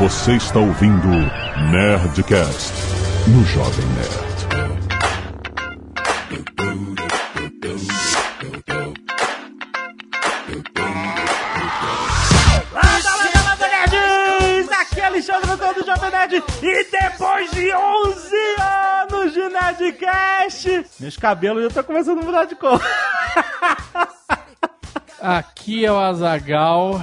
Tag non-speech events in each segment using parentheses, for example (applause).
Você está ouvindo Nerdcast no Jovem Nerd. Landa, landa, landa, nerds! Aqui é Alexandre Antônio do Jovem Nerd e depois de 11 anos de Nerdcast, meus cabelos já estão começando a mudar de cor. Aqui é o Azagal.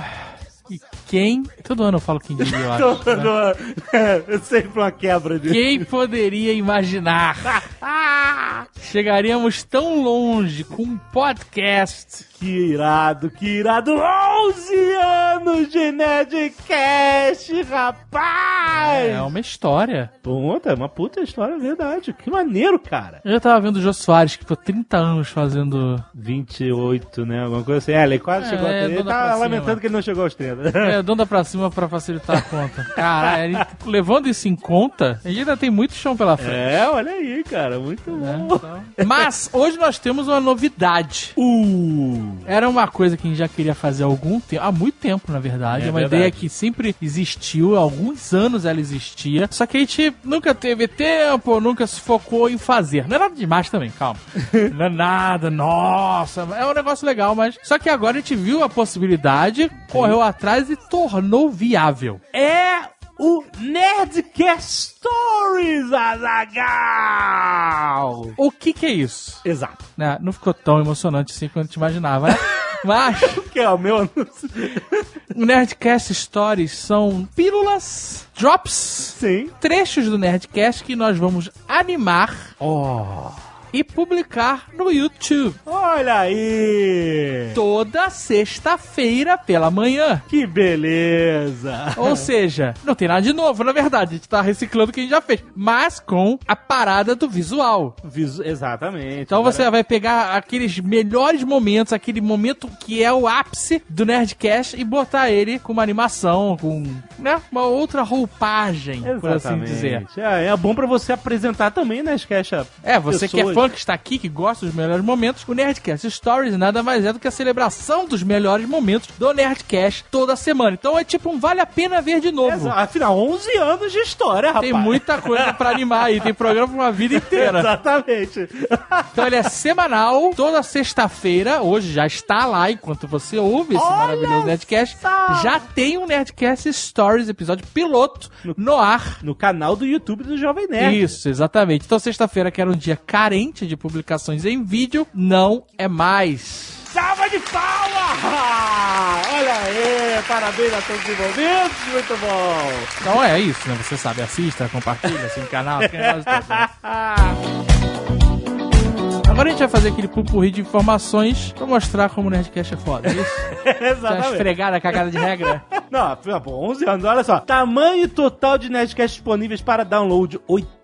Quem. Todo ano eu falo quem diria, eu acho. né? (laughs) É sempre uma quebra de... Quem poderia imaginar? (laughs) Chegaríamos tão longe com um podcast. Que irado, que irado! 11 anos de Nerdcast, rapaz! É uma história. Puta, é uma puta história, é verdade. Que maneiro, cara. Eu já tava vendo o Jô Soares, que ficou 30 anos fazendo. 28, né? Alguma coisa assim. É, ele quase É, chegou a é, 30. Ele dona tá lamentando que ele não chegou aos 30. É, (laughs) dando pra cima pra facilitar a conta. Caralho, levando isso em conta, a gente ainda tem muito chão pela frente. É, olha aí, cara. Muito né? bom. Então- Mas hoje nós temos uma novidade. Uh! Era uma coisa que a gente já queria fazer há algum tempo, há muito tempo, na verdade. É É uma verdade. ideia que sempre existiu, há alguns anos ela existia. Só que a gente nunca teve tempo, nunca se focou em fazer. Não é nada demais também, calma. (laughs) Não é nada, nossa, é um negócio legal, mas. Só que agora a gente viu a possibilidade, correu atrás e tornou viável. É o Nerdcast Stories, Azagal! O que que é isso? Exato. Né, Não ficou tão emocionante assim quanto a gente imaginava, né? (laughs) Mas. Que é o meu anúncio. O Nerdcast Stories são pílulas, drops, Sim. trechos do Nerdcast que nós vamos animar Oh. E publicar no YouTube Olha aí! toda sexta-feira pela manhã. Que beleza! Ou seja, não tem nada de novo, na verdade, a gente tá reciclando o que a gente já fez, mas com a parada do visual. Visu- Exatamente. Então você vai pegar aqueles melhores momentos, aquele momento que é o ápice do Nerdcast e botar ele com uma animação, com né, uma outra roupagem, por assim dizer. É, é bom pra você apresentar também, né, Sketch? É, você que é. Fã que está aqui, que gosta dos melhores momentos, o Nerdcast Stories nada mais é do que a celebração dos melhores momentos do Nerdcast toda semana. Então é tipo um vale a pena ver de novo. Afinal, 11 anos de história, rapaz. Tem muita coisa pra animar aí, tem programa pra uma vida (laughs) inteira. Exatamente. Então ele é semanal, toda sexta-feira. Hoje já está lá enquanto você ouve esse Olha maravilhoso Nerdcast. só! Já tem um Nerdcast Stories, episódio piloto, no ar. No canal do YouTube do Jovem Nerd. Isso, exatamente. Então sexta-feira, que era um dia carente de publicações em vídeo, não é mais. Salva de palmas! Olha aí, parabéns a todos os envolvidos, muito bom. Então é isso, né? Você sabe, assista, compartilha, assina o canal, negócio (laughs) todo, né? Agora a gente vai fazer aquele pupurri de informações pra mostrar como o Nerdcast é foda. É isso? (laughs) Já Exatamente. esfregada a cagada de regra? (laughs) Não, pô, 11 anos, olha só. Tamanho total de Nerdcast disponíveis para download,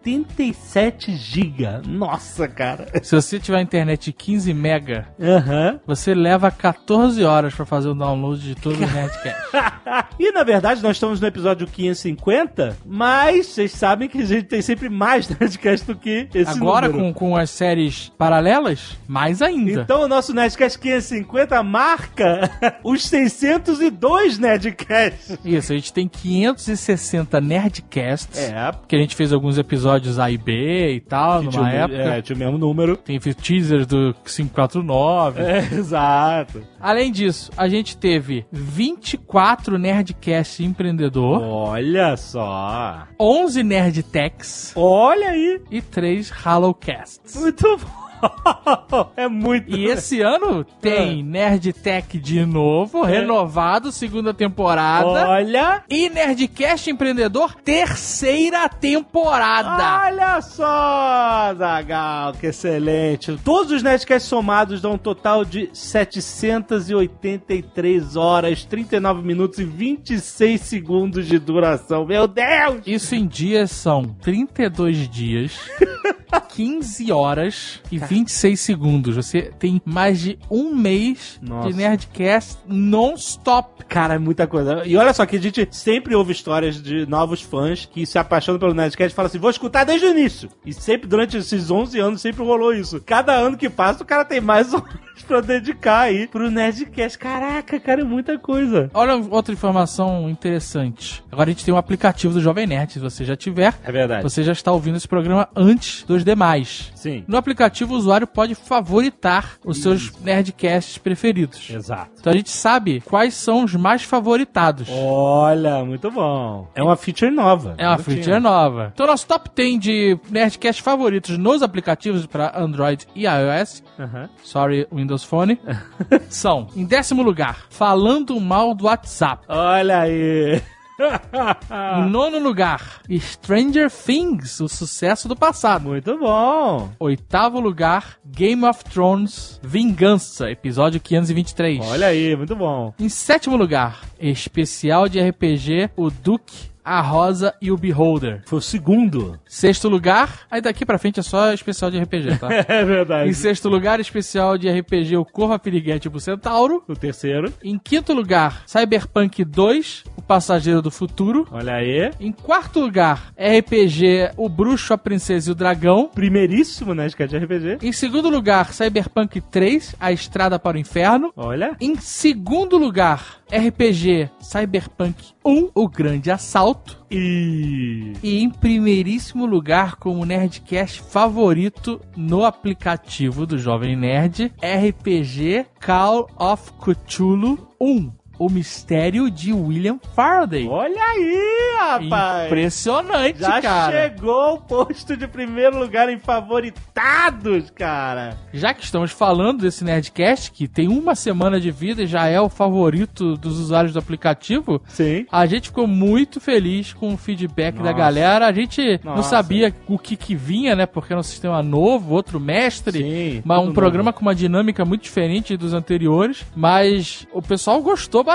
87 GB. Nossa, cara. Se você tiver internet de 15 mega, Aham. você leva 14 horas pra fazer o download de todo o Nerdcast. (laughs) e na verdade nós estamos no episódio 550, mas vocês sabem que a gente tem sempre mais (laughs) Nerdcast do que esse Agora, número. com, com as séries paralelas, mais ainda. Então o nosso Nerdcast 550 marca (laughs) os 602 Nerdcasts. Isso, a gente tem 560 Nerdcasts. É, Que a gente fez alguns episódios A e B e tal, numa tinha, o- época. é, tinha o mesmo número. Tem teasers do 549. É, (laughs) exato. Além disso, a gente teve 24 Nerdcast empreendedor, Olha só. 11 Nerdtechs Olha aí. e 3 Hallowcasts. Muito bom. (laughs) É muito E esse ano tem Ah. Nerdtech de novo, renovado, segunda temporada. Olha. E Nerdcast Empreendedor, terceira temporada. Olha só, Zagal, que excelente. Todos os Nerdcasts somados dão um total de 783 horas, 39 minutos e 26 segundos de duração. Meu Deus! Isso em dias são 32 dias, (laughs) 15 horas e 26 segundos. Você tem mais de um mês Nossa. de Nerdcast non-stop. Cara, é muita coisa. E olha só que a gente sempre ouve histórias de novos fãs que se apaixonam pelo Nerdcast e falam assim, vou escutar desde o início. E sempre, durante esses 11 anos, sempre rolou isso. Cada ano que passa, o cara tem mais (laughs) horas pra dedicar aí pro Nerdcast. Caraca, cara, é muita coisa. Olha outra informação interessante. Agora a gente tem um aplicativo do Jovem Nerd. Se você já tiver, É verdade. você já está ouvindo esse programa antes dos demais. Sim. No aplicativo, usuário pode favoritar os seus Nerdcasts preferidos. Exato. Então a gente sabe quais são os mais favoritados. Olha, muito bom. É uma feature nova. É uma feature tinha. nova. Então, nosso top 10 de Nerdcast favoritos nos aplicativos para Android e iOS, Aham. sorry, Windows Phone, (laughs) são, em décimo lugar, Falando Mal do WhatsApp. Olha aí. Em (laughs) nono lugar, Stranger Things, o sucesso do passado. Muito bom. Oitavo lugar, Game of Thrones, Vingança, episódio 523. Olha aí, muito bom. Em sétimo lugar, especial de RPG, o Duke, a Rosa e o Beholder. Foi o segundo. Sexto lugar, aí daqui pra frente é só especial de RPG, tá? (laughs) É verdade. em sexto lugar, especial de RPG, o Corvo Piriguete pro Centauro. O terceiro. Em quinto lugar, Cyberpunk 2, o Passageiro do Futuro. Olha aí. Em quarto lugar, RPG, o Bruxo, a Princesa e o Dragão. Primeiríssimo, né? Sketch RPG. Em segundo lugar, Cyberpunk 3, A Estrada para o Inferno. Olha. Em segundo lugar, RPG Cyberpunk 1, O Grande Assalto. E. E em primeiríssimo lugar, como Nerdcast favorito no aplicativo do Jovem Nerd, RPG Call of Cthulhu 1, O Mistério de William Faraday. Olha aí, rapaz. Impressionante, Já cara. chegou ao posto de primeiro lugar em favoritados, cara. Já que estamos falando desse Nerdcast, que tem uma semana de vida e já é o favorito dos usuários do aplicativo, Sim. A gente ficou muito feliz com o feedback da Nossa. galera. A gente não Nossa. sabia o que que vinha, né? Porque era um sistema novo, outro mestre. Sim, mas um programa com uma dinâmica muito diferente dos anteriores. Mas o pessoal gostou bastante.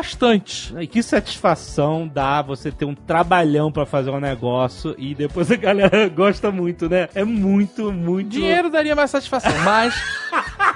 E que satisfação dá você ter um trabalhão pra fazer um negócio e depois a galera (laughs) gosta muito, né? É muito, muito. Dinheiro daria mais satisfação, mas. (laughs)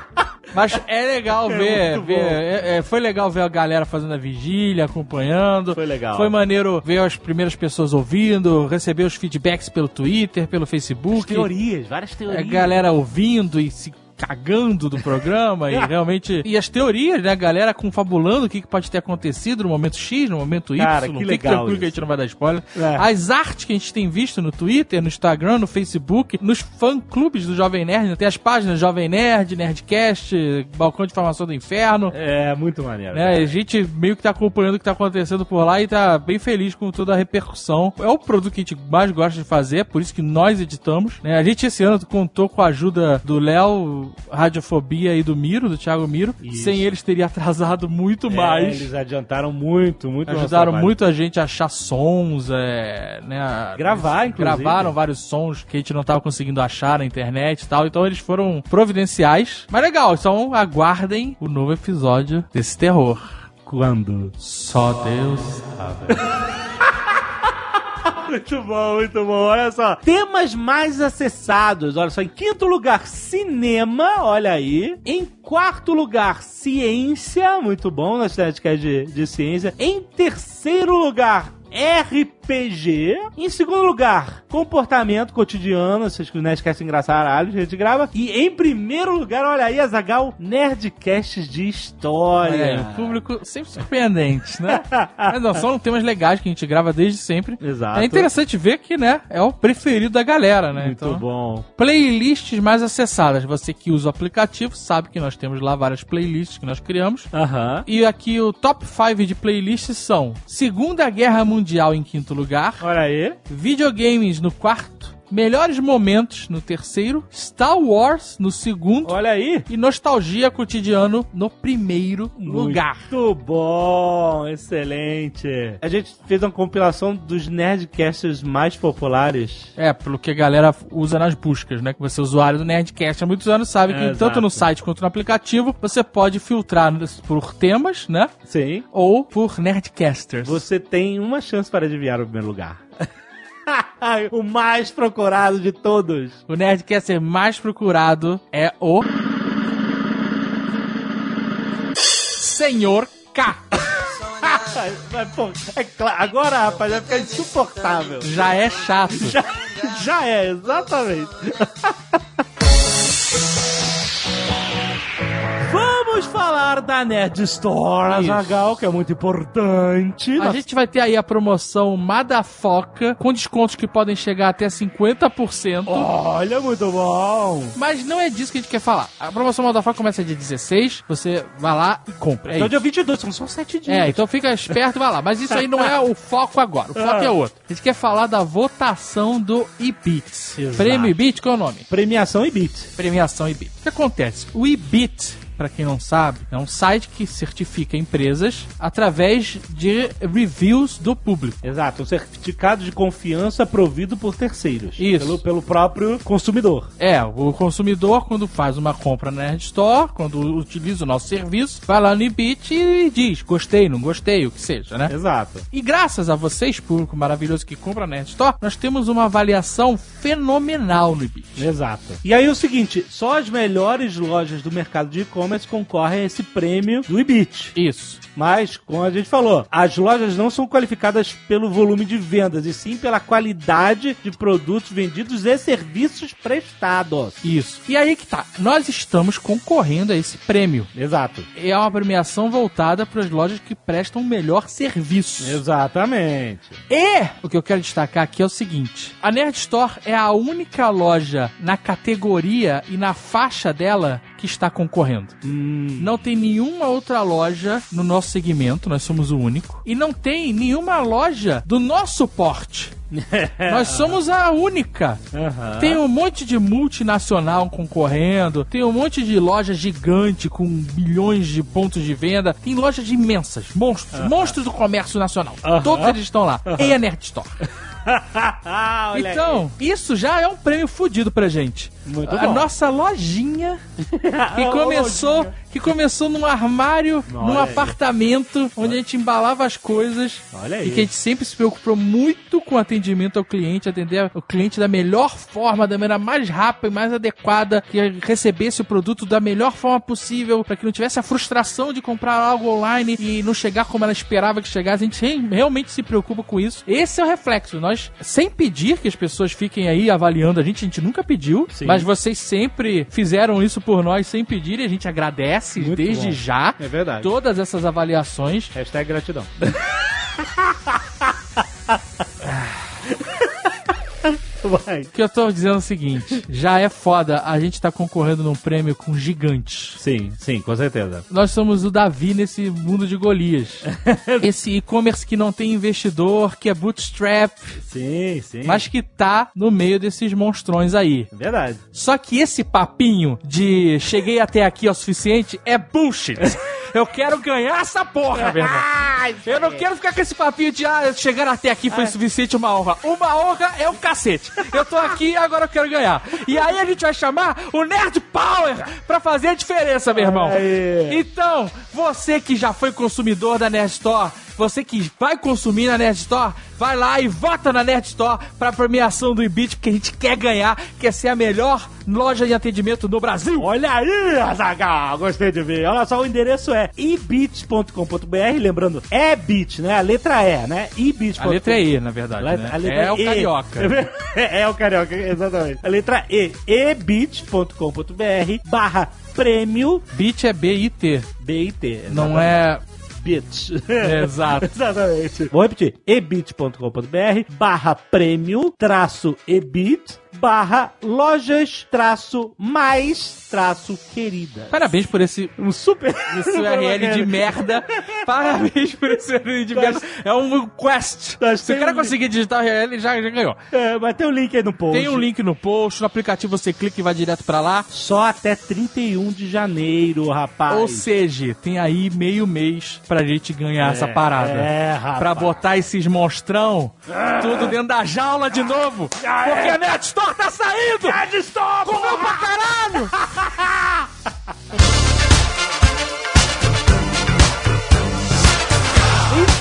Mas é legal É ver, ver é- é, foi legal ver a galera fazendo a vigília, acompanhando. Foi legal. Foi maneiro ver as primeiras pessoas ouvindo, receber os feedbacks pelo Twitter, pelo Facebook. Teorias, várias teorias. a galera ouvindo e se cagando do programa e (laughs) realmente. E as teorias, né? A galera confabulando o que que pode ter acontecido no momento X, no momento Y. Cara, que Fique legal tranquilo que a gente não vai dar spoiler. É. As artes que a gente tem visto no Twitter, no Instagram, no Facebook, nos fã-clubes do Jovem Nerd, né? tem as páginas Jovem Nerd, Nerdcast, Balcão de Informação do Inferno. É, muito maneiro. Né, a gente meio que tá acompanhando o que tá acontecendo por lá e tá bem feliz com toda a repercussão. É o produto que a gente mais gosta de fazer, é por isso que nós editamos. né? A gente esse ano contou com a ajuda do Léo, Radiofobia e do Miro, do Thiago Miro. Isso. Sem eles teria atrasado muito É, mais. Eles adiantaram muito, muito Ajudaram muito a gente a achar sons, é, né? Gravar, inclusive. Gravaram vários sons que a gente não tava conseguindo achar na internet e tal. Então eles foram providenciais. Mas legal, então aguardem o novo episódio desse terror. Quando? Só Deus sabe. (laughs) Muito bom, muito bom. Olha só. Temas mais acessados. Olha só. Em quinto lugar, cinema. Olha aí. Em quarto lugar, ciência. Muito bom. Nosso Nerdcast de, de ciência. Em terceiro lugar, RPG. Em segundo lugar, comportamento cotidiano. Vocês que o Nerdcast engraçado, a gente grava. E em primeiro lugar, olha aí, Azagal, Nerdcasts de história. É, público sempre surpreendente, né? (laughs) Mas não, são temas legais que a gente grava desde sempre. Exato. É interessante ver que, né, é o preferido da galera, né? Muito bom. Playlists mais acessadas. Você que usa o aplicativo sabe que nós temos lá várias playlists que nós criamos. Aham. E aqui o top 5 de playlists são Segunda Guerra Mundial em quinto lugar, Olha aí. videogames no quarto, melhores momentos no terceiro, Star Wars no segundo Olha aí. e nostalgia cotidiano no primeiro lugar. Muito bom, excelente. A gente fez uma compilação dos Nerdcasters mais populares. É, pelo que a galera usa nas buscas, né? Que você é usuário do Nerdcast há muitos anos sabe que É, tanto no site quanto no aplicativo você pode filtrar por temas, né? Sim. Ou por Nerdcasters. Você tem uma chance para adivinhar o primeiro lugar. (laughs) (laughs) o mais procurado de todos. O Nerdcaster mais procurado é o. Senhor K. (laughs) Mas, pô, é claro, agora, rapaz, vai ficar insuportável. Já é chato. (laughs) Já, já é, exatamente. Vamos falar da Nerd Store, Isso. Azaghal, que é muito importante. A gente vai ter aí a promoção Madafoca, com descontos que podem chegar até 50%. Olha, muito bom. Mas não é disso que a gente quer falar. A promoção Madafoca começa dia 16, você vai lá e compra. É Então, isso. dia 22, são só 7 dias. É, então fica esperto e vai lá. Mas isso aí não é o foco agora. O foco é outro. A gente quer falar da votação do IBIT. Prêmio IBIT, qual é o nome? Premiação e bit. Premiação IBIT. O que acontece? O IBIT, pra quem não sabe, é um site que certifica empresas através de reviews do público. Exato, um certificado de confiança provido por terceiros. Isso. Pelo, pelo próprio consumidor. É, o consumidor, quando faz uma compra na Nerd Store, quando utiliza o nosso serviço, vai lá no IBIT e diz gostei, não gostei, o que seja, né? Exato. E graças a vocês, público maravilhoso que compra na Nerd Store, nós temos uma avaliação fenomenal no IBIT. Exato. E aí é o seguinte, só as melhores lojas do mercado de e-commerce concorrem a esse prêmio do IBIT. Isso. Mas, como a gente falou, as lojas não são qualificadas pelo volume de vendas, e sim pela qualidade de produtos vendidos e serviços prestados. Isso. E aí que tá. Nós estamos concorrendo a esse prêmio. Exato. É uma premiação voltada para as lojas que prestam o melhor serviço. Exatamente. E o que eu quero destacar aqui é o seguinte: a Nerd Store é a única loja na categoria e na faixa dela que está concorrendo. Hum. Não tem nenhuma outra loja no nosso segmento, nós somos o único. E não tem nenhuma loja do nosso porte. (laughs) Nós somos a única. Aham. Tem um monte de multinacional concorrendo, tem um monte de loja gigante com bilhões de pontos de venda, tem lojas imensas, monstros, monstros do comércio nacional. Aham. Todos eles estão lá. E a Nerd Store. (laughs) Então, isso já é um prêmio fudido pra gente. Muito a bom. nossa lojinha (laughs) que começou, lojinha. que começou num armário, Olha num aí. apartamento onde a gente embalava as coisas Olha aí. e que a gente sempre se preocupou muito com o atendimento ao cliente, atender o cliente da melhor forma, da maneira mais rápida e mais adequada, que recebesse o produto da melhor forma possível, para que não tivesse a frustração de comprar algo online e não chegar como ela esperava que chegasse. A gente re- realmente se preocupa com isso. Esse é o reflexo. Nós, sem pedir que as pessoas fiquem aí avaliando a gente, a gente nunca pediu, Sim. Mas vocês sempre fizeram isso por nós sem pedir e a gente agradece Muito desde bom. já É verdade. todas essas avaliações. Hashtag gratidão. (laughs) (laughs) Vai. O que eu tô dizendo é o seguinte: já é foda a gente tá concorrendo num prêmio com gigantes. Sim, sim, com certeza. Nós somos o Davi nesse mundo de Golias. (laughs) Esse e-commerce que não tem investidor, que é bootstrap, Sim, sim. mas que tá no meio desses monstrões aí. É verdade. Só que esse papinho de cheguei até aqui é o suficiente é bullshit. (laughs) Eu quero ganhar essa porra, meu irmão. Eu não quero ficar com esse papinho de ah, chegar até aqui foi suficiente uma honra. Uma honra é o cacete. Eu tô aqui agora eu quero ganhar. E aí a gente vai chamar o Nerd Power pra fazer a diferença, meu irmão. Então, você que já foi consumidor da Nerd Store, você que vai consumir na Nerd Store, vai lá e vota na Nerd Store pra premiação do Ibit, porque a gente quer ganhar, quer ser a melhor loja de atendimento do Brasil. Olha aí, Azaghal, gostei de ver. Olha só, o endereço é ibit.com.br, lembrando, é bit, né? A letra E, né? ibit.com. A letra é E, na verdade. A né? letra é o E. carioca. (laughs) É, é o carioca, exatamente. A letra E, ebit.com.br barra prêmio Bit é B-I-T. BIT. Não é. Bit. Exato. (laughs) Exatamente. Vou repetir. ebit.com.br barra prêmio traço ebit barra lojas traço mais traço querida. Parabéns por esse, Um super... (laughs) esse URL de (laughs) merda. Parabéns por esse URL de merda. É um quest. Se o cara conseguir digitar o URL, já, já ganhou. É, mas tem um link aí no post. Tem um link no post, no aplicativo você clica e vai direto pra lá. Só até 31 de janeiro, rapaz. Ou seja, tem aí meio mês pra gente ganhar essa parada. é, rapaz. Pra botar esses monstrão tudo dentro da jaula de novo. Porque a Net Store tá saindo! Nerd Store, Comeu pra caralho! (laughs)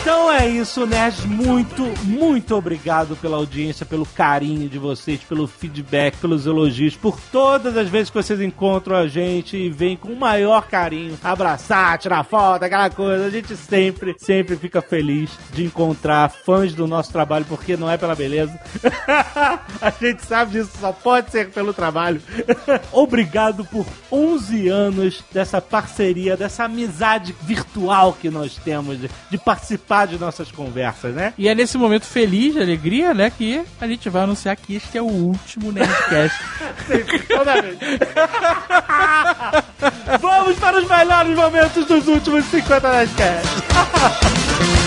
Então é isso, nerds. Muito, muito obrigado pela audiência, pelo carinho de vocês, pelo feedback, pelos elogios, por todas as vezes que vocês encontram a gente e vêm com o maior carinho abraçar, tirar foto, aquela coisa. A gente sempre, sempre fica feliz de encontrar fãs do nosso trabalho, porque não é pela beleza. (laughs) a gente sabe disso, só pode ser pelo trabalho. (laughs) obrigado por 11 anos dessa parceria, dessa amizade virtual que nós temos, de, de participar de nossas conversas, né? E é nesse momento feliz, de alegria, né, que a gente vai anunciar que este é o último Nerdcast. (laughs) Toda vez. Vamos para os melhores momentos dos últimos 50 Nerdcasts. (laughs)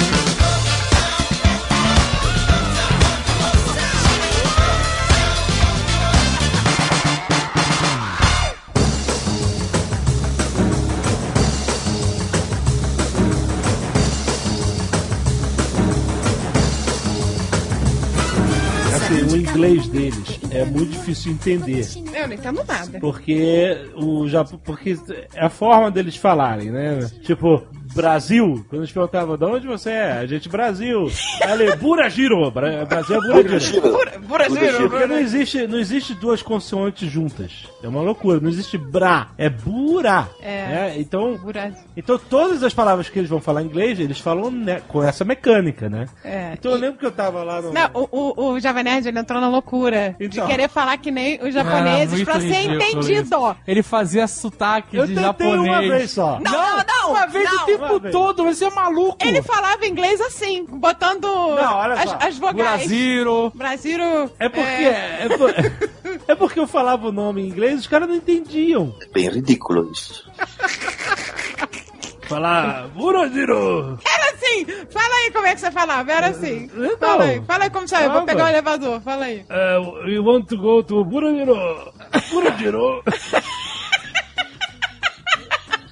inglês deles é muito difícil de entender. Eu não entendo nada. Porque o Japão, porque é a forma deles falarem, né? Tipo, Brasil, quando eles perguntavam de onde você é, a gente Brasil. Ali, Burajiro, Bra Brasil é Burajiro. Brasil, Porque não existe, não existe duas consoantes juntas. É uma loucura. Não existe bra, é bura. É. né? Então, então todas as palavras que eles vão falar em inglês, eles falam né, com essa mecânica, né? É. Então eu lembro que eu tava lá no. Não, o, o, o Jovem Nerd ele entrou na loucura Então. de querer falar que nem os japoneses É, muito pra ser entendido. isso. Ele fazia sotaque eu de tentei japonês. uma vez só. Não, não, não, Uma vez não. Tempo vez. todo, você é maluco. Ele falava inglês assim, botando olha as, só. as vogais. Brasil. Brasil. É porque. É, por- (laughs) é porque eu falava o nome em inglês e os caras não entendiam. Bem ridículo isso. (laughs) Falar. Burajiro! Era assim. Fala aí como é que você falava. Era assim. Então. fala aí. Fala aí como saiu. Vou Calma. pegar o elevador. Fala aí. Uh, we want to go to Burajiro! (laughs) Burajiro!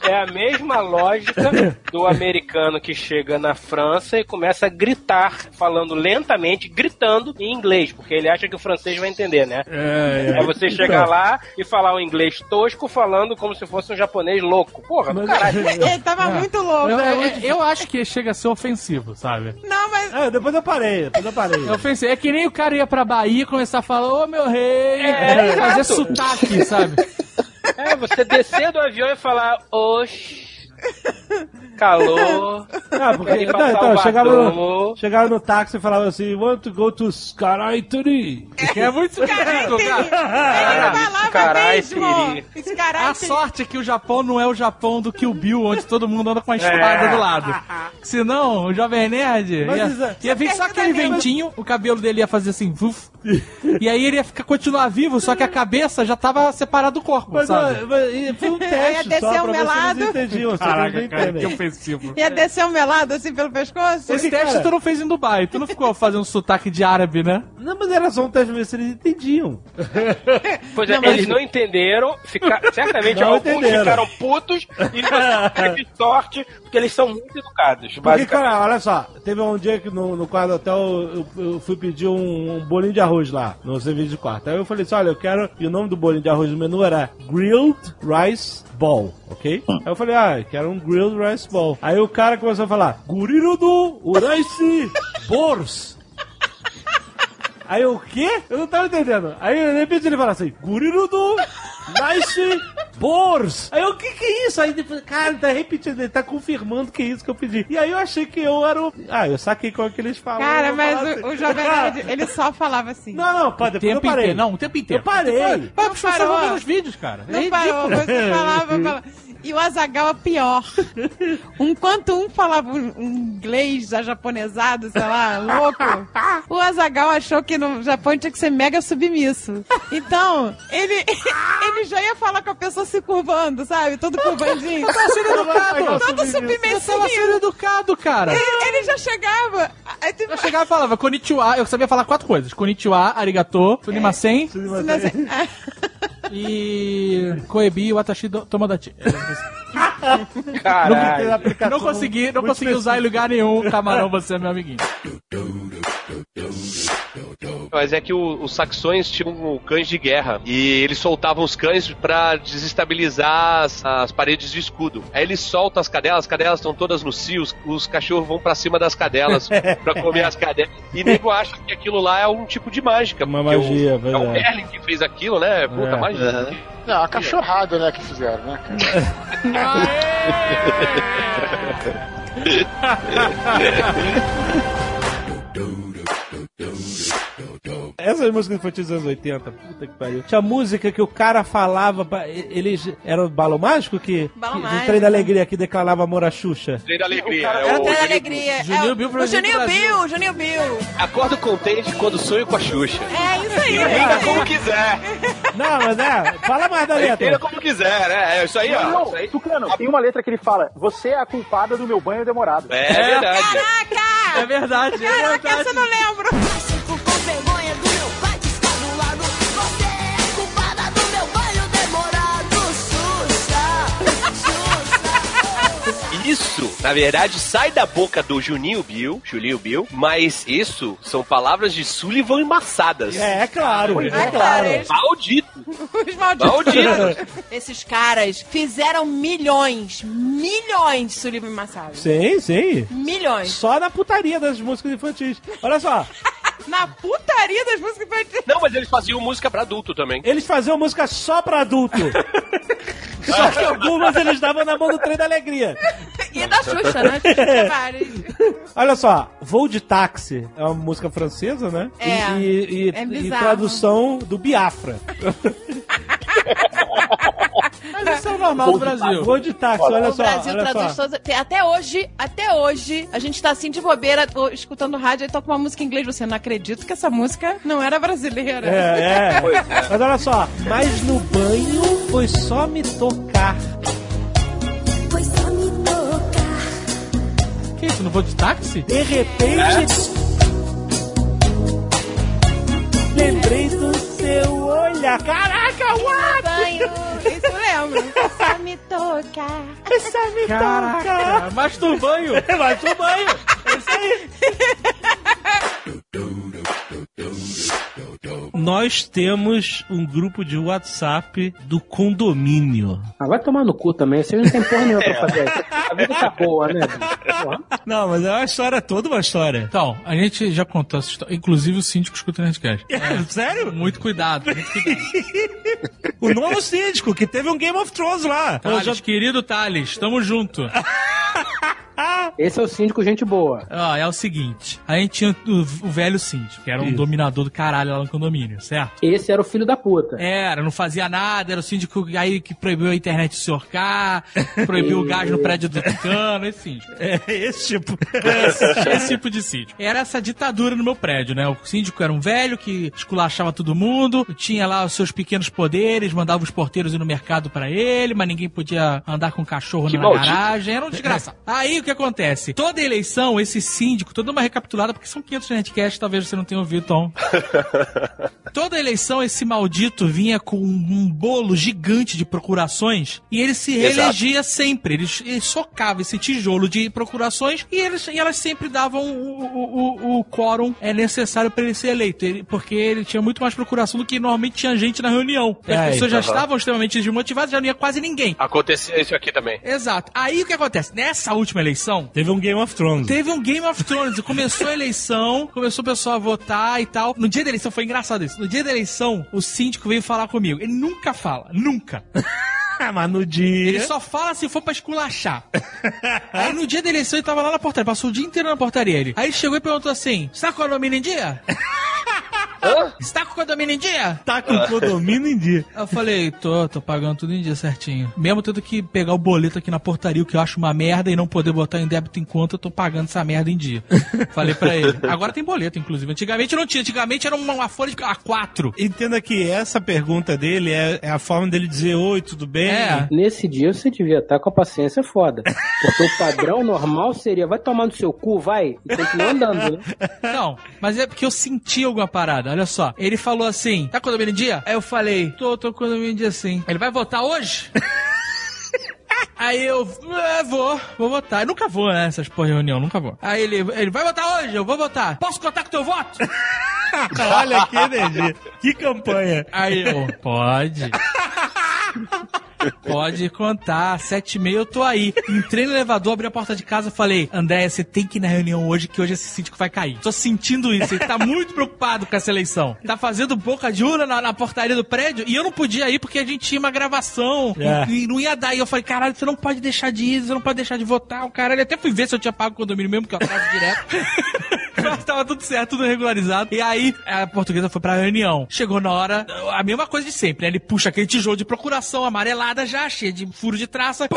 É a mesma lógica do americano que chega na França e começa a gritar, falando lentamente, gritando em inglês, porque ele acha que o francês vai entender, né? É, É você chegar lá e falar um inglês tosco falando como se fosse um japonês louco. Porra, do caralho. (laughs) Ele tava muito louco. Eu, eu- É, eu acho que chega a ser ofensivo, sabe? Não, mas. É, depois eu parei, depois eu parei. É ofensivo. É que nem o cara ia pra Bahia e começar a falar, ô meu rei, É, fazer exato. sotaque, sabe? (laughs) É, você descer do avião e falar, oxi, calor, Ah, porque. Não, então, chegava no, chegava no táxi e falava assim: want to go to Skaraituri. Que é muito. Esse caralho. A sorte é que o Japão não é o Japão do Kill Bill, onde todo mundo anda com a espada É. do lado. Senão, o Jovem Nerd Mas ia, é- ia vir só aquele Mas- ventinho, o cabelo dele ia fazer assim, vuf, e aí ele ia ficar, continuar vivo, só que a cabeça já tava separada do corpo, Mas, sabe? mas, e foi um (laughs) teste descer só o pra melado. eles entendiam. não Caraca, cara, que ofensivo. Ia descer um melado assim pelo pescoço? Esse cara- teste tu não fez em Dubai, tu não ficou fazendo sotaque de árabe, né? Não, mas era só um teste pra ver se eles entendiam. (laughs) Pois é, Não, mas- eles não entenderam, fica, certamente Não alguns entenderam. ficaram putos e (laughs) teve sorte, porque eles são muito educados, Porque, cara, olha só, teve um dia que no, no quarto do hotel eu, eu fui pedir um, um bolinho de arroz lá, no serviço de quarto. Aí eu falei assim, olha, eu quero... E o nome do bolinho de arroz no menu era Grilled Rice Ball, ok? Aí eu falei, ah, quero um Grilled Rice Ball. Aí o cara começou a falar, Gurirudo Uraisi Bors. Aí o quê? Eu não tava entendendo. Aí de repente ele fala assim, Gurirudo Rice Bors. Aí eu, o que que é isso? Aí depois, cara, ele tá repetindo, ele tá confirmando que é isso que eu pedi. E aí eu achei que eu era o... Ah, eu saquei como é que eles falam. Cara, mas o, assim. o Jovem (laughs) Nerd, ele só falava assim. Não, não, pá, depois eu tempo parei. inteiro. Não, o tempo inteiro. Eu parei. Vai Não pro você parou. ver os vídeos, cara. Não é parou, você falava, (laughs) falava. E o Azagal é pior. Enquanto um falava um inglês já japonesado, sei lá, louco, o Azagal achou que no Japão tinha que ser mega submisso. Então, ele, (laughs) ele já ia falar com a pessoa se curvando, sabe? Todo curvandinho. Tá sendo educado. Todo Você tava sendo educado, cara. Ele, ele já chegava. Aí, tipo, Eu chegava e falava konnichiwa, eu sabia falar quatro coisas. Konnichiwa, arigato, sunimasen assim, ah, e koebi watashi do tomodachi. Caralho. Não consegui, não consegui usar em lugar nenhum. Camarão, você é meu amiguinho. Mas é que o- os saxões tinham cães de guerra e eles soltavam os cães pra desestabilizar as, as paredes de escudo. Aí eles soltam as cadelas, as cadelas estão todas no cio, os, os cachorros vão pra cima das cadelas (laughs) pra comer as cadelas. E nego acha que aquilo lá é um tipo de mágica. Uma magia, o, é o verdade. Merlin que fez aquilo, né? Puta, É. magia. É uma cachorrada, né, que fizeram, né, cara? (laughs) (laughs) Essas músicas infantis dos anos 80, puta que pariu. Tinha música que o cara falava, eles. Era o Balão Mágico que. Balão que, Mágico. Trem da Alegria que declarava amor à Xuxa. Trem da alegria. cara- é Era o até Juninho- alegria. Juninho é, Bill o, Juninho. Bill, Juninho Bill. Acordo contente quando sonho com a Xuxa. É isso aí. é Entenda isso como quiser. Não, mas é. Fala mais da Entenda letra. como quiser, né? É isso aí, ó. Não, Isso aí. Tucano, tem uma letra que ele fala: Você é a culpada do meu banho demorado. É verdade. Caraca! É verdade, é Caraca, verdade. essa eu não lembro. Fico com vergonha do meu pai que está do lado. Você é culpada do meu banho demorado. Xuxa, Xuxa. Isso, na verdade, sai da boca do Juninho Bill, Julinho Bill, mas isso são palavras de Sullivan embaçadas. É, é claro. É Ah, claro. Maldito, (laughs) Os malditos. maldito. Esses caras fizeram milhões, milhões de Sullivan Massado. Sim, sim. Milhões. Só na putaria das músicas infantis. Olha só, Na putaria das músicas infantis. Não, mas eles faziam música pra adulto também. eles faziam música só pra adulto. (laughs) só que algumas eles davam na mão do trem da alegria. E da Xuxa, né? (laughs) Olha só, Voo de Táxi é uma música francesa, né? É. E, e- É e tradução do Biafra. (laughs) Mas isso é o normal do Brasil. Voo de Táxi, olha O só. Brasil olha traduz todas. Até hoje, até hoje, a gente tá assim de bobeira, tô escutando rádio e toca uma música em inglês. Você não acredita que essa música não era brasileira. É, é. Mas olha só, mas no banho foi só me tocar. Foi só me tocar. Que isso, não vou de táxi? De repente. Lembrei do seu olhar. Caraca, what? Banho, lembro. Só me tocar. Essa me. Caraca, mas do banho. Vai pro banho. É isso aí. (laughs) Nós temos um grupo de WhatsApp do condomínio. Ah, vai tomar no cu também. Você não tem porra nenhuma pra fazer. A vida tá boa, né? Porra. Não, mas é uma história, toda uma história. Então, a gente já contou essa história. Inclusive o síndico escuta o Nerdcast. Sério? Muito cuidado, muito cuidado. (laughs) O novo síndico, que teve um Game of Thrones lá. Thales, já- querido Thales, tamo junto. (laughs) (laughs) Esse é o síndico gente boa. Ó, é o seguinte, a gente tinha o, o velho síndico, que era um Isso. dominador do caralho lá no condomínio, certo? Esse era o filho da puta. Era, não fazia nada, era o síndico aí que proibiu a internet de sorcar, (laughs) proibiu o gás no prédio do Tucano, esse síndico. É esse tipo. Esse, esse tipo de síndico. Era essa ditadura no meu prédio, né? O síndico era um velho que esculachava todo mundo, tinha lá os seus pequenos poderes, mandava os porteiros ir no mercado pra ele, mas ninguém podia andar com cachorro Que na maldito. garagem, era um desgraçado. Aí o que acontece? Toda eleição, esse síndico, toda uma recapitulada, porque são 500 Nerdcasts, talvez você não tenha ouvido, Tom. (laughs) Toda eleição, esse maldito vinha com um bolo gigante de procurações e ele se Exato. reelegia sempre. Ele, ele socava esse tijolo de procurações e, eles, e elas sempre davam o, o, o, o quórum é necessário para ele ser eleito. Ele- porque ele tinha muito mais procuração do que normalmente tinha gente na reunião. E as É, pessoas já estavam extremamente desmotivadas, já não ia quase ninguém. Acontecia isso aqui também. Exato. Aí o que acontece? Nessa última eleição, Teve um Game of Thrones. Teve um Game of Thrones, começou a eleição, começou o pessoal a votar e tal. No dia da eleição, foi engraçado isso. No dia da eleição, o síndico veio falar comigo. Ele nunca fala, nunca. (laughs) Mas no dia. Ele só fala se for pra esculachar. (laughs) Aí no dia da eleição ele tava lá na portaria, passou o dia inteiro na portaria ele. Aí ele chegou e perguntou assim: Você tá com o em dia? (laughs) Você tá com o condomínio em dia? Tá com o condomínio em dia. Eu falei, tô, tô pagando tudo em dia certinho. Mesmo tendo que pegar o boleto aqui na portaria, o que eu acho uma merda, e não poder botar em débito em conta, eu tô pagando essa merda em dia. (laughs) Falei pra ele. Agora tem boleto, inclusive. Antigamente não tinha, antigamente era uma, uma folha de A4. Entenda que essa pergunta dele é, é a forma dele dizer: Oi, tudo bem? É. Nesse dia você devia estar com a paciência foda. Porque o padrão (laughs) normal seria, vai tomar no seu cu, vai, e continua andando, né? Não, mas é porque eu senti alguma parada. Olha só. Ele falou assim: tá com condomínio dia? Aí eu falei: tô, tô com condomínio dia sim. Ele vai votar hoje? (laughs) Aí eu, é, vou, vou votar. Eu nunca vou, né? Essas porra de reunião, nunca vou. Aí ele, ele vai votar hoje? Eu vou votar. Posso contar com teu voto? (laughs) Olha que energia. Que campanha. Aí eu, pode. (laughs) Pode contar, sete e meia eu tô aí. Entrei no elevador, abri a porta de casa e falei, André, você tem que ir na reunião hoje, que hoje esse síndico vai cair. Tô sentindo isso, ele tá muito preocupado com essa eleição. Tá fazendo boca de urna na, na portaria do prédio e eu não podia ir porque a gente tinha uma gravação É. e, e não ia dar. E eu falei, caralho, você não pode deixar de ir, você não pode deixar de votar. O caralho, até fui ver se eu tinha pago o condomínio mesmo, que eu atraso direto. (laughs) Mas tava tudo certo, tudo regularizado. E aí, a portuguesa foi pra reunião. Chegou na hora, a mesma coisa de sempre, né? Ele puxa aquele tijolo de procuração amarelada já, cheio de furo de traça. Pô,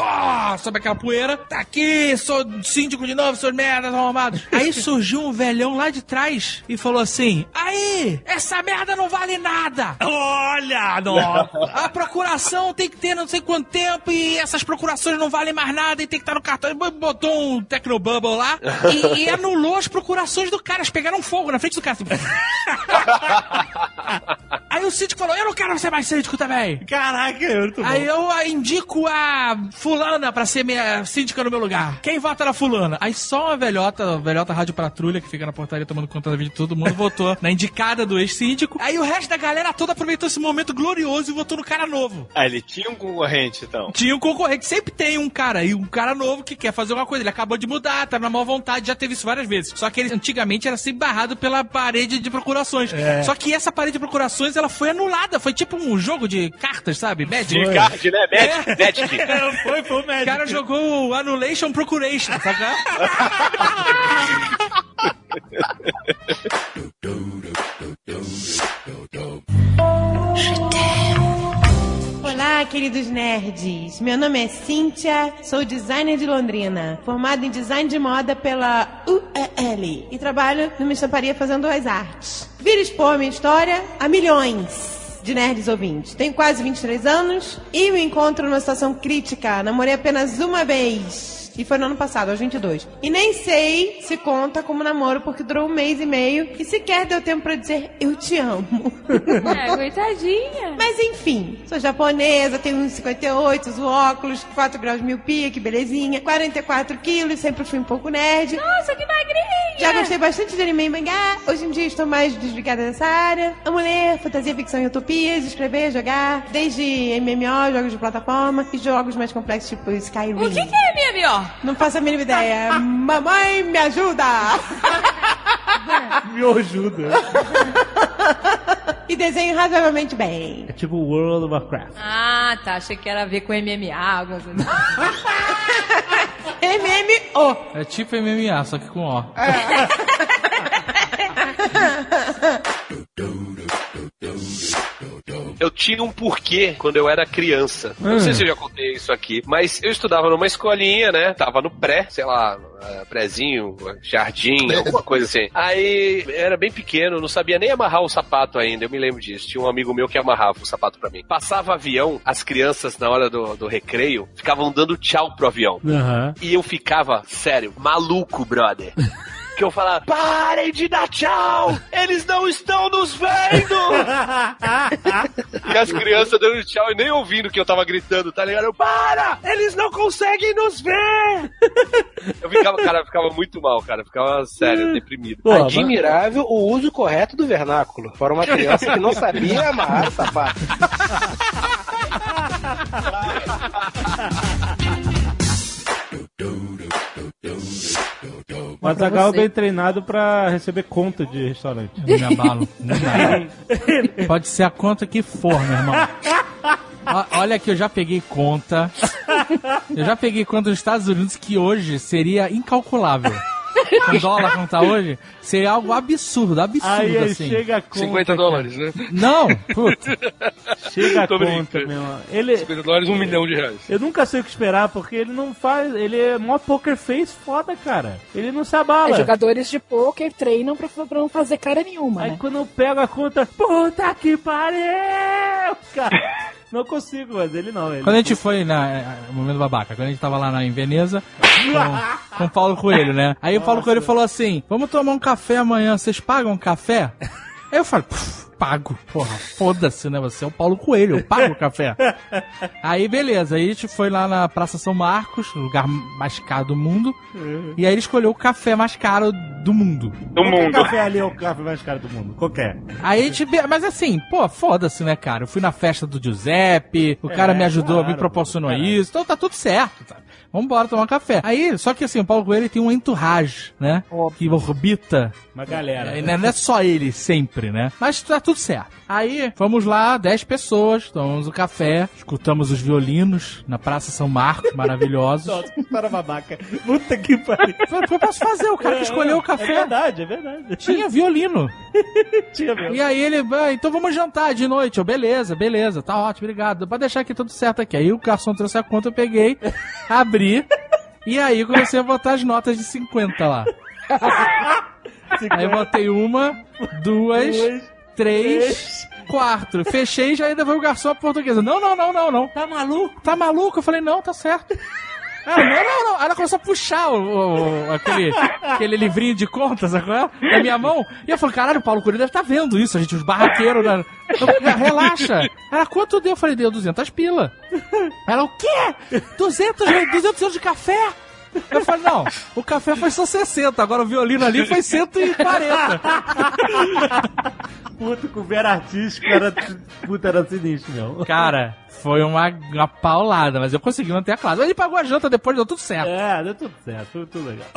sobe aquela poeira. Tá aqui, sou síndico de novo, seus merdas arrombados. (laughs) Aí surgiu um velhão lá de trás e falou assim: Aí, essa merda não vale nada. Olha, nossa. (laughs) A procuração tem que ter não sei quanto tempo e essas procurações não valem mais nada e tem que estar no cartão. Botou um Tecnobubble lá (laughs) e, e anulou as procurações do cara. Eles pegaram fogo na frente do cara. (laughs) Aí o síndico falou: Eu não quero ser mais síndico também. Caraca, é muito bom. Aí eu ah, indico a fulana pra ser minha síndica no meu lugar. Quem vota na fulana? Aí só uma velhota, a velhota rádio patrulha, que fica na portaria tomando conta da vida de todo mundo, votou (laughs) na indicada do ex-síndico. Aí o resto da galera toda aproveitou esse momento glorioso e votou no cara novo. Ah, ele tinha um concorrente, então. Tinha um concorrente, sempre tem um cara aí, um cara novo que quer fazer uma coisa. Ele acabou de mudar, tá na má vontade, já teve isso várias vezes. Só que ele antigamente era sempre barrado pela parede de procurações. É. Só que essa parede de procurações, ela foi anulada. Foi tipo um jogo de cartas, sabe? Magic. De card, né? Magic. Magic. (laughs) É, foi, foi o O médico. cara jogou o Annulation Procuration, sabe? (laughs) Olá, queridos nerds. Meu nome é Cíntia, sou designer de Londrina, formada em design de moda pela UEL e trabalho numa estamparia fazendo as artes. Vira expor minha história a milhões de nerds ouvintes. Tenho quase 23 anos e me encontro numa situação crítica. Namorei apenas uma vez. E foi no ano passado, aos 22. E nem sei se conta como namoro, porque durou um mês e meio e sequer deu tempo pra dizer eu te amo. É, coitadinha. (laughs) Mas enfim, sou japonesa, tenho uns 58, uso óculos, 4 graus de miopia, que belezinha, 44 quilos, sempre fui um pouco nerd. Nossa, que magrinha. Já gostei bastante de anime e mangá, hoje em dia estou mais desligada dessa área. Amo ler, fantasia, ficção e utopias, escrever, jogar, desde MMO, jogos de plataforma, e jogos mais complexos tipo Skyrim. O que, que é melhor? Não faço a mínima ideia. Mamãe, me ajuda! Me ajuda. e desenho razoavelmente bem. É tipo World of Warcraft. Ah, tá. Achei que era a ver com MMA, alguma coisa. (laughs) MMO. É tipo MMA, só que com O. (laughs) Eu tinha um porquê quando eu era criança. Não sei se eu já contei isso aqui, mas eu estudava numa escolinha, né? Tava no pré, sei lá, eh, prézinho, jardim, alguma coisa assim. Aí era bem pequeno, não sabia nem amarrar o sapato ainda, eu me lembro disso. Tinha um amigo meu que amarrava o sapato pra mim. Passava avião, as crianças na hora do, do recreio ficavam dando tchau pro avião. Aham. E eu ficava, sério, maluco, brother. (laughs) Que eu falava, parem de dar tchau! Eles não estão nos vendo! (laughs) e as crianças dando tchau e nem ouvindo que eu tava gritando, tá ligado? Eu, para! Eles não conseguem nos ver! eu ficava, cara, eu ficava muito mal, cara. Eu ficava sério, deprimido. Pô, Admirável o uso correto do vernáculo. Para uma criança que não sabia amarrar sapato. (laughs) O Azagal é bem treinado pra receber conta de restaurante. Eu me abalo. Não. (laughs) Pode ser a conta que for, meu irmão. Olha que eu já peguei conta. Eu já peguei conta dos Estados Unidos que hoje seria incalculável. Com dólar como tá hoje, seria algo absurdo, absurdo Aí, aí assim. chega a conta. 50 cara. dólares, né? Não, puta. Chega a Tô conta, brincando. meu irmão. Ele, 50 dólares, um milhão de reais. eu nunca sei o que esperar, porque ele não faz. Ele é mó poker face foda, cara. Ele não se abala. É, jogadores de pôquer treinam pra, pra não fazer cara nenhuma, Aí né? quando eu pego a conta, puta que pariu! Cara, não consigo, mas ele não. Ele Quando a gente foi na. é, Momento babaca, quando a gente tava lá na, em Veneza com, (laughs) com o Paulo Coelho, né? Aí o Paulo Coelho falou assim: Vamos tomar um café amanhã, vocês pagam um café? Aí eu "Puf, pago. Porra, foda-se, né? Você é o Paulo Coelho, eu pago o café. (laughs) Aí, beleza. Aí a gente foi lá na Praça São Marcos, o lugar mais caro do mundo. E aí ele escolheu o café mais caro do mundo. Do Qualquer café ali é o café mais caro do mundo. Qualquer. Aí a gente. be- Mas assim, pô, foda-se, né, cara? Eu fui na festa do Giuseppe, o cara É, me ajudou, claro, me proporcionou isso, então tá tudo certo, tá? Vambora tomar um café. Aí, só que assim, o Paulo Coelho tem um entourage, né? Que orbita. Uma galera. É, Não é só ele sempre, né? Mas tá tudo certo. Aí, fomos lá, 10 pessoas, tomamos o café, escutamos os violinos na Praça São Marcos, maravilhosos. Nossa, história babaca. Puta que pariu. Falei, O que eu posso fazer? O cara que escolheu o É café verdade, é verdade. tinha violino. (laughs) Tinha mesmo. E aí ele, ah, então vamos jantar de noite. Eu, beleza, beleza, tá ótimo, obrigado. Pode deixar aqui tudo certo aqui. Aí o garçom trouxe a conta, eu peguei, (laughs) abri, e aí eu comecei a botar as notas de 50 lá. (laughs) Aí eu botei uma, duas, três, quatro. Fechei e já ainda foi o garçom portuguesa. Não, não, não, não, não. Tá maluco? Tá maluco? Eu falei, não, tá certo. (laughs) Ah, não, não, não. Aí ela começou a puxar o, o- aquele, aquele livrinho de contas, qual é? Na minha mão. E eu falei, caralho, o Paulo Coelho deve estar vendo isso, a gente, os barraqueiros. Né? Eu falei, relaxa. Ela, quanto deu? Eu falei, deu 200 pila. Ela, o quê? 200, 200 euros de café? Eu falei, não, o café foi só 60, agora o violino ali foi 140. Puta, com vera artístico era. Puta, era sinistro, meu. Cara, foi uma, uma paulada, mas eu consegui manter a classe. Ele pagou a janta depois, deu tudo certo. É, deu tudo certo, tudo, tudo legal.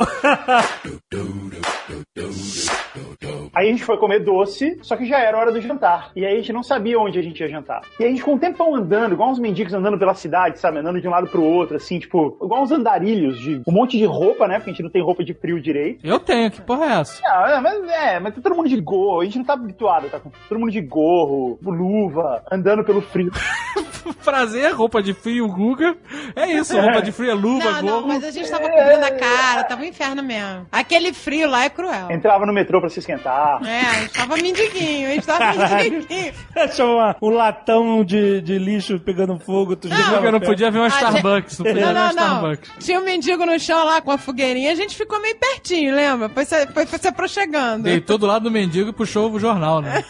Aí a gente foi comer doce, só que já era hora do jantar. E aí a gente não sabia onde a gente ia jantar. E aí a gente ficou um tempão andando, igual uns mendigos andando pela cidade, sabe? Andando de um lado pro outro, assim, tipo, igual uns andarilhos de um monte de roupa, né? Porque a gente não tem roupa de frio direito. Eu tenho, que porra é essa? Ah, é, mas é, mas tá todo mundo de gorro, a gente não tá habituado, tá com todo mundo de gorro, luva, andando pelo frio. (laughs) Prazer, roupa de frio, Guga. É isso, roupa de frio é luva, Não, não, gorro. mas a gente tava cobrindo a cara, tava um inferno mesmo. Aquele frio lá é cruel. Entrava no metrô pra se esquentar. É, a gente tava mendiguinho, a gente tava mendiguinho. Achou uma- um latão de, de lixo pegando fogo, tu jogava Eu não podia ver uma Starbucks, não podia Não, ver uma não, não. Starbucks. Tinha um mendigo no chão lá com a fogueirinha, a gente ficou meio pertinho, lembra? Foi se, foi, foi se aproximando. Deitou do lado do mendigo e puxou o jornal, né?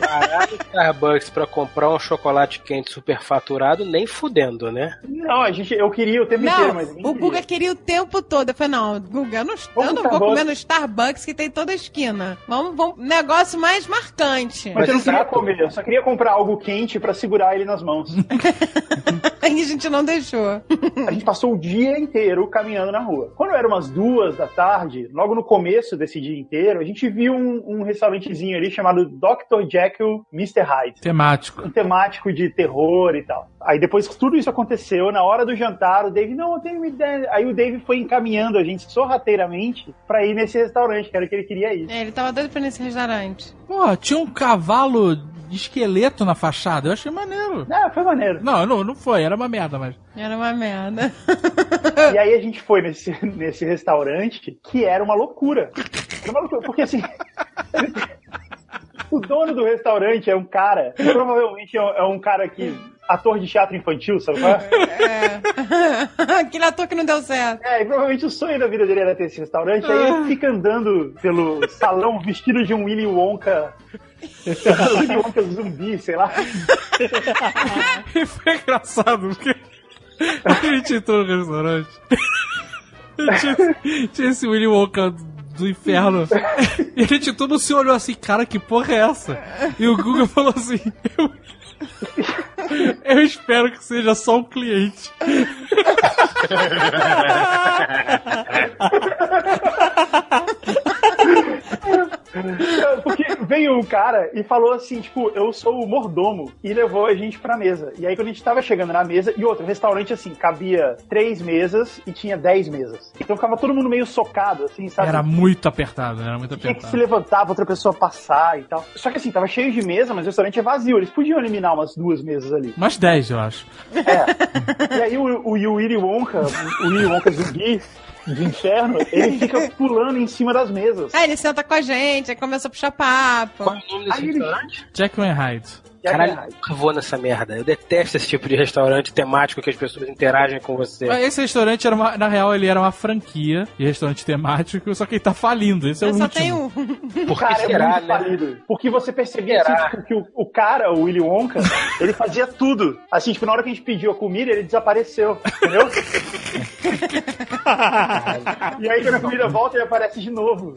Parar no Starbucks pra comprar um chocolate quente superfaturado, nem fudendo, né? Não, a gente, eu queria o tempo inteiro, Não, mas ninguém o. Guga queria o tempo todo. Eu falei, não, Guga, eu não, eu Vamos não vou comer no Starbucks que tem toda a esquina. Vamos, vamos, negócio mais marcante. Mas eu não queria Exato. comer, eu só queria comprar algo quente pra segurar ele nas mãos. (laughs) Aí a gente não deixou. A gente passou o dia inteiro caminhando na rua. Quando era umas duas da tarde, logo no começo desse dia inteiro, a gente viu um, um restaurantezinho ali chamado Dr. Jekyll Mr. Hyde. Temático. Um temático de terror e tal. Aí depois que tudo isso aconteceu, na hora do jantar, o Dave, não, eu tenho uma ideia. Aí o Dave foi encaminhando a gente sorrateiramente pra ir nesse restaurante, que era o que ele queria ir. É, ele tava doido pra ir nesse restaurante. Pô, tinha um cavalo esqueleto na fachada. Eu achei maneiro. É, foi maneiro. Não, não, não foi. Era uma merda, mas... Era uma merda. (laughs) E aí a gente foi nesse, nesse restaurante que era uma loucura. Era uma loucura, porque assim. (laughs) o dono do restaurante é um cara, provavelmente é um- é um cara que. ator de teatro infantil, sabe qual é? É. (laughs) Aquele ator que não deu certo. É, e provavelmente o sonho da vida dele era ter esse restaurante, aí ele fica andando pelo salão vestido de um Willy Wonka. Willy Wonka zumbi, sei lá. E (laughs) foi engraçado, porque a gente entrou no restaurante. Tinha, tinha esse Willy Wonka do inferno. E a gente todo se olhou assim, cara, que porra é essa? E o Google falou assim, eu, eu espero que seja só um cliente. (laughs) (laughs) Porque veio um cara e falou assim, tipo, eu sou o mordomo, e levou a gente pra mesa. E aí quando a gente tava chegando na mesa, e outro, restaurante assim, cabia três mesas e tinha dez mesas. Então ficava todo mundo meio socado, assim, sabe? Era muito apertado, era muito Tinha que se apertado. levantar pra outra pessoa passar e tal. Só que assim, tava cheio de mesa, mas o restaurante é vazio. Eles podiam eliminar umas duas mesas ali. Umas 10, eu acho. E aí o, o, o Willy Wonka, o Willy Wonka zumbi de inferno, ele fica (laughs) pulando em cima das mesas. Aí ele senta com a gente, aí começa a puxar papo. Qual é o nome desse Aí ele-? Jack Hyde. Que é Caralho, eu nunca vou nessa merda. Eu detesto esse tipo de restaurante temático que as pessoas interagem com você. Mas Esse restaurante, era uma- na real, ele era uma franquia de restaurante temático, só que ele tá falindo. Esse é o Eu só último. tenho um. (laughs) Por Cara, que é será, muito né? falido. Porque você percebia assim, tipo, que o, o cara, o Willy Wonka, (laughs) ele fazia tudo. Assim, tipo, na hora que a gente pediu a comida, ele desapareceu. Entendeu? (laughs) e aí quando a comida volta, ele aparece de novo.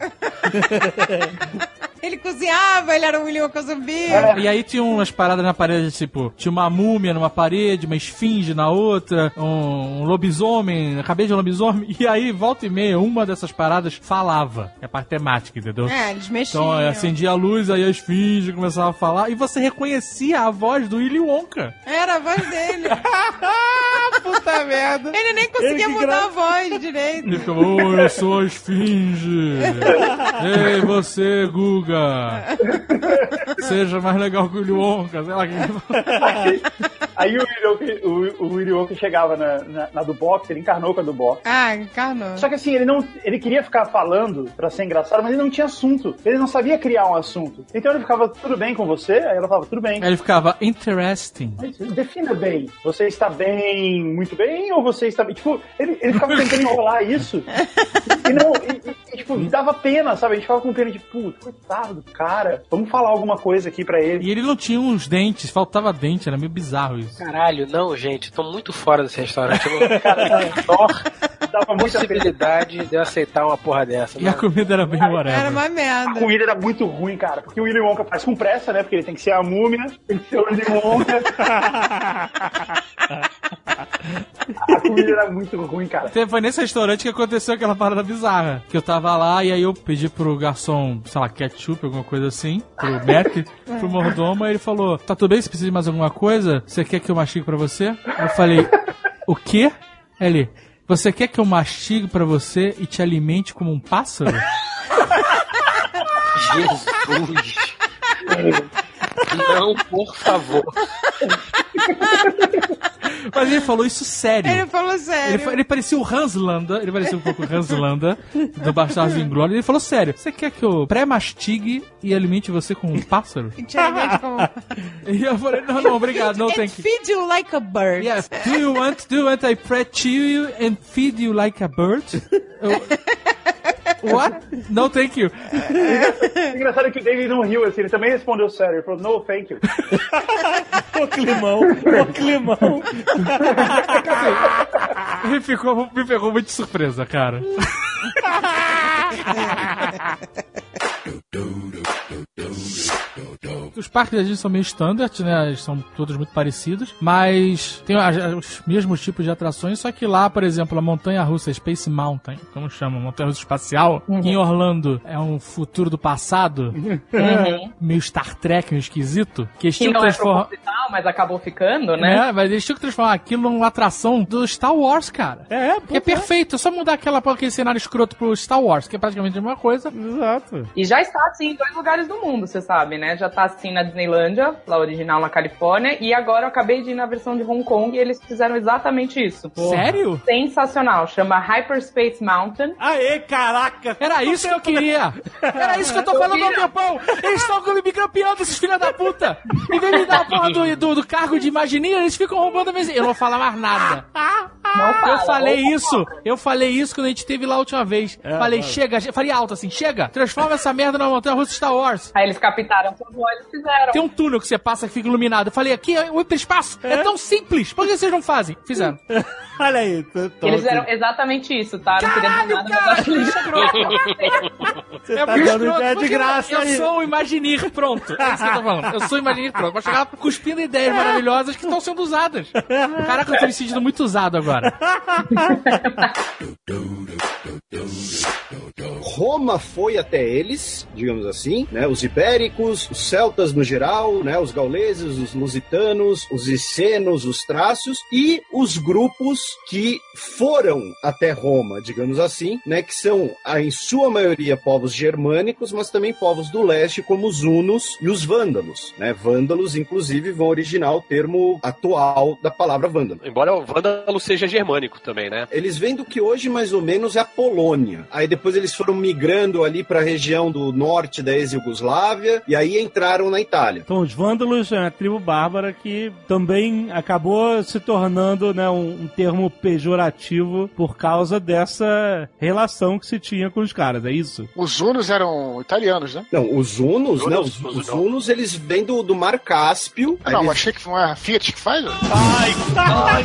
Ele cozinhava, ele era um William Wonka zumbi. E aí tinha umas paradas na parede, tipo, tinha uma múmia numa parede, uma esfinge na outra, um, um lobisomem, a cabeça de um lobisomem, e aí, volta e meia, uma dessas paradas falava. É a parte temática, entendeu? É, eles mexiam. Então, é, acendia a luz, aí a esfinge começava a falar, e você reconhecia a voz do Willy Wonka. Era a voz dele. (laughs) Puta merda. Ele nem conseguia Ele mudar a voz direito. Ele ficava, oh, eu sou a esfinge. (laughs) Ei, você, Guga. (laughs) Seja mais legal que o Willy Wonka, sei lá que Aí, aí o, Willy Wonka, o, o Willy Wonka chegava na, na, na do box, ele encarnou com a do box. Ah, encarnou. Só que assim, ele não. Ele queria ficar falando pra ser engraçado, mas ele não tinha assunto. Ele não sabia criar um assunto. Então ele ficava, tudo bem com você? Aí ela falava, tudo bem. Aí ele ficava, interesting. Mas defina bem. Você está bem, muito bem, ou você está bem? Tipo, ele, ele ficava tentando enrolar isso. E não, e, tipo, dava pena, sabe? A gente ficava com pena de, puta, coitado do cara. Vamos falar alguma coisa aqui pra ele. E ele não tinha uns dentes, faltava dente, era meio bizarro isso. Caralho, não, gente, tô muito fora desse restaurante. Eu não (laughs) cara, (laughs) Dava muita possibilidade de eu aceitar uma porra dessa. E a não. comida era bem whatever. Era uma A merda. comida era muito ruim, cara, porque o Willy Wonka faz com pressa, né? Porque ele tem que ser a múmia, tem que ser o Willy Wonka. (laughs) a comida era muito ruim, cara. Foi nesse restaurante que aconteceu aquela parada bizarra. Que eu tava lá e aí eu pedi pro garçom, sei lá, ketchup, alguma coisa assim, pro Mac, pro mordomo, e ele falou: Tá tudo bem? Você precisa de mais alguma coisa? Você quer que eu mastigue pra você? Eu falei: O quê? Ele: Você quer que eu mastigue pra você e te alimente como um pássaro? (laughs) Jesus. (laughs) Não, por favor. Mas ele falou isso sério. Ele falou sério. Ele, fa- ele parecia o Hans Landa, ele parecia um pouco o Hans Landa do Bastardos Inglórios. Ele falou sério: Você quer que eu pré-mastigue e alimente você com um pássaro? (laughs) E eu falei: Não, não, obrigado, não tem que. feed you like a bird. Yeah, do you want, do you want I pre-chew you and feed you like a bird? (laughs) Eu- What? No, thank you. O engraçado é que o David não riu, assim, ele também respondeu sério. Ele falou, no, thank you. (laughs) Ô climão, ô climão. Ele ficou, me pegou muito de surpresa, cara. (laughs) Os parques da Disney são meio standard, né? Eles são todos muito parecidos, mas tem os mesmos tipos de atrações, só que lá, por exemplo, a montanha russa Space Mountain, como chama, montanha russa espacial, que em Orlando é um futuro do passado, (laughs) meio Star Trek, meio esquisito, que eles Que tinham que não é transformar. proposital, mas acabou ficando, né? Né? Mas eles tinham que transformar aquilo numa atração do Star Wars, cara. É, Que é perfeito, é só mudar aquela, aquele cenário escroto pro Star Wars, que é praticamente a mesma coisa. Exato. E já está assim em dois lugares do mundo, você sabe, né? Já tá assim na Disneylândia, lá original na Califórnia, e agora eu acabei de ir na versão de Hong Kong e eles fizeram exatamente isso. Sério? Sensacional, chama Hyperspace Mountain. Aê, caraca! Era isso que eu queria! Era isso que eu tô falando há um tempão! Eles estão me campeando, esses filhos da puta! Em vez de dar a porra do, do, do cargo de Imagineer, eles ficam roubando a mesa. Eu não vou falar mais nada. Fala, Eu falei isso, eu falei isso quando a gente teve lá a última vez. falei, chega, che- falei alto assim, chega, transforma essa merda na montanha russa Star Wars. Aí eles captaram sua e fizeram. Tem um túnel que você passa que fica iluminado. Eu falei, aqui é o hiperespaço. É tão simples. Por que vocês não fazem? Fizeram. (laughs) Olha aí. tô- tô- Eles fizeram exatamente isso, tá? Não queria nada, mas acho legal. Você tá muito dando ideia de graça Eu aí. sou um Imagineer pronto. É isso que eu tô falando. Eu sou um Imagineer pronto. Vou chegar lá cuspindo ideias maravilhosas que estão sendo usadas. Caraca, eu tô me sentindo muito usado agora. Roma foi até eles, digamos assim, né? Os ibéricos, os celtas no geral, né? Os gauleses, os lusitanos, os essenos, os trácios e os grupos que foram até Roma, digamos assim, né? Que são, em sua maioria, povos germânicos, mas também povos do leste, como os hunos e os vândalos, né? Vândalos, inclusive, vão originar o termo atual da palavra vândalo. Embora o vândalo seja germânico também, né? Eles vêm do que hoje mais ou menos é a Polônia. Aí depois eles foram migrando ali para a região do norte da ex-Yugoslávia e aí entraram na Itália. Então, os vândalos é uma tribo bárbara que também acabou se tornando né, um, um termo pejorativo por causa dessa relação que se tinha com os caras, é isso? Os Hunos eram italianos, né? Não, os Hunos, né? Os, os os Hunos, eles vêm do, do Mar Cáspio. Ah, não, Eles- achei que foi a Fiat que faz. Ai, ai.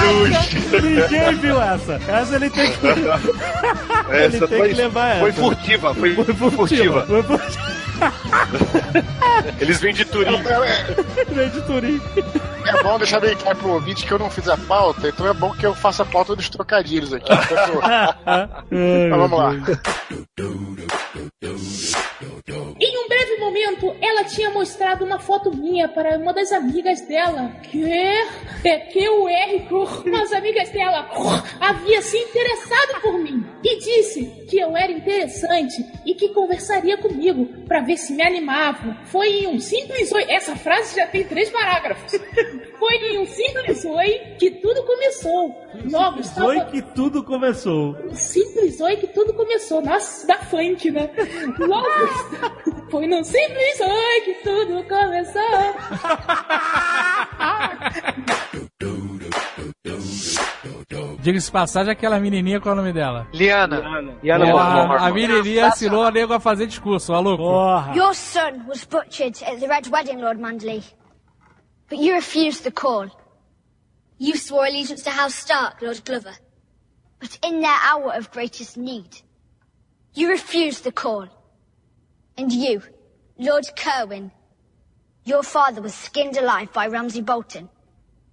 Jesus! Ninguém viu essa. Essa ele tem que. (laughs) ele Essa tem foi, que levar foi essa. furtiva, foi, Foi furtiva. Foi furtiva. (laughs) Eles vêm de Turim. (laughs) Vem de Turim. É bom deixar bem claro pro ouvinte que eu não fiz a pauta, então é bom que eu faça a pauta dos trocadilhos aqui. (laughs) Então, vamos lá. Em um breve momento, ela tinha mostrado uma foto minha para uma das amigas dela. Que? É que o R. As amigas dela havia se interessado por mim e disse que eu era interessante e que conversaria comigo para ver se me animava. Foi em um simples oi. Essa frase já tem três parágrafos. Foi em um simples oi que tudo começou. Logo estava Foi que tudo começou. Simples oi que tudo começou. Nossa, da funk, né? Logo, foi num simples oi que tudo começou. (laughs) Diga-se passagem, aquela menininha, qual é o nome dela? Liana. Liana Porra, Mormon. a menininha ensinou a nego a fazer discurso, maluco. Porra. Your son was butchered at the Red Wedding, Lord Mandley. But you refused the call. You swore allegiance to House Stark, Lord Glover. But in their hour of greatest need, you refused the call. And you, Lord Kerwin, your father was skinned alive by Ramsay Bolton.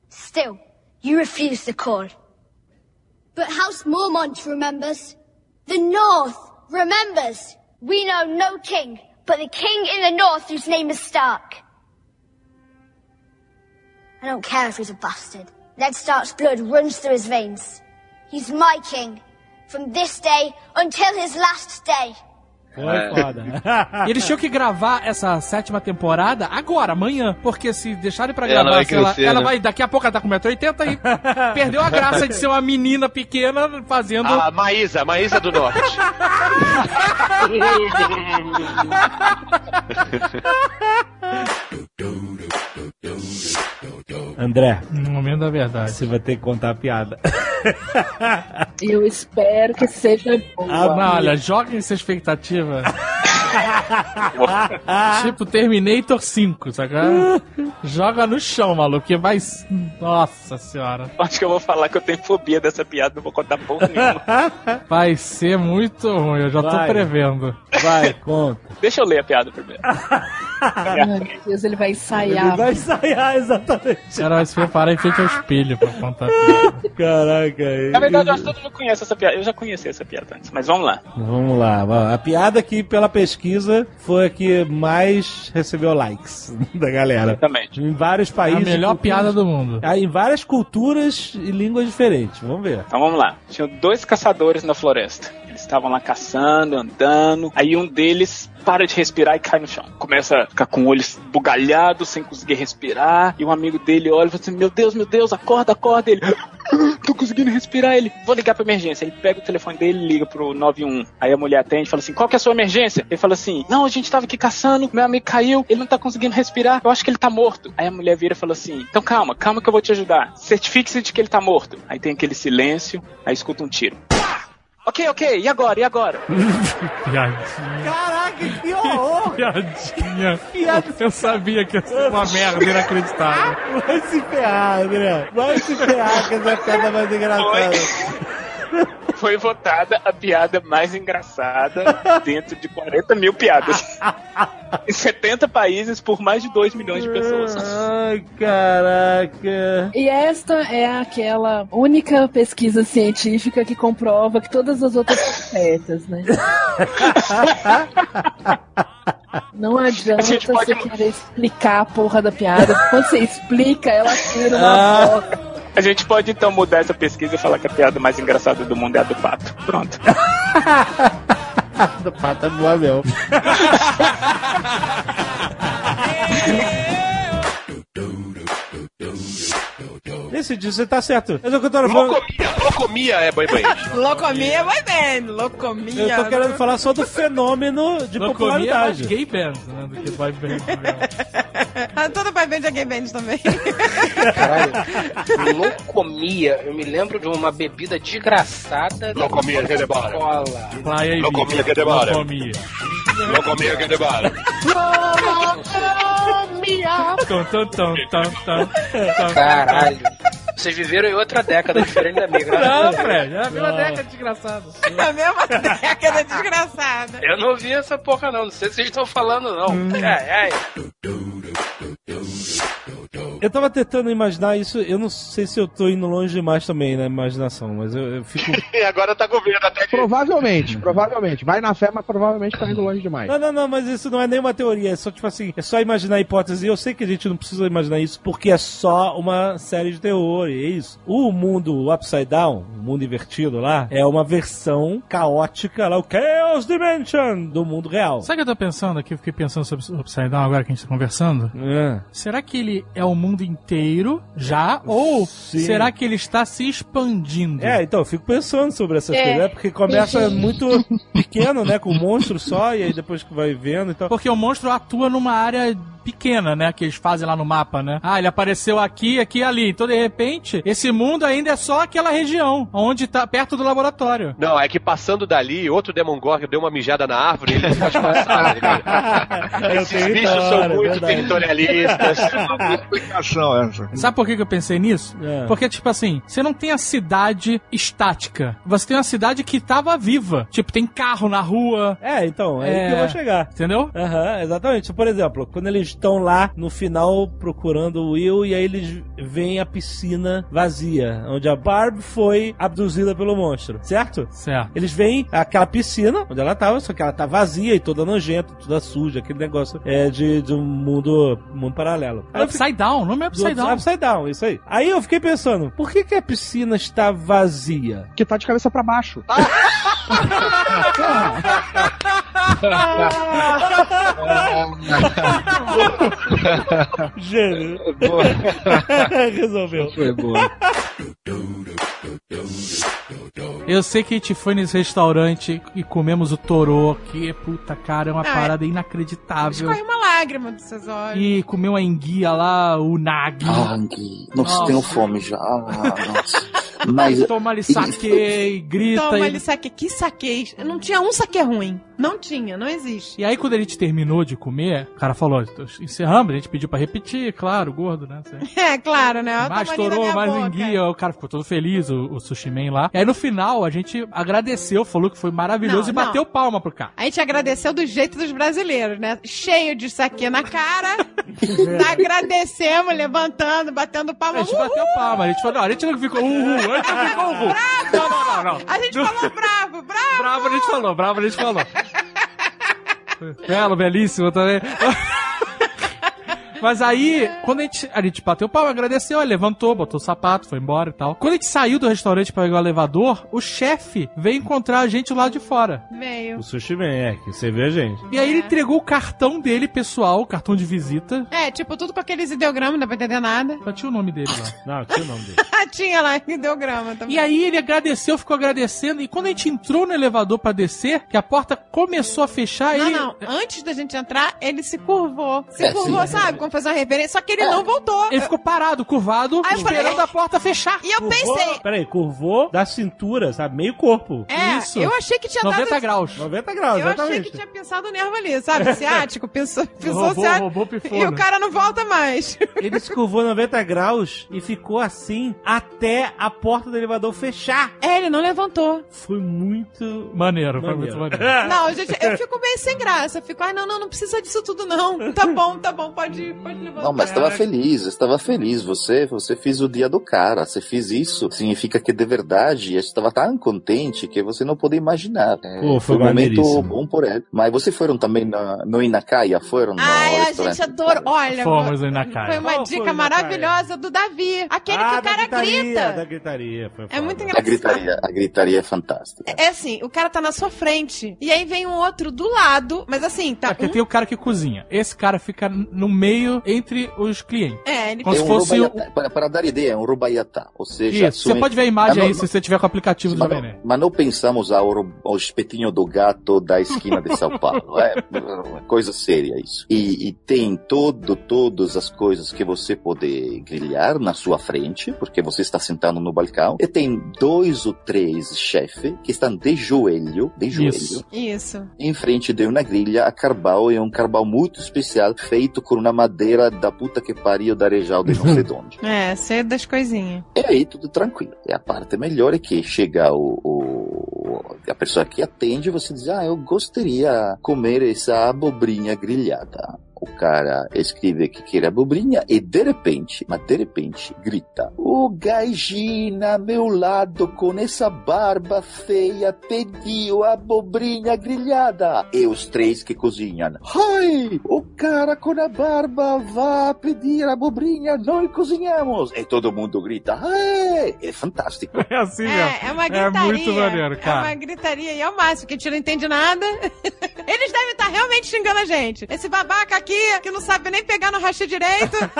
Still, you refused the call. But House Mormont remembers. The North remembers. We know no king, but the king in the North whose name is Stark. I don't care if he's a bastard. Ned Stark's blood runs through his veins. He's my king. From this day until his last day. Foi foda. (laughs) E eles tinham que gravar essa sétima temporada agora, amanhã. Porque se deixarem pra Ela gravar, lá, crescer, ela né? vai. Daqui a pouco ela tá com 1,80m e (laughs) perdeu a graça de ser uma menina pequena fazendo. A Maísa, Maísa do Norte. André, No momento da verdade. você vai ter que contar a piada. Eu espero que seja boa. Ah, não, olha, joguem essa expectativa velho. (laughs) tipo Terminator 5, saca? Joga no chão, maluco, que vai. Nossa senhora. Acho que eu vou falar que eu tenho fobia dessa piada, não vou contar porra nenhuma. (laughs) Vai ser muito ruim, eu já tô Vai. prevendo. Vai, conta. Deixa eu ler a piada primeiro. Meu Deus, ele vai ensaiar. Ele vai ensaiar, exatamente. Cara vai se preparar em frente ao espelho pra contar a piada. Caraca. ele- Na verdade, eu acho que todo mundo conhece essa piada. Eu já conheci essa piada antes, mas vamos lá. Vamos lá. A piada que, pela pesquisa, foi a que mais recebeu likes (laughs) da galera. Exatamente. Em vários A países. melhor culturas- piada do mundo. Ah, Em várias culturas e línguas diferentes. Vamos ver. Então vamos lá. Tinham dois caçadores na floresta. Estavam lá caçando, andando. Aí um deles para de respirar e cai no chão. Começa a ficar com o olho bugalhado, sem conseguir respirar. E um amigo dele olha e fala assim: Meu Deus, meu Deus, acorda, acorda. Ele, "Ah, tô conseguindo respirar. Ele, vou ligar pra emergência. Ele pega o telefone dele liga pro 91. Aí a mulher atende e fala assim: Qual que é a sua emergência? Ele fala assim: Não, a gente tava aqui caçando, meu amigo caiu, ele não tá conseguindo respirar. Eu acho que ele tá morto. Aí a mulher vira e fala assim: Então calma, calma que eu vou te ajudar. Certifique-se de que ele tá morto. Aí tem aquele silêncio, aí escuta um tiro. Ok, ok, e agora? E agora? (laughs) Piadinha. Caraca, que horror! (laughs) Piadinha. Eu sabia que ia ser uma merda inacreditável. Vai se ferrar, André. Vai se ferrar, que essa é piada mais engraçada. Foi votada a piada mais engraçada dentro de 40 mil piadas. em 70 países por mais de 2 milhões de pessoas. Ai, caraca. E esta é aquela única pesquisa científica que comprova que todas as outras (laughs) são certas, né? (laughs) Não adianta gente pode- você querer explicar a porra da piada. Quando você explica, ela tira uma Ah. bosta. A gente pode então mudar essa pesquisa e falar que a piada mais engraçada do mundo é a do pato. Pronto. (laughs) do pato é boa mesmo. (laughs) Nesse dia você tá certo. Mas é o que eu tô falando. Locomia, locomia é boy band. (laughs) Locomia vai bem, locomia. Eu tô querendo falar só do fenômeno de Locomia é mais popularidade. gay band, né, do que boy band. Ah, Toda boy band é gay band também. Caralho, locomia. Eu me lembro de uma bebida desgraçada. da Locomia, que. Vai aí, Locomia que demora. Locomia. Locomia que tum, tum. Caralho. Vocês viveram em outra década diferente da minha, graças Não. Fred, é a mesma década desgraçada. (laughs) a mesma década desgraçada. Eu não vi essa porra não, não sei se vocês estão falando não. Ai, ai. Eu tava tentando imaginar isso, eu não sei se eu tô indo longe demais também na imaginação, mas eu, eu fico. E (laughs) agora tá com medo até de... Provavelmente, provavelmente. Vai na fé, mas provavelmente tá indo longe demais. Não, não, não, mas isso não é nenhuma teoria, é só tipo assim, é só imaginar a hipótese. E eu sei que a gente não precisa imaginar isso porque é só uma série de terror, e é isso. O mundo Upside Down, o mundo invertido lá, é uma versão caótica lá, o Chaos Dimension do mundo real. Sabe o que eu tô pensando aqui? Eu fiquei pensando sobre o Upside Down agora que a gente tá conversando. É. Será que ele é o mundo inteiro já? Ou Sim. será que ele está se expandindo? É, então, eu fico pensando sobre essas É. coisas, né? Porque começa muito pequeno, né? Com um monstro só, e aí depois que vai vendo, então. Porque o monstro atua numa área pequena, né? Que eles fazem lá no mapa, né? Ah, ele apareceu aqui, aqui e ali. Então, de repente, esse mundo ainda é só aquela região, onde tá perto do laboratório. Não, é que passando dali, outro Demogorgon deu uma mijada na árvore e ele pode passar, (laughs) tá? É Esses bichos são muito verdade. territorialistas. Explicação essa. Sabe por que que eu pensei nisso? É. Porque, tipo assim, você não tem a cidade estática. Você tem uma cidade que tava viva. Tipo, tem carro na rua. É, então, é, aí que eu vou chegar. Entendeu? Aham, exatamente. Por exemplo, quando eles estão lá no final procurando o Will e aí eles veem a piscina vazia, onde a Barb foi abduzida pelo monstro, certo? Certo. Eles veem aquela piscina onde ela tava, só que ela tá vazia e toda nojenta, toda suja, aquele negócio é de, de um mundo, mundo paralelo. Aí eu fiquei- Upside Down, o nome é do Upside Down. Upside Down, isso aí. Aí eu fiquei pensando, por que que a piscina está vazia? Que tá de cabeça pra baixo. (laughs) (laughs) Gênio. (laughs) Resolveu. Foi boa. Eu sei que a gente foi nesse restaurante e comemos o torô, que, puta, cara, é uma Ah, parada inacreditável. Escorre uma lágrima dos seus olhos. E comeu a enguia lá, o nag. Ah, Gui. Nossa, tenho fome já. Ah, nossa. Mas. Toma ali saque e grita. Toma e... saque. Que saqueis? Não tinha um saque ruim. Não tinha, não existe. E aí, quando a gente terminou de comer, o cara falou: encerramos, a gente pediu pra repetir, claro, gordo, né? (laughs) É, claro, né? Mais minha mais boca. enguia, o cara ficou todo feliz, o, o sushi man lá. E aí no final a gente agradeceu, falou que foi maravilhoso Não, e bateu palma pro cara. A gente agradeceu do jeito dos brasileiros, né? Cheio de saque na cara. (laughs) agradecemos, levantando, batendo palma. A gente bateu palma, a gente falou, não, a gente não ficou uhul, a gente não ficou uhul. Não, não, não, não. A gente falou bravo, bravo. Bravo a gente falou, bravo a gente falou. Belo, belíssimo também. (laughs) Mas aí, quando a gente, a gente bateu palma, agradeceu, aí levantou, botou o sapato, foi embora e tal. Quando a gente saiu do restaurante pra pegar o elevador, o chefe veio encontrar a gente lá de fora. Veio. O Sushi Man, é, que você vê a gente. E aí ele entregou o cartão dele, pessoal, o cartão de visita. É, tipo, tudo com aqueles ideogramas, não dá pra entender nada. Só tinha o nome dele lá. (laughs) Não, tinha o nome dele. (laughs) tinha lá, ideograma também. E aí ele agradeceu, ficou agradecendo. E quando a gente entrou no elevador pra descer, que a porta começou a fechar, Não, ele. não. Antes da gente entrar, ele se curvou. Se É, curvou, sim. sabe? Como fazer uma reverência. Só que ele não voltou. Ele ficou parado, curvado, Aí eu falei- esperando a porta fechar. E eu pensei. Peraí, curvou da cintura, sabe? Meio corpo. É, eu achei que tinha 90 dado... graus. 90 graus, Eu achei exatamente. que tinha pensado o nervo ali, sabe? Ciático, pensou, (laughs) pensou Robô- ciático. robô pifona. E o cara não volta mais. (laughs) Ele se curvou 90 graus e ficou assim até a porta do elevador fechar. É, ele não levantou. Foi muito. Maneiro, foi muito (laughs) maneiro. Não, gente, eu fico meio sem graça. Fico, ai, não, não, não precisa disso tudo, não. Tá bom, tá bom, pode, levantar. Não, mas estava feliz, estava feliz. Você, você fez o dia do cara. Você fez isso, significa que de verdade estava tão contente que você não pode imaginar. É, Pô, foi um momento bom por ele. Mas vocês foram também na, no Inakaya? Foram no Ai, a gente adorou. Olha, Fomos no Inakaya. foi uma Qual dica foi maravilhosa do Davi. Aquele Ah, que o da cara gritaria, grita. Da gritaria, foi É muito A engraçado. gritaria, a gritaria é fantástica. É assim, o cara tá na sua frente. E aí vem um outro do lado, mas assim, tá. Porque um- tem o cara que cozinha. Esse cara fica no meio meio entre os clientes. É, ele Como se um fosse o... rubaiatá. para, para dar ideia, é um rubaiatá. Ou seja, Isso, você pode ver a imagem aí se você tiver com o aplicativo do mas, Jovem não, Nerd. mas não pensamos ao, ao espetinho do gato da esquina de São Paulo. É uma coisa séria isso. E, e tem todo, todas as coisas que você pode grelhar na sua frente, porque você está sentado no balcão. E tem dois ou três chefes que estão de joelho, de joelho, Isso. Isso. em frente de uma grelha a carbal. É um carbal muito especial, feito com uma madeira da puta que pariu da Arejal de não sei de onde. (laughs) É, sei das coisinhas. E aí tudo tranquilo. E a parte melhor é que chega o, o- a pessoa que atende, você diz, ah, eu gostaria de comer essa abobrinha grelhada. O cara escreve que quer abobrinha e de repente, mas de repente, grita: O gajinha meu lado com essa barba feia pediu abobrinha grelhada. E os três que cozinham: Ai, o cara com a barba vai pedir abobrinha, nós cozinhamos. E todo mundo grita: Ai, é fantástico. (laughs) É assim É, é uma gritaria. muito maneiro, É cara. uma gritaria e é o máximo, que a gente não entende nada. (laughs) Eles devem estar realmente xingando a gente. Esse babaca aqui, que não sabe nem pegar no racha direito. (laughs)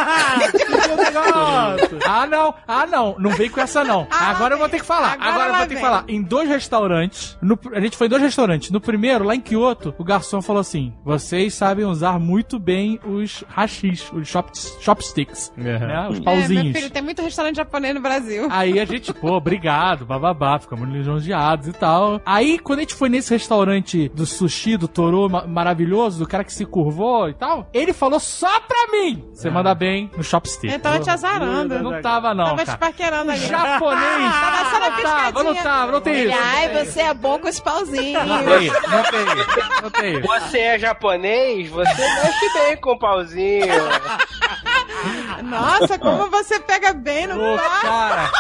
ah, não. Ah, não. Não vem com essa, não. agora eu vou ter que falar. Agora Agora, eu vou ter que vem. falar. Em dois restaurantes, no- a gente foi em dois restaurantes. No primeiro, lá em Kyoto, o garçom falou assim: vocês sabem usar muito bem os hashis, os chop, chopsticks, né? Os É, meu pauzinhos. filho, tem muito restaurante japonês no Brasil. Aí a gente, pô, obrigado, bababá, ficamos lisonjeados e tal. Aí, quando a gente foi nesse restaurante do sushi, do Toro ma- maravilhoso, do cara que se curvou e tal, ele falou só pra mim: você manda bem no chopstick. Ele tava te azarando. Não tava, não. Tava te cara. paquerando ali. Japonês. (laughs) Tava só na Não tava, não tava, não tem Ele, isso. Ai, você é bom com os pauzinhos. Não tem isso, não tem isso, não tem isso. Você é japonês, você mexe bem com o pauzinho. (laughs) Nossa, como você pega bem no Ô, pau. cara.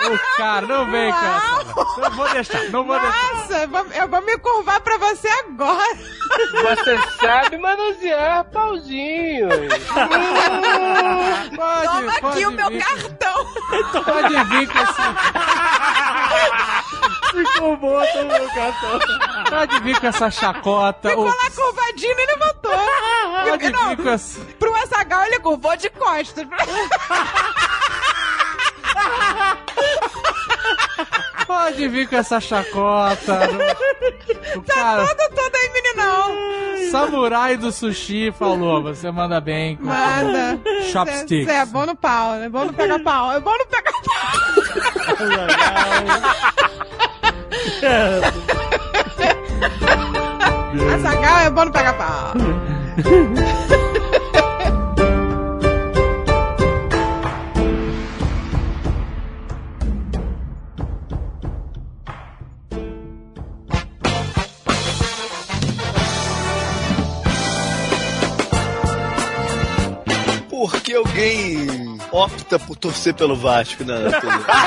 Ô, cara, não vem com essa. Não vou deixar, não vou deixar. Nossa, eu vou, me curvar pra você agora. Você sabe manusear pauzinhos. Pode, Toma aqui pode o meu vir. cartão. Pode vir com esse. Ficou bom, toma meu cartão. Pode vir com essa chacota. Ficou ô, lá curvadinho e levantou. Pode Não, vir com essa. Pro Azagal ele curvou de costas. (laughs) Pode vir com essa chacota. O cara, Todo, todo aí, meninão. samurai do sushi falou: você manda bem com Manda. chopsticks. Você é bom no pau, é bom no pegar pau. É bom no pegar pau. (laughs) Azagal é bom no pegar pau. (laughs) Por que alguém opta por torcer pelo Vasco na na televisão?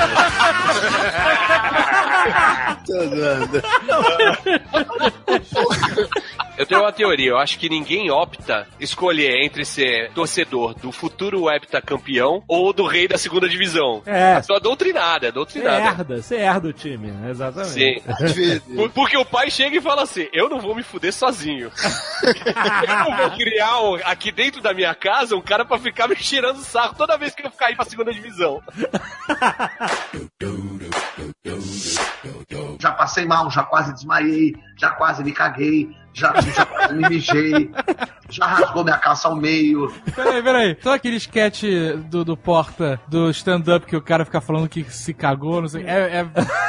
Eu tenho uma teoria, eu acho que ninguém opta escolher entre ser torcedor do futuro heptacampeão ou do rei da segunda divisão. É. É só doutrinada, é Você doutrinada. herda, você herda o time, exatamente. Sim. (laughs) Por- Porque o pai chega e fala assim: eu não vou me fuder sozinho. (laughs) eu não vou criar um- aqui dentro da minha casa um cara pra ficar me tirando o sarro toda vez que eu ficar aí pra segunda divisão. Já passei mal, já quase desmaiei, já quase me caguei, já, já quase me mijei, já rasgou minha calça ao meio. Peraí, peraí. Então aquele sketch do, do Porta, do stand-up que o cara fica falando que se cagou, não sei. É, é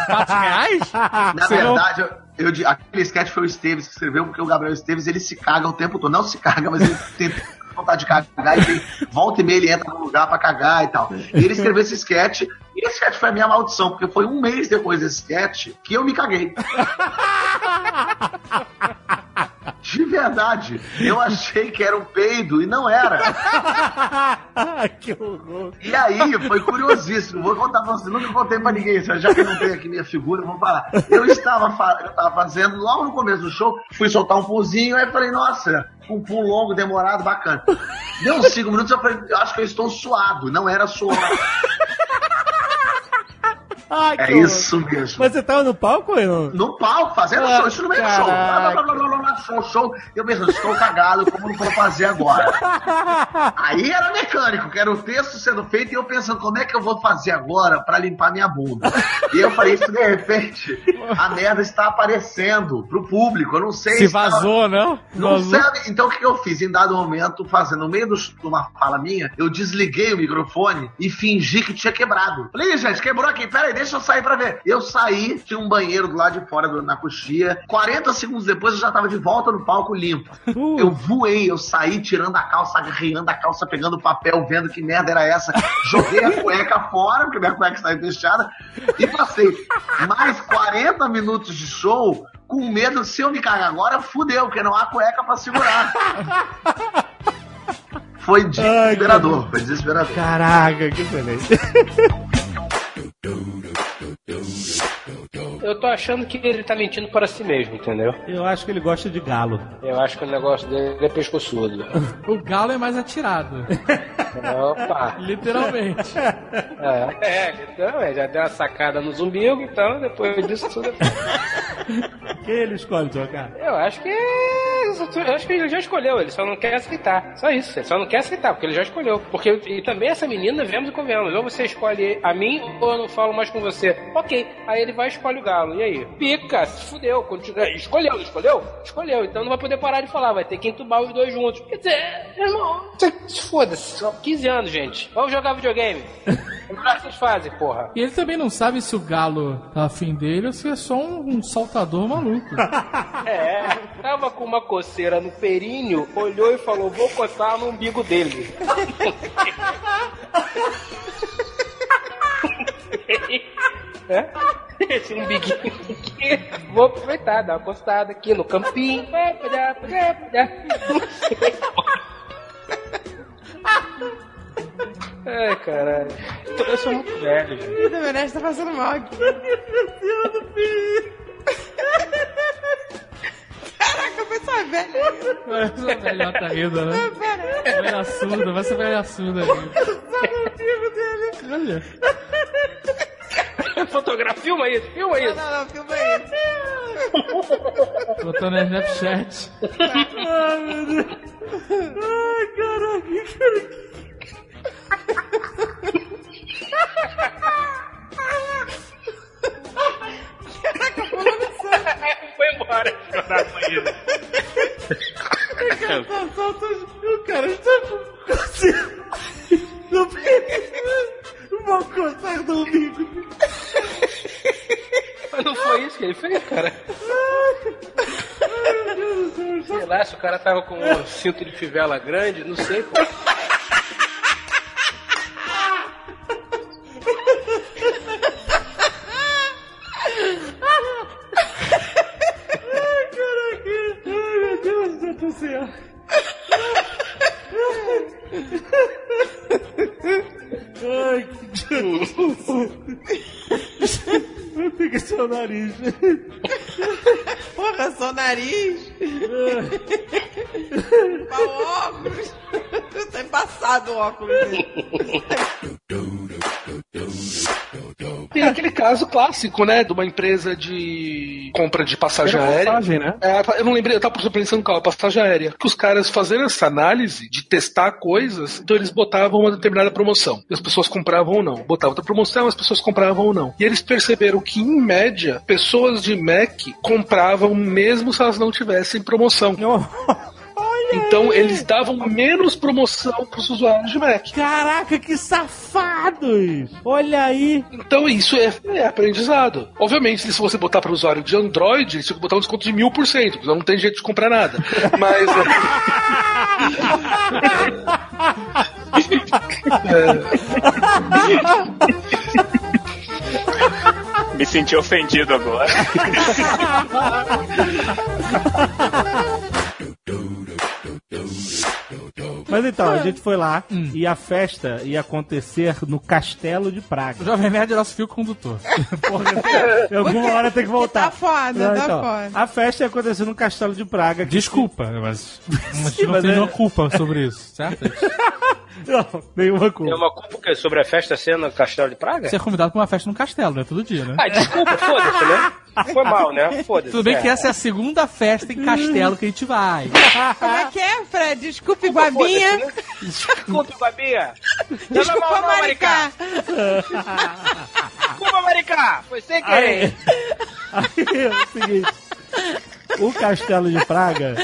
fatos reais? Na Você não- verdade, eu, eu di- aquele sketch foi o Esteves que escreveu, porque o Gabriel Esteves ele se caga o tempo todo. Não se caga, mas ele tem vontade de cagar e tem, volta e meia ele entra no lugar pra cagar e tal. E ele escreveu esse sketch, e esse sketch foi a minha maldição, porque foi um mês depois desse sketch que eu me caguei. (laughs) De verdade, eu achei que era um peido e não era. (laughs) que horror. E aí, foi curiosíssimo. Vou contar pra você, nunca contei pra ninguém, já que não tenho aqui minha figura, vamos falar. Eu estava, fa- eu estava fazendo, logo no começo do show, fui soltar um pulzinho, aí falei, nossa, um pulo longo, demorado, bacana. Deu uns cinco minutos, eu falei, eu acho que eu estou suado, não era suor. Ai, É horror. isso mesmo. Mas você tava no palco não? No palco, fazendo Ah, show, isso no meio do show. Blá, blá, blá, blá, show, show. Eu pensando, estou cagado, como não vou fazer agora? (laughs) Aí era mecânico, que era o texto sendo feito, e eu pensando, como é que eu vou fazer agora pra limpar minha bunda? E eu falei, isso de repente, a merda está aparecendo pro público, eu não sei Se tava- vazou, não? não Vazou. sabe? Então o que eu fiz? Em dado momento, fazendo no meio de uma fala minha, eu desliguei o microfone e fingi que tinha quebrado. Falei, "Ih, gente, quebrou aqui, peraí, deixa eu sair pra ver. Eu saí, tinha um banheiro do lado de fora do- na coxia. 40 segundos depois eu já tava de volta no palco limpo. Eu voei, eu saí tirando a calça, agarreando a calça, pegando o papel, vendo que merda era essa. Joguei a (laughs) cueca fora, porque minha cueca estava fechada, e passei mais 40 minutos de show com medo, se eu me cagar agora, fudeu, porque não há cueca pra segurar. Foi desesperador, foi desesperador. Caraca, que (laughs) do do do do do. Eu tô achando que ele tá mentindo para si mesmo, entendeu? Eu acho que ele gosta de galo. Eu acho que o negócio dele é pescoçudo. (laughs) O galo é mais atirado. Opa! Literalmente. (laughs) É, é, então, é, já deu uma sacada no zumbigo, então depois disso tudo. (laughs) Quem ele escolhe trocar? Eu acho que. Eu acho que ele já escolheu, ele só não quer aceitar. Só isso, ele só não quer aceitar, porque ele já escolheu. Porque e também essa menina, vemos e convenhamos. Ou você escolhe a mim, ou eu não falo mais com você. Ok. Aí ele vai e escolhe o galo. E aí? Pica, se fudeu. Continua. Escolheu, escolheu? Escolheu. Então não vai poder parar de falar, vai ter que entubar os dois juntos. Quer dizer, irmão, se foda-se. Só 15 anos, gente. Vamos jogar videogame. (laughs) É o que vocês fazem, porra. E ele também não sabe se o galo tá afim dele ou se é só um, um saltador maluco. (laughs) É, tava com uma coceira no períneo, olhou e falou: Vou coçar no umbigo dele. (laughs) é? Esse umbiguinho aqui. Vou aproveitar, dar uma coçada aqui no campinho. Ai, caralho. Eu sou muito velho, gente. Na verdade, tá passando mal aqui. Caraca, foi só velha. Essa velhota rindo, né? Pera. Velha surda, vai ser velha surda aí. Olha. (laughs) Fotografia, filma isso, filma isso. Não, não, filma isso. Botou no Snapchat. Ai, meu Deus. Ai, caraca, cara. Caraca, pulou no sangue. Foi embora. Chorar com ele. Cara, tá, tá, tá, o cara está com peito. Vou coçar do umbigo. Mas não foi isso que ele fez, cara. Sei lá, se o cara tava com um cinto de fivela grande, não sei, pô. Ai, que... Fica seu nariz. Porra, só nariz. Pau óculos. Tá embaçado o óculos dele. Tem aquele caso clássico, né? De uma empresa de compra de passagem Era aérea. passagem, né? É, eu não lembrei, eu tava pensando qual, passagem aérea. Que os caras fazendo essa análise de testar coisas, então eles botavam uma determinada promoção. E as pessoas compravam ou não. Botavam outra promoção, as pessoas compravam ou não. E eles perceberam que, em média, pessoas de Mac compravam mesmo se elas não tivessem promoção. (laughs) Então eles davam menos promoção pros usuários de Mac. Caraca, que safados! Olha aí. Então isso é, é aprendizado. Obviamente, se você botar para o usuário de Android, eles tinham que botar um desconto de mil por cento, não tem jeito de comprar nada. Mas. (laughs) Me senti ofendido agora. (laughs) Mas então, É. a gente foi lá Hum. e a festa ia acontecer no Castelo de Praga. O Jovem Nerd é nosso fio condutor. (laughs) Porra, em alguma hora tem que voltar. Tá foda, Não, tá então, foda. A festa ia acontecer no Castelo de Praga. Desculpa, mas gente (laughs) Sim, não mas tem é- culpa sobre isso, certo? (laughs) Não, nenhuma culpa. Tem uma culpa que é sobre a festa sendo no Castelo de Praga? Você é convidado pra uma festa num castelo, né? Todo dia, né? Ah, desculpa, foda-se, né? Foi mal, né? Foda-se. Tudo bem é. que essa é a segunda festa em Castelo que a gente vai. (laughs) Como é que é, Fred? Desculpe, Guabinha. Desculpa, Babinha. (laughs) Desculpa, Maricá. Desculpa, Maricá. Foi sem Aí, querer. aí é o seguinte: o castelo de Praga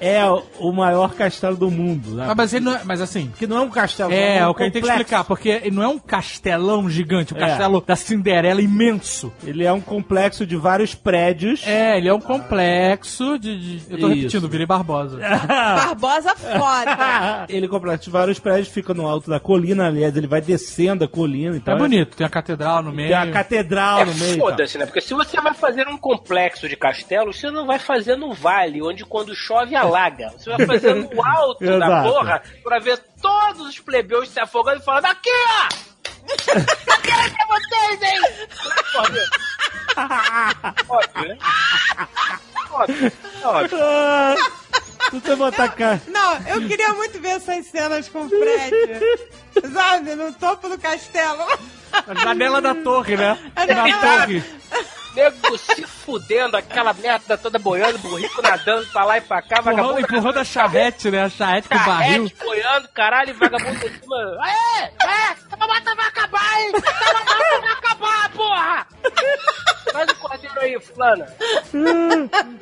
é o maior castelo do mundo. Né? Ah, mas ele não é, mas assim. Que não é um castelo. É, um o que a gente tem que explicar, porque ele não é um castelão gigante, o É. castelo da Cinderela imenso. Ele é um complexo de vários prédios. É, ele é um complexo de. de- eu tô Isso. repetindo, virei Barbosa. (laughs) Barbosa foda. (laughs) ele é complexo de vários prédios, fica no alto da colina, aliás, ele vai descendo a colina. Então é bonito, tem a catedral no meio. Tem a catedral É no meio. foda-se, né? Porque se você vai fazer um complexo de castelos, você não vai fazer no vale, onde quando chove alaga. Você vai fazer no alto da porra pra ver todos os plebeus se afogando e falando: aqui, ó! (laughs) Aqui é vocês, hein? Óbvio, né? Óbvio, óbvio. Ah, você botar cá. Não, eu queria muito ver essas cenas com o Fred. Sabe, no topo do castelo. A janela da torre, né? Na torre. Nego se fudendo, aquela merda toda boiando, burrico nadando pra lá e pra cá, Empurrando, vagabundo. empurrando a charrete, né? A charrete com o barril. Boiando, caralho, vagabundo em cima. Aê! É! Essa mamata vai acabar, hein? Essa mamata vai acabar, porra! Faz o cordeiro aí, fulana.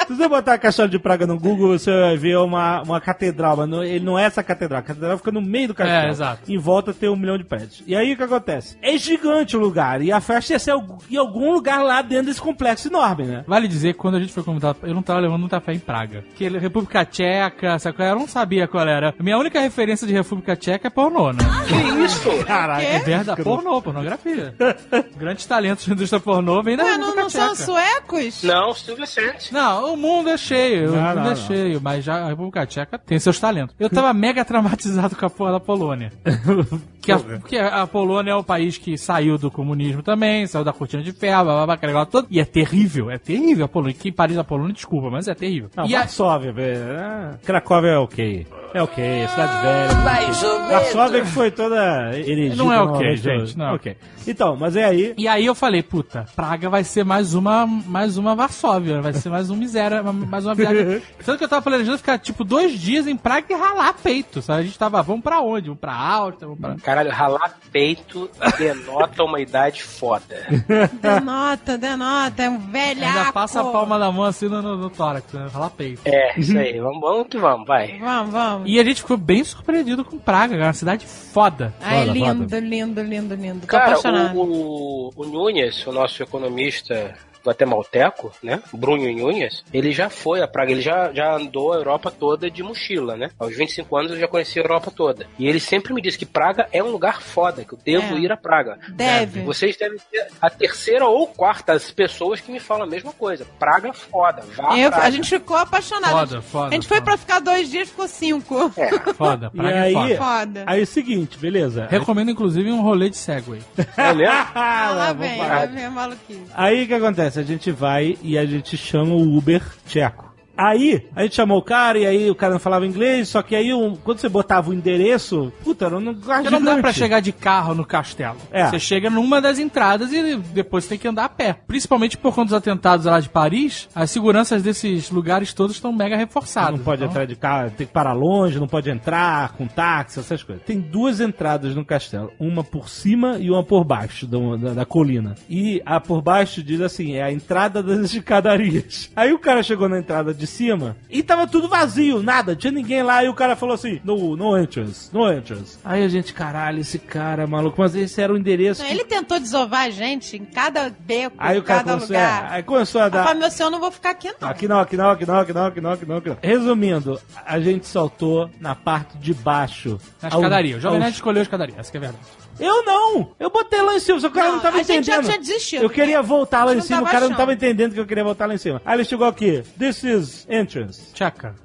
Se você botar Castelo de Praga no Google, você vai ver uma, uma catedral, mas não- ele não é essa catedral. A catedral fica no meio do castelo. É, exato. Em volta tem um milhão de prédios. E aí o que acontece? É gigante o lugar. E a festa ia ser em algum lugar lá dentro desse complexo enorme, né? Vale dizer que quando a gente foi convidado, eu não tava levando muita fé em Praga. Que República Tcheca, sabe qual era? Eu não sabia qual era. A minha única referência de República Tcheca é pornô, né? Que isso? Caralho. É verdade, pornô, pornografia. (laughs) Grandes talentos da indústria pornô vêm da Ué, não, República não são suecos? Não, Silvio Santos. Não, o mundo é cheio, o Não, mundo não, é não. cheio, mas já a República Tcheca tem seus talentos. Eu tava mega traumatizado com a porra da Polônia. (laughs) Que a, porque a Polônia é o país que saiu do comunismo também, saiu da cortina de ferro, blá, blá, blá, todo. E é terrível, é terrível a Polônia. Quem Paris da Polônia, desculpa, mas é terrível. Não, e a, Varsóvia, velho. Ah, Cracóvia é ok. É ok, cidade velha. Mais ou menos. Varsóvia que foi toda erigida. Não é ok, gente, não é ok. Então, mas é aí. E aí eu falei, puta, Praga vai ser mais uma, mais uma Varsóvia, vai ser mais um miséria, mais uma viagem. (laughs) Tanto que eu tava planejando ficar, tipo, dois dias em Praga e ralar peito, sabe? A gente tava, vamos pra onde? Vamos pra Áustria, vamos pra... Caralho, ralar peito denota uma idade foda. (laughs) Denota, denota, é um velhaco. Ainda passa a palma da mão assim no, no, no tórax, né? Ralar peito. É, isso aí. Vamos, vamos que vamos, vai. Vamos, vamos. E a gente ficou bem surpreendido com Praga, cara, uma cidade foda. Ai, Foda, lindo, foda. lindo, lindo, lindo. Tô Cara, apaixonado. o, o, o Nunes, o nosso economista guatemalteco, né? Bruno Nunes, ele já foi a Praga, ele já, já andou a Europa toda de mochila, né? Aos 25 anos eu já conheci a Europa toda. E ele sempre me disse que Praga é um lugar foda, que eu devo É. ir a Praga. Deve. Vocês devem ser a terceira ou quarta as pessoas que me falam a mesma coisa. Praga foda, vá Eu- Praga. a gente ficou apaixonado. Foda, foda, a gente foi pra ficar dois dias, ficou cinco. (laughs) Foda, E Praga é aí, foda. Foda. aí é o seguinte, beleza. Recomendo, inclusive, um rolê de Segway. É mesmo? Ah, lá vamos vem, lá vem a maluquice. Aí o que acontece? A gente vai e a gente chama o Uber tcheco. Aí, a gente chamou o cara e aí o cara não falava inglês, só que aí um- quando você botava o endereço, puta, um lugar Porque não dá pra chegar de carro no castelo. É. Você chega numa das entradas e depois tem que andar a pé. Principalmente por conta dos atentados lá de Paris, as seguranças desses lugares todos estão mega reforçadas. Não pode Então, entrar de carro, tem que parar longe, não pode entrar com táxi, essas coisas. Tem duas entradas no castelo, uma por cima e uma por baixo do- da, da colina. E a por baixo diz assim, é a entrada das escadarias. (laughs) Aí o cara chegou na entrada de cima e tava tudo vazio, nada, tinha ninguém lá. E o cara falou assim, no, no entrance, no entrance. Aí a gente, caralho, esse cara é maluco, mas esse era o endereço. Não, que- ele tentou desovar a gente em cada beco, Aí em o cara cada começou, é, lugar. aí começou a dar... falei, meu senhor, eu não vou ficar aqui não. Aqui não, aqui não, aqui não, aqui não, aqui não, aqui não, aqui não. Resumindo, a gente saltou na parte de baixo. Na Ao- escadaria. O Jovem Nerd escolheu a escadaria, essa que é a verdade. Eu não! Eu botei lá em cima, só que o cara não, Não, tava a gente já entendendo. tinha desistido. Eu queria voltar lá em cima, não o cara não achando. tava entendendo que eu queria voltar lá em cima. Aí ele chegou aqui, this is entrance. Tcheca. (laughs)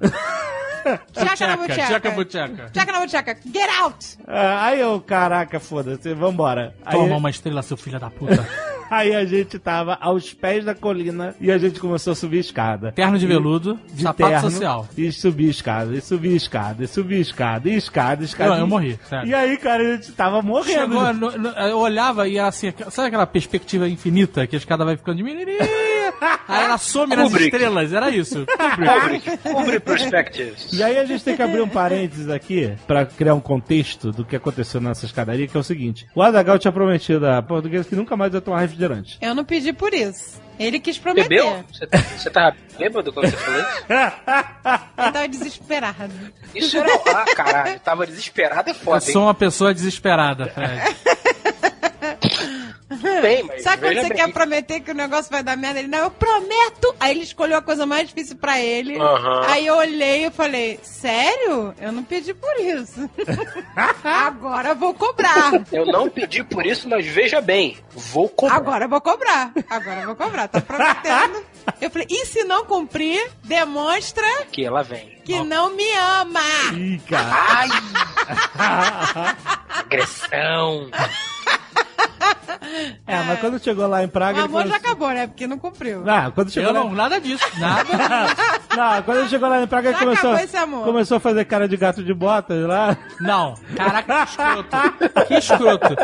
Tchaca na buchaca. Tchaca na buchaca. Get out! Ah, aí eu, caraca, foda-se, vambora. Aí, Toma uma estrela, seu filho da puta. (laughs) Aí a gente tava aos pés da colina e a gente começou a subir a escada. Terno de E- veludo, de sapato terno, social. E subir a escada, e subir a escada, e subir a escada, e escada, escada. Não, eu morri, sério. E aí, cara, a gente tava morrendo. Chegou, no- no- eu olhava e era assim, sabe aquela perspectiva infinita que a escada vai ficando diminuindo? Aí ela some nas Kubrick. estrelas, era isso. (laughs) Kubrick. Kubrick Perspectives. E aí a gente tem que abrir um parênteses aqui pra criar um contexto do que aconteceu nessa escadaria, que é o seguinte. O Adagal tinha prometido a portuguesa que nunca mais ia tomar refrigerante. Eu não pedi por isso. Ele quis prometer. Bebeu? Você, tava bêbado quando você falou isso? Ele tava desesperado. Isso era. Ah, caralho, tava desesperado é Eu foda, sou hein? uma pessoa desesperada, Fred. (laughs) Bem, (laughs) mas. Sabe quando você bem. quer prometer que o negócio vai dar merda? Ele, não, eu prometo! Aí ele escolheu a coisa mais difícil pra ele. Aham. Aí eu olhei e falei, sério? Eu não pedi por isso. (laughs) Agora eu vou cobrar. Eu não pedi por isso, mas veja bem, vou cobrar. Agora eu vou cobrar. Agora eu vou cobrar. Tá prometendo. Eu falei, e se não cumprir, demonstra Que ela vem. que não me ama. Ih, cara. Ai! (laughs) Agressão. (laughs) É, mas quando chegou lá em Praga. O ele amor já assim- acabou, né? Porque não cumpriu. Ah, quando chegou Eu lá... não, nada disso, nada disso. (laughs) Não, quando ele chegou lá em Praga, ele Já começou, esse amor. começou a fazer cara de gato de botas lá. Não, caraca, que escroto. Que escroto.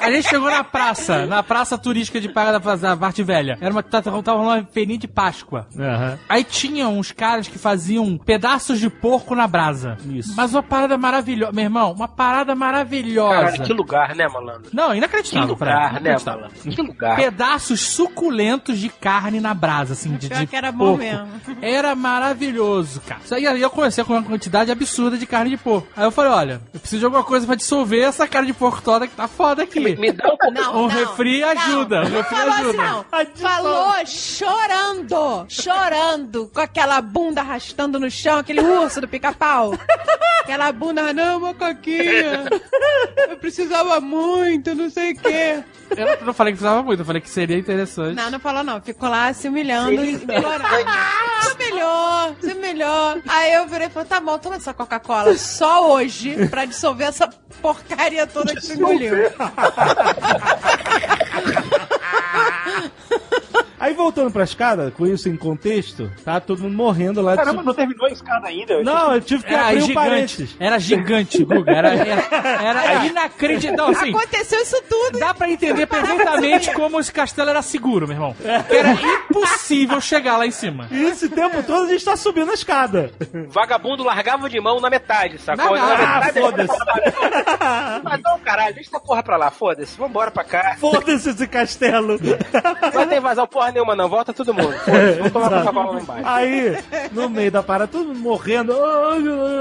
A gente chegou na praça, na praça turística de Praga da, parte velha. Era uma, tava tava uma feirinha de Páscoa. Aham. Aí tinha uns caras que faziam pedaços de porco na brasa. Isso. Mas uma parada maravilhosa. Meu irmão, uma parada maravilhosa. Caralho, que lugar, né, malandro? Não, Que inacreditável. Lugar, né? Que lugar. Pedaços suculentos de carne na brasa, assim, de, de que era bom porco. mesmo. Era maravilhoso, cara. Isso aí eu comecei com uma quantidade absurda de carne de porco. Aí eu falei, olha, eu preciso de alguma coisa pra dissolver essa carne de porco toda que tá foda aqui. Me, me dá um pouco. Não, um não, refri não. ajuda. Um Não refri falou assim, ajuda. não. Falou chorando, chorando, com aquela bunda arrastando no chão, aquele urso do pica-pau. (laughs) Aquela bunda, não, macaquinha. Eu precisava muito, não sei o quê. Eu não falei que precisava muito, eu falei que seria interessante. Não, não falou não. Ficou lá se humilhando e implorando. Se humilhou, se humilhou. Aí eu virei e falei, tá bom, toma essa Coca-Cola só hoje pra dissolver essa porcaria toda que tu engoliu. (laughs) Aí voltando pra escada, com isso em contexto, tá todo mundo morrendo lá. Caramba, não terminou a escada ainda? Eu Não, eu tive que Era abrir um gigante. parênteses. Era gigante, Guga. Era, era, era inacreditável. Não, assim, Aconteceu isso tudo. dá pra entender perfeitamente como esse castelo era seguro, meu irmão. Era impossível chegar lá em cima. E esse tempo todo a gente tá subindo a escada. Vagabundo largava de mão na metade, sacou? Na Ah, metade, foda-se. Mas não, caralho, deixa essa porra pra lá, foda-se. Vambora pra cá. Foda-se esse castelo. Vai ter invasão porra nenhuma, não. Volta todo mundo. Vamos tomar (laughs) Exato. Coca-Cola lá embaixo. Aí, no meio da parada, todo mundo morrendo.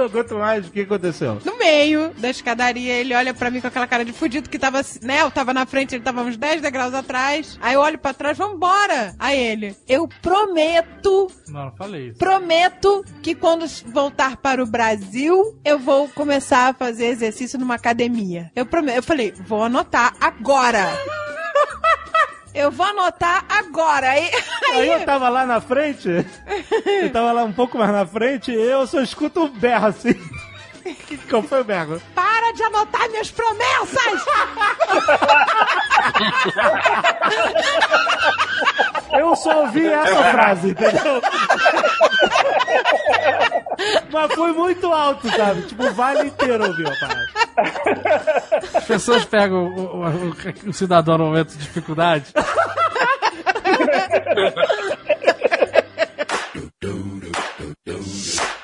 Aguento mais. O que aconteceu? No meio da escadaria, ele olha pra mim com aquela cara de fudido que tava, né? Eu tava na frente, ele tava uns 10 degraus atrás. Aí eu olho pra trás, vambora. Aí ele, eu prometo, Não, não falei isso. prometo que quando voltar para o Brasil, eu vou começar a fazer exercício numa academia. Eu prometo, eu falei, vou anotar agora. (laughs) Eu vou anotar agora. Aí, Aí eu tava lá na frente, eu tava lá um pouco mais na frente, e eu só escuto um berro assim. (laughs) Qual foi o berro? para de anotar minhas promessas! (laughs) Eu só ouvi (laughs) essa frase, entendeu? (laughs) Mas foi muito alto, sabe? Tipo, o vale inteiro ouviu a parada. As pessoas pegam o, o- o- o cidadão no momento de dificuldade. (laughs)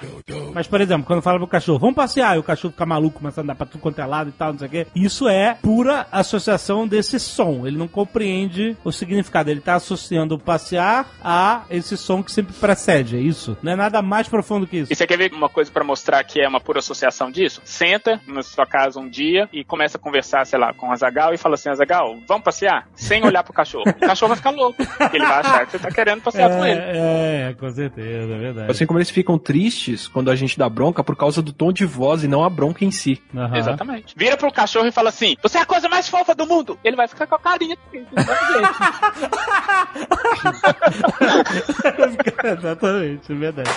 Mas, por exemplo, quando fala pro cachorro, vamos passear, e o cachorro fica maluco, começa a andar pra tudo quanto é lado e tal, não sei o quê. Isso é pura associação desse som. Ele não compreende o significado. Ele tá associando o passear a esse som que sempre precede. É isso. Não é nada mais profundo que isso. E você quer ver uma coisa pra mostrar que é uma pura associação disso? Senta na sua casa um dia e começa a conversar, sei lá, com o Azagal e fala assim: Azagal, vamos passear? Sem olhar pro cachorro. O cachorro vai ficar louco. porque Ele vai achar que você tá querendo passear com ele. É, é, com certeza, é verdade. Assim como eles ficam tristes quando a gente dá bronca por causa do tom de voz e não a bronca em si. Aham. Exatamente. Vira pro cachorro e fala assim: Você é a coisa mais fofa do mundo. Ele vai ficar com a carinha. (laughs) Exatamente, é verdade.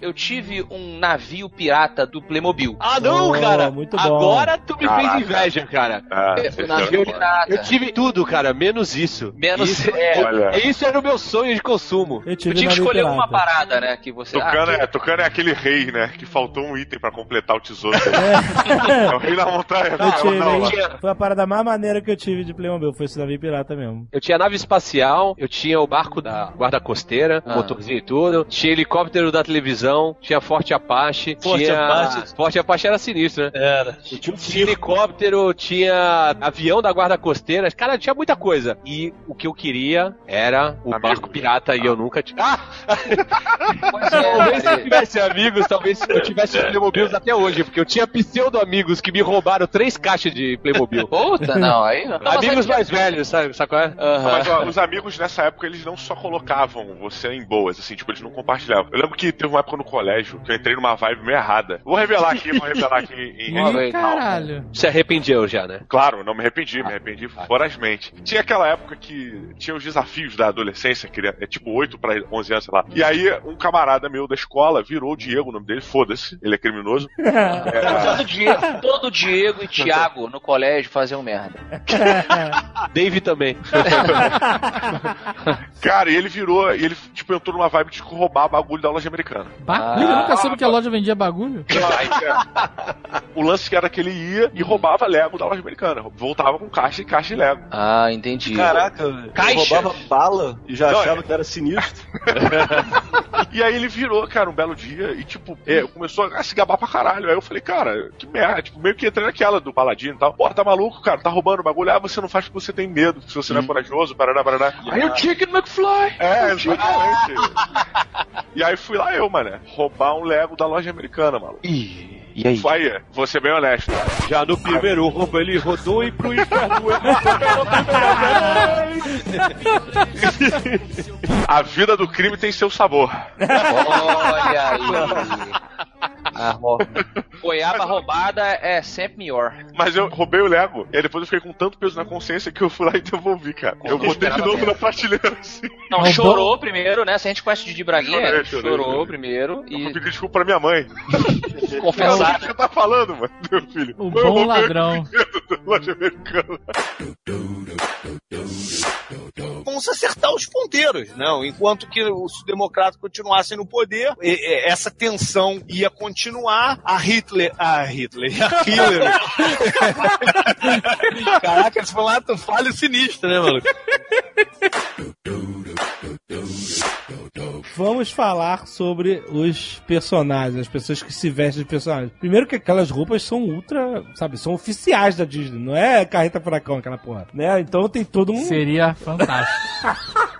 Eu tive um navio pirata do Playmobil. Ah, não, cara! muito bom. Agora tu me Caraca. fez inveja, cara. Ah, O navio pirata. Eu tive tudo, cara, menos isso. Menos- isso. é. Olha. Isso era o meu sonho de consumo. Eu Eu tinha que escolher uma parada, né? Que você. Ah, Tucano, que- é, Tucano é aquele rei, né? Que faltou um item pra completar o tesouro dele. (laughs) É, o rei da montanha. Eu Não, tive, não? Foi a parada mais maneira que eu tive de Playmobil, foi esse navio pirata mesmo. Eu tinha nave espacial, eu tinha o barco da guarda costeira, Ah. motorzinho e tudo, tinha helicóptero da televisão, tinha Forte Apache, Forte tinha... Apache? Forte Apache era sinistro, né? Era. Tinha, tinha helicóptero, tinha avião da guarda costeira, cara, tinha muita coisa. E o que eu queria era o barco pirata e eu nunca tinha. Ah! (laughs) talvez se eu tivesse amigos, talvez eu tivesse Playmobil até hoje, porque eu tinha pseudo-amigos que me roubaram três caixas de Playmobil. Puta, não, aí não. Amigos mais velhos, sabe, sabe qual é? Mas ó, os amigos nessa época eles não só colocavam você em boas, assim, tipo, eles não compartilhavam. Eu lembro que teve uma época no colégio que eu entrei numa vibe meio errada. Vou revelar aqui, vou revelar aqui em. Ih, em- caralho. Se arrependeu já, né? Claro, não me arrependi, me arrependi vorazmente. Tinha aquela época que tinha os desafios da adolescência, que é tipo 8 pra 11 anos, sei lá. E aí, um camarada meu da escola virou o Diego, o nome dele, foda-se, ele é criminoso. (laughs) Todo Diego, todo Diego e (laughs) Thiago no colégio faziam merda. (laughs) Dave também. Cara, e ele virou, e ele, tipo, entrou numa vibe de roubar bagulho da loja americana. Bagulho? Eu nunca soube que a loja vendia bagulho. O lance que era que ele ia e roubava Lego da loja americana. Voltava com caixa e caixa e Lego. Ah, entendi. Caraca, eu roubava bala e já Não, achava é. que era sinistro. (laughs) E aí ele virou, cara, um belo dia e, tipo, é, começou a se gabar pra caralho. Aí eu falei, cara, que merda. Tipo, meio que entrei naquela do paladino e tal. Pô, tá maluco, cara, tá roubando bagulho. Ah, você não faz porque você tem medo, se você não é corajoso, parará, parará. Aí o Chicken McFly. É, exatamente. (laughs) e aí fui lá eu, mano, roubar um Lego da loja americana, maluco. E aí? Vai, vou ser bem honesto. Já no primeiro roubo ele rodou e pro inferno A vida do crime tem seu sabor. Olha aí. (laughs) A ro... Goiaba roubada é sempre melhor. Mas eu roubei o Lego, e aí depois eu fiquei com tanto peso na consciência que eu fui lá e devolvi, cara. Eu botei de novo menos. na prateleira assim. Não, chorou primeiro, né? Se a gente conhece o Didi Braguinha, Chorei, chorei, chorou chorei. primeiro Eu e fui pedir desculpa pra minha mãe. (laughs) confessar. O que você tá falando, mano, meu filho? O Eu bom ladrão. loja americana. (laughs) Vamos acertar os ponteiros, não? Enquanto que os democratas continuassem no poder, essa tensão ia continuar. A Hitler, a Hitler, a Hillary. (laughs) Caraca, eles foram lá, tu falho sinistro, né, mano? (laughs) Vamos falar sobre os personagens, as pessoas que se vestem de personagens. Primeiro que aquelas roupas são ultra, sabe, são oficiais da Disney, não é carreta furacão aquela porra, né? Então tem todo um... Seria fantástico. (laughs)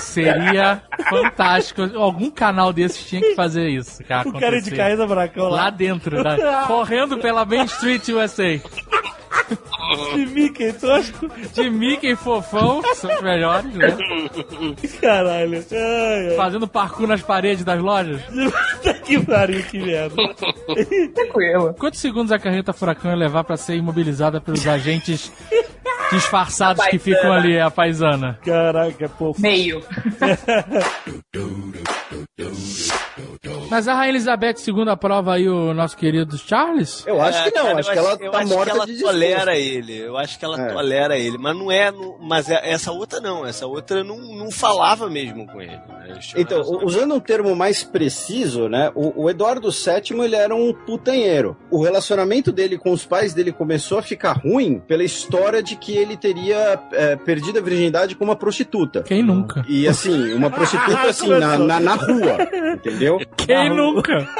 Seria fantástico. Algum canal desses tinha que fazer isso, cara. O cara de carreta furacão lá. Lá dentro, né? correndo pela Main Street USA. De Mickey, tosco. De Mickey fofão, que são os melhores, né? Caralho. Ai, ai. Fazendo parkour nas paredes das lojas. (laughs) Puta que pariu, que merda. Tranquilo. Quantos segundos a carreta furacão ia levar pra ser imobilizada pelos agentes disfarçados que ficam ali, a paisana? Caraca, pô. Meio. (laughs) Mas a Rainha Elizabeth II aprova aí o nosso querido Charles? Eu acho que não, cara, acho que ela eu tá acho morta que ela de tolera ele. Eu acho que ela É. tolera ele. Mas não é. no- mas é- essa outra não. Essa outra não, não falava mesmo com ele. né? Então, usando um termo mais preciso, né? O, o Eduardo VII ele era um putanheiro. O relacionamento dele com os pais dele começou a ficar ruim pela história de que ele teria é, perdido a virgindade com uma prostituta. Quem nunca? E assim, uma prostituta assim, na, na, na rua, entendeu? (laughs) Quem nunca? (laughs)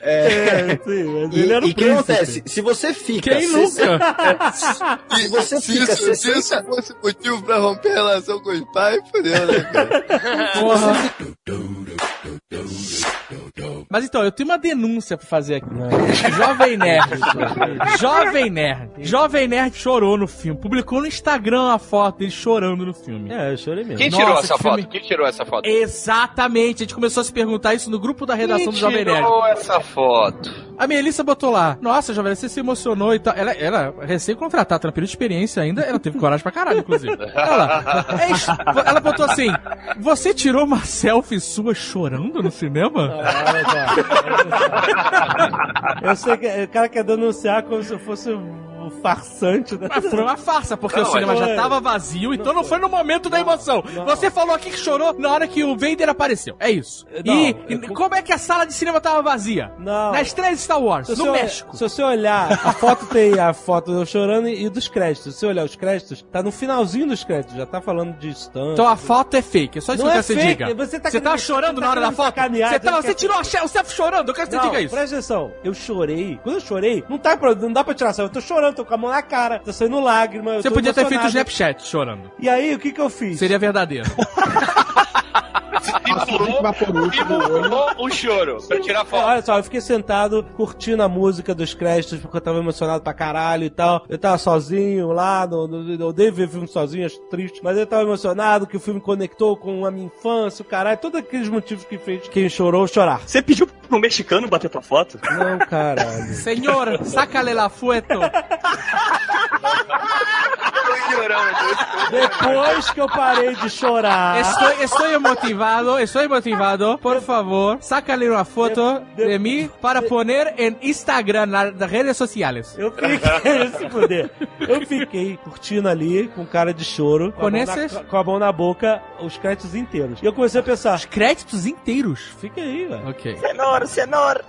É, sim, mas e ele era e o o que acontece? Se você fica. Quem sessenta- nunca? (laughs) Se você Se fica isso, se 60 isso fosse motivo pra romper a relação com os pais, fodeu, né, cara? Porra. (laughs) Mas então, eu tenho uma denúncia pra fazer aqui. Jovem Nerd. Jovem Nerd. Jovem Nerd chorou no filme. Publicou no Instagram a foto dele chorando no filme. É, eu chorei mesmo. Quem Nossa, tirou essa que filme- foto? Quem tirou essa foto? Exatamente. A gente começou a se perguntar isso no grupo da redação do Jovem Nerd. tirou essa foto? A Melissa botou lá, nossa, Jovem, você se emocionou e tal. Ela, ela recém-contratada, tá na período de experiência ainda, ela teve coragem pra caralho, inclusive. Ela, é ela botou assim, você tirou uma selfie sua chorando no cinema? Eu sei que o cara quer denunciar como se fosse um farsante. Né? Mas foi uma farsa, porque Não, o cinema já tava vazio, então não foi no momento da emoção. Você falou aqui que chorou na hora que o Vader apareceu. É isso. Não, e, e como é que a sala de cinema tava vazia? Não. Na estreia de Star Wars, Se no você- México. Se você olhar, a foto tem a foto eu chorando e dos créditos. Se você olhar os créditos, tá no finalzinho dos créditos, já tá falando de stand. Então a foto é fake, é só isso Não que é eu quero que você fake, diga. você tá você tava querendo- chorando você na tá hora da querendo foto? Você, que você é tirou a che- o selfie chorando, eu quero que você Não, diga isso. presta atenção. Eu chorei. Quando eu chorei, não, tá pra, não dá pra tirar selfie. Eu tô chorando, tô com a mão na cara, tô saindo lágrima. Você podia ter feito o emocionado. Snapchat chorando. E aí, o que que eu fiz? Seria verdadeiro. (laughs) O choro, pra tirar foto. Olha só, eu fiquei sentado curtindo a música dos créditos porque eu tava emocionado pra caralho e tal. Eu tava sozinho lá, no, no, eu odeio ver filme sozinho, acho triste. Mas eu tava emocionado que o filme conectou com a minha infância, o caralho. Todos aqueles motivos que fez quem chorou chorar. Você pediu pro mexicano bater tua foto? Não, caralho. (laughs) Senhor, sácale la foto. Depois que eu parei de chorar. Estou, estou emotivado, estou emotivado. Por favor, sácale una foto de mim para poner em Instagram, na- nas redes sociais. Eu fiquei, (laughs) se fuder. Eu fiquei curtindo ali com cara de choro, com a, na, com a mão na boca, os créditos inteiros. E eu comecei a pensar. Os créditos inteiros? Fica aí, velho. Ok. Cenoura, cenoura.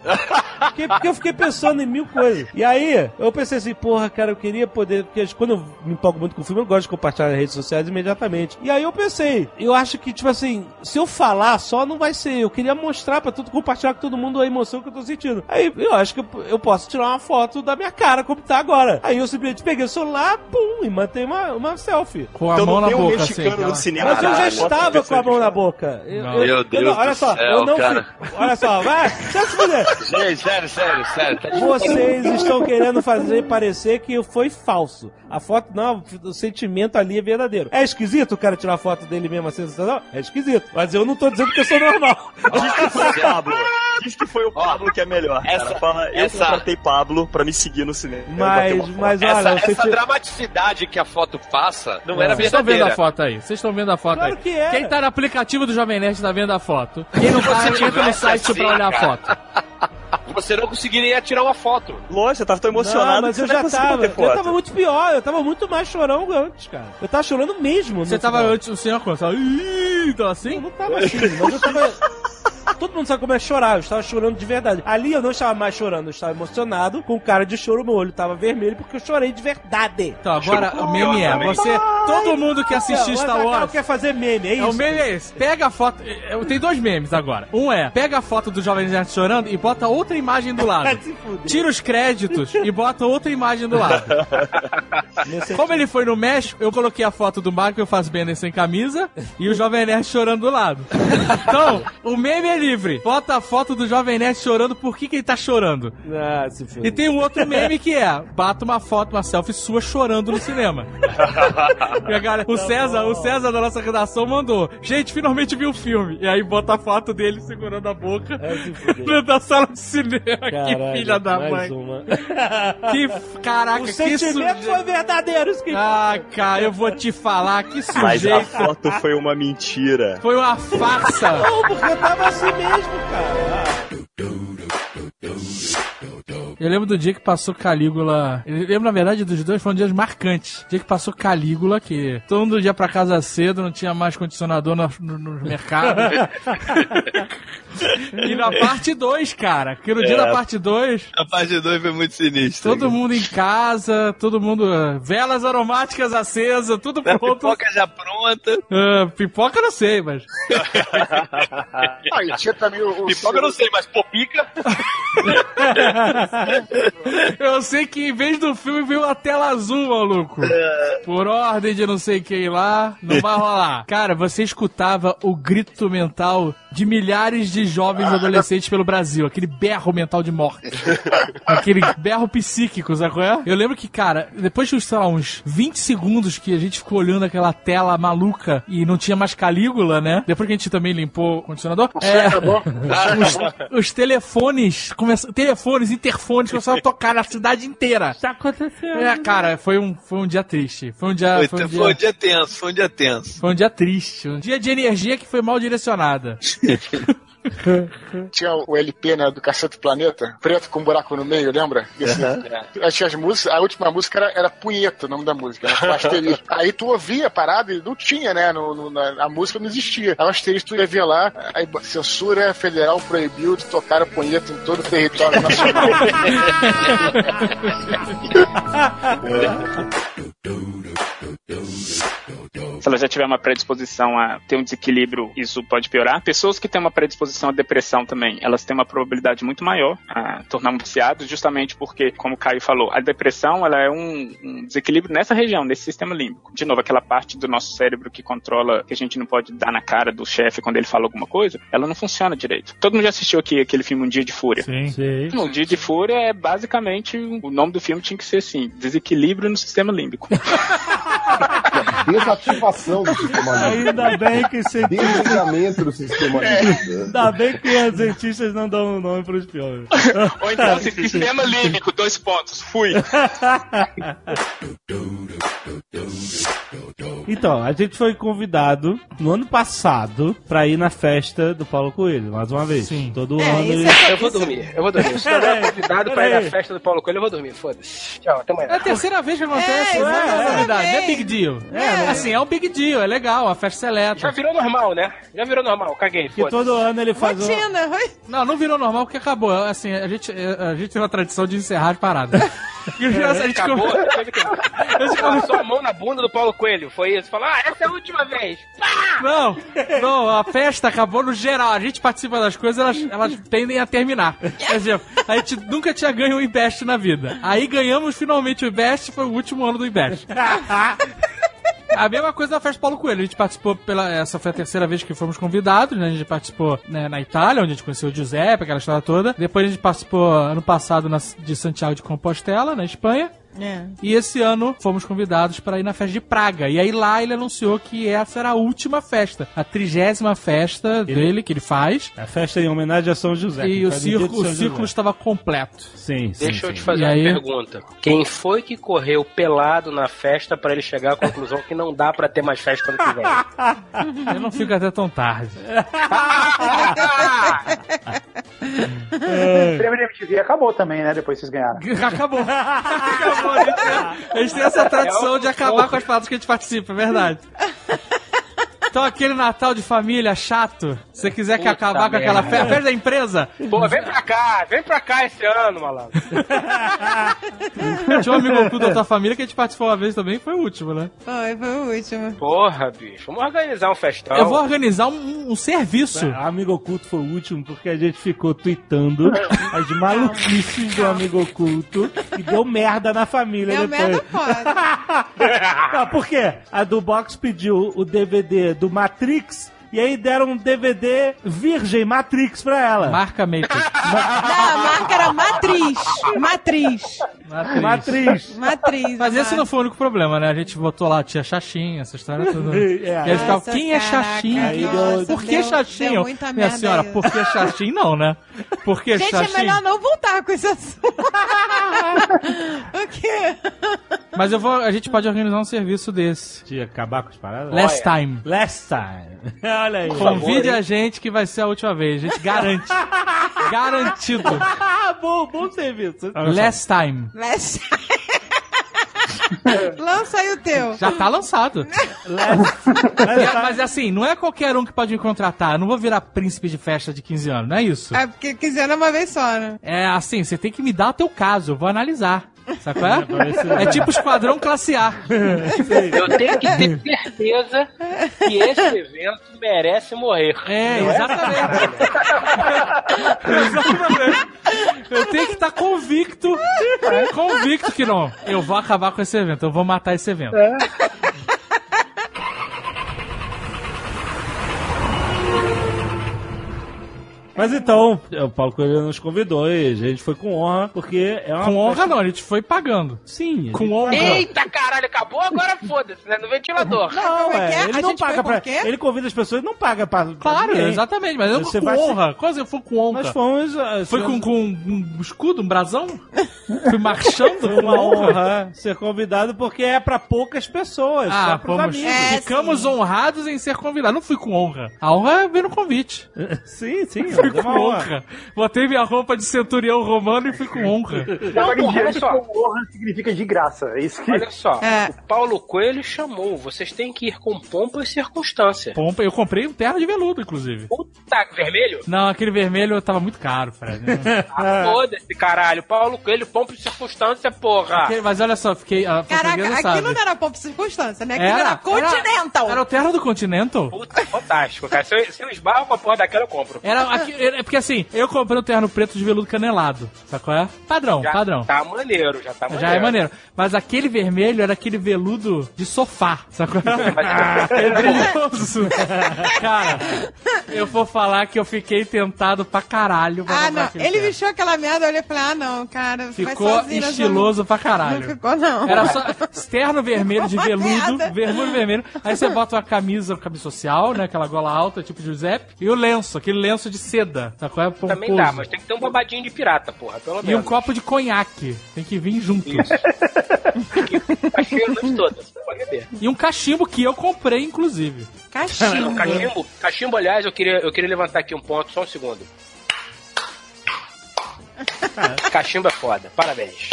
Porque, porque eu fiquei pensando em mil coisas. E aí, eu pensei assim, porra, cara, eu queria poder. Porque quando eu me empolgo muito com o filme, eu gosto de compartilhar nas redes sociais imediatamente. E aí eu pensei, eu acho que, tipo assim, se eu falar só, não vai ser. Eu queria mostrar pra todo, compartilhar com todo mundo a emoção que eu tô sentindo. Aí eu acho que eu, eu posso tirar uma foto da minha cara, como tá agora. Aí eu simplesmente peguei o celular, pum, e mandei uma, uma selfie. Com a Então mão na um boca, mexicano assim, no cinema. Mas eu já estava com a mão na boca. Eu- eu- Meu eu Deus não- olha do só, céu, eu não cara. fui- Olha só, vai, deixa eu se fuder. Gente, sério, sério, sério. Tá Vocês estão querendo fazer parecer que foi falso. A foto, não, o sentimento ali é verdadeiro. É esquisito o cara tirar foto dele mesmo assim, não? É esquisito. Mas eu não tô dizendo que eu sou normal. Diz que foi o Pablo. Diz que foi o Pablo que é melhor. essa- cara. Fala, eu essa- contratei Pablo pra me seguir no cinema. Mas- mas olha, essa, essa senti- dramaticidade que a foto passa não era Vocês estão vendo verdadeira. a foto aí? Vocês estão vendo a foto Claro aí? que era. Quem tá no aplicativo do Jovem Nerd tá vendo a foto. Quem não tá, entra no site assim, pra olhar a cara. foto. Você não conseguiria tirar uma foto. Lógico, você tava tão emocionado Não, mas que eu você já tava. Eu foto. tava muito pior. Eu tava muito mais chorão antes, cara. Eu tava chorando mesmo. Você tava final. antes do cinema quando? Você tava, Ih, então assim? Eu não tava assim, mas eu tava. (laughs) Todo mundo sabe como é chorar, eu estava chorando de verdade. Ali eu não estava mais chorando, eu estava emocionado, com cara de choro, meu olho tava vermelho porque eu chorei de verdade. Então, agora o meme é, você, todo mundo que assistiu Star Wars... quer fazer meme, é É, o isso? meme é esse. Pega a foto. é, é, Tem dois memes agora. Um é: pega a foto do Jovem Nerd chorando e bota outra imagem do lado. (laughs) Se fuder. Tira os créditos e bota outra imagem do lado. (laughs) Como ele foi no México, eu coloquei a foto do Michael Fassbender sem camisa e o Jovem Nerd chorando do lado. (laughs) Então, o meme é livre. Bota a foto do Jovem Nerd chorando, por que, que ele tá chorando? Ah, se. E tem um outro meme que é: bata uma foto, uma selfie sua chorando no cinema. E a galera- o César, o César da nossa redação mandou: Gente, finalmente vi o filme. E aí bota a foto dele segurando a boca É, se fuder. dentro (laughs) da sala de cinema. Caralho, que filha da mais mãe. uma. (laughs) Que caraca, O que sentimento sujeito. foi verdadeiro, isso que Ah, cara, eu vou te falar que Mas a sujeito. foto foi uma mentira. Foi uma farsa. Não, porque eu tava assim mesmo, cara. Eu lembro do dia que passou Calígula. Eu lembro, na verdade, dos dois foram dias marcantes. O dia que passou Calígula, que todo mundo ia pra casa cedo, não tinha mais condicionador no, no, no mercado. (laughs) e na parte 2, cara. Que no dia É. da parte 2, A parte 2 foi muito sinistra. todo mundo em casa, todo mundo. uh, Velas aromáticas acesas, tudo A pronto. pipoca já pronta. Ah, pipoca eu não sei, mas. (laughs) (laughs) Ah, tinha também o, o Pipoca eu não sei, mas popica. (laughs) Eu sei que em vez do filme veio uma tela azul, maluco. Por ordem de não sei quem lá, não vai rolar. Cara, você escutava o grito mental de milhares de jovens adolescentes pelo Brasil. Aquele berro mental de morte. (laughs) Aquele berro psíquico, sabe qual é? Eu lembro que, cara, depois de, sei lá, uns 20 segundos que a gente ficou olhando aquela tela maluca e não tinha mais Calígula, né? Depois que a gente também limpou o condicionador, é, acabou? (laughs) os, os telefones, começam, telefones, interfones começaram a tocar na cidade inteira. Tá acontecendo. É, cara, foi um, foi um dia triste. Foi um dia, Foi, foi um foi um dia, dia tenso, foi um dia tenso. foi um dia triste. Um dia de energia que foi mal direcionada. (laughs) (laughs) Tinha o LP, né, do Cacete Planeta, preto com um buraco no meio, lembra? Esse, Aí tinha as músicas, a última música era, era Punheta, o nome da música, né. (laughs) Aí tu ouvia a parada e não tinha, né, no, no- na, a música não existia. Aí o asterisco tu ia ver lá, aí censura federal proibiu de tocar a punheta em todo o território nacional. (laughs) Se ela já tiver uma predisposição a ter um desequilíbrio, isso pode piorar. Pessoas que têm uma predisposição à depressão também, elas têm uma probabilidade muito maior a tornar um viciado, justamente porque, como o Caio falou, a depressão ela é um, um desequilíbrio nessa região, nesse sistema límbico. De novo, aquela parte do nosso cérebro que controla, que a gente não pode dar na cara do chefe quando ele fala alguma coisa, ela não funciona direito. Todo mundo já assistiu aqui aquele filme Um Dia de Fúria. Sim. Um Dia de Fúria é basicamente, o nome do filme tinha que ser assim, desequilíbrio no sistema límbico. (laughs) Desativação do sistema límbico. Ainda bem que cientistas. Do sistema límbico. Ainda bem que os cientistas não dão um nome pros filmes. Ou então, assim, sistema límbico, dois pontos, fui. Então, a gente foi convidado no ano passado pra ir na festa do Paulo Coelho, mais uma vez. Sim. Todo É, ano. ele- é- Eu vou dormir, eu vou dormir. Se não é convidado pra ir na festa do Paulo Coelho, eu vou dormir, foda-se. Tchau, até amanhã. É a terceira vez que acontece, É, não é, novidade, não é big deal. É, assim, é um big deal, é legal, a festa seleta. Já virou normal, né? Já virou normal, caguei, Que todo ano ele faz um- Rotina? Não, não virou normal porque acabou. Assim, a gente, a gente tem uma tradição de encerrar as paradas. E (laughs) o a gente Acabou, come- (laughs) teve que... Você passou a mão na bunda do Paulo Coelho, foi isso? Falou, ah, essa é a última vez. Não, não, a festa acabou no geral. A gente participa das coisas, elas, elas tendem a terminar. Por exemplo, a gente nunca tinha ganho um Invest na vida. Aí ganhamos finalmente o Invest, foi o último ano do Invest. (laughs) A mesma coisa da festa Paulo Coelho. A gente participou pela. Essa foi a terceira vez que fomos convidados, né? A gente participou né, na Itália, onde a gente conheceu o Giuseppe, aquela história toda. Depois a gente participou ano passado na, de Santiago de Compostela, na Espanha. É. E esse ano fomos convidados para ir na festa de Praga. E aí lá ele anunciou que essa era a última festa, a trigésima festa dele que ele faz. A festa em homenagem a São José. E o no de círculo, o círculo José. estava completo. Sim, sim. Deixa eu sim. te fazer E uma aí? pergunta. Quem foi que correu pelado na festa pra ele chegar à conclusão que não dá pra ter mais festa ano que vem? (laughs) Eu não fico até tão tarde. (laughs) O prêmio da MTV acabou também, né? Depois vocês ganharam. (laughs) Acabou. Acabou. A gente, tem, a gente tem essa tradição de acabar com as paradas que a gente participa, é verdade. (laughs) Então aquele Natal de família chato, se você quiser que Puta acabar com aquela festa, festa da empresa, Pô, vem pra cá, vem pra cá esse ano, malandro. (laughs) tinha um amigo oculto da tua família que a gente participou uma vez também, foi o último, né? Foi, foi o último. Porra, bicho, vamos organizar um festão. Eu vou organizar um, um serviço. É, Amigo Oculto foi o último porque a gente ficou tweetando as maluquices do Amigo Oculto e deu merda na família Deu depois. merda pode. (laughs) Não, por quê? A do Box pediu o DVD do Matrix e aí deram um DVD virgem Matrix pra ela. Marca Matrix. Não, a marca era Matriz. Matriz. Matriz. Matriz. Mas esse marca. não foi o único problema, né? A gente botou lá tia Xaxim, essa história toda. (laughs) É. E aí ficava, quem é? Aí nossa, Por que muita Minha senhora, aí. por que Xaxim não, né? Por que Gente, Xaxim? é melhor não voltar com esse assunto. (laughs) o quê? Mas eu vou, a gente pode organizar um serviço desse. De acabar com as paradas? Last time. Last time. Olha aí. Convide a gente que vai ser a última vez. A gente garante. (laughs) Garantido. (laughs) bom, bom serviço. Last time. Last... (laughs) Lança aí o teu. Já tá lançado. É, mas assim, não é qualquer um que pode me contratar. Eu não vou virar príncipe de festa de 15 anos, não é isso? É porque quiser uma vez só, né? É assim, você tem que me dar o teu caso, eu vou analisar. Sabe qual é? É tipo esquadrão classe A. Eu tenho que ter certeza que esse evento merece morrer. É, exatamente. exatamente. Eu tenho que estar convicto, convicto que não. Eu vou acabar com esse evento, eu vou matar esse evento. Mas então, o Paulo Coelho nos convidou e a gente foi com honra, porque é uma. Com honra não, a gente foi pagando. Sim. Com honra. Eita caralho, acabou agora foda-se, né? No ventilador. Não, Como é que é? é, ele A não paga pra. Ele convida as pessoas e não paga pra. pra Claro, ninguém. exatamente, mas eu Você com vai ser- honra. Quase eu fui com honra. Nós fomos. ah, Foi com, com um escudo, um brasão? Fui marchando Foi com uma honra. honra ser convidado porque é pra poucas pessoas, Ah, só pros fomos, amigos. É, ficamos honrados em ser convidados. Não fui com honra. A honra é ver no convite. (laughs) Sim, sim, (laughs) Fui com uma honra. Botei minha roupa de centurião romano e fui com honra. Não, porra, olha só. com honra significa de graça. É isso que. Olha só, É. o Paulo Coelho chamou. Vocês têm que ir com pompa e circunstância. Pompa, eu comprei um terno de veludo, inclusive. Puta, vermelho? Não, aquele vermelho tava muito caro, Fred. (laughs) Ah, foda-se, caralho. Paulo Coelho, pompa e circunstância, porra. Mas olha só, fiquei. A Caraca, portuguesa aquilo sabe. não era pouco circunstância, né? Aquilo Era, era, Continental. Era o terno do Continental? Puta, fantástico, cara. Se eu, se eu esbarro com a porra daquela, eu compro. Era aqui, é porque assim, eu comprei um terno preto de veludo canelado. Sabe qual é? Padrão, Já padrão. Tá maneiro, já tá maneiro. Já é maneiro. Mas aquele vermelho era aquele veludo de sofá, sabe qual é? (laughs) É brilhoso. (laughs) Cara, eu vou falar que eu fiquei tentado pra caralho. pra Ah, não. Ele vestiu aquela merda, eu olhei e falei, ah, não, cara. Ficou estiloso pra Não caralho. ficou, não. Era só terno vermelho de veludo, vermelho vermelho. Aí você bota uma camisa, camisa social, né? Aquela gola alta, tipo Giuseppe. E o lenço, aquele lenço de seda. Sabe qual é? Também dá, mas tem que ter um babadinho de pirata, porra, pelo E um menos. copo de conhaque. Tem que vir junto. (laughs) Cachimbo a noite toda, você pode beber. E um cachimbo que eu comprei, inclusive. Cachimbo. (laughs) Cachimbo, cachimbo, aliás, eu queria, eu queria levantar aqui um ponto, só um segundo. Cachimbo é foda, parabéns.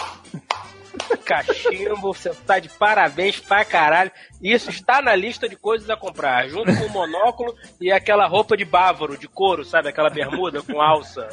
Cachimbo, você tá de parabéns pra caralho. Isso está na lista de coisas a comprar, junto com o monóculo e aquela roupa de bávaro, de couro, sabe? Aquela bermuda com alça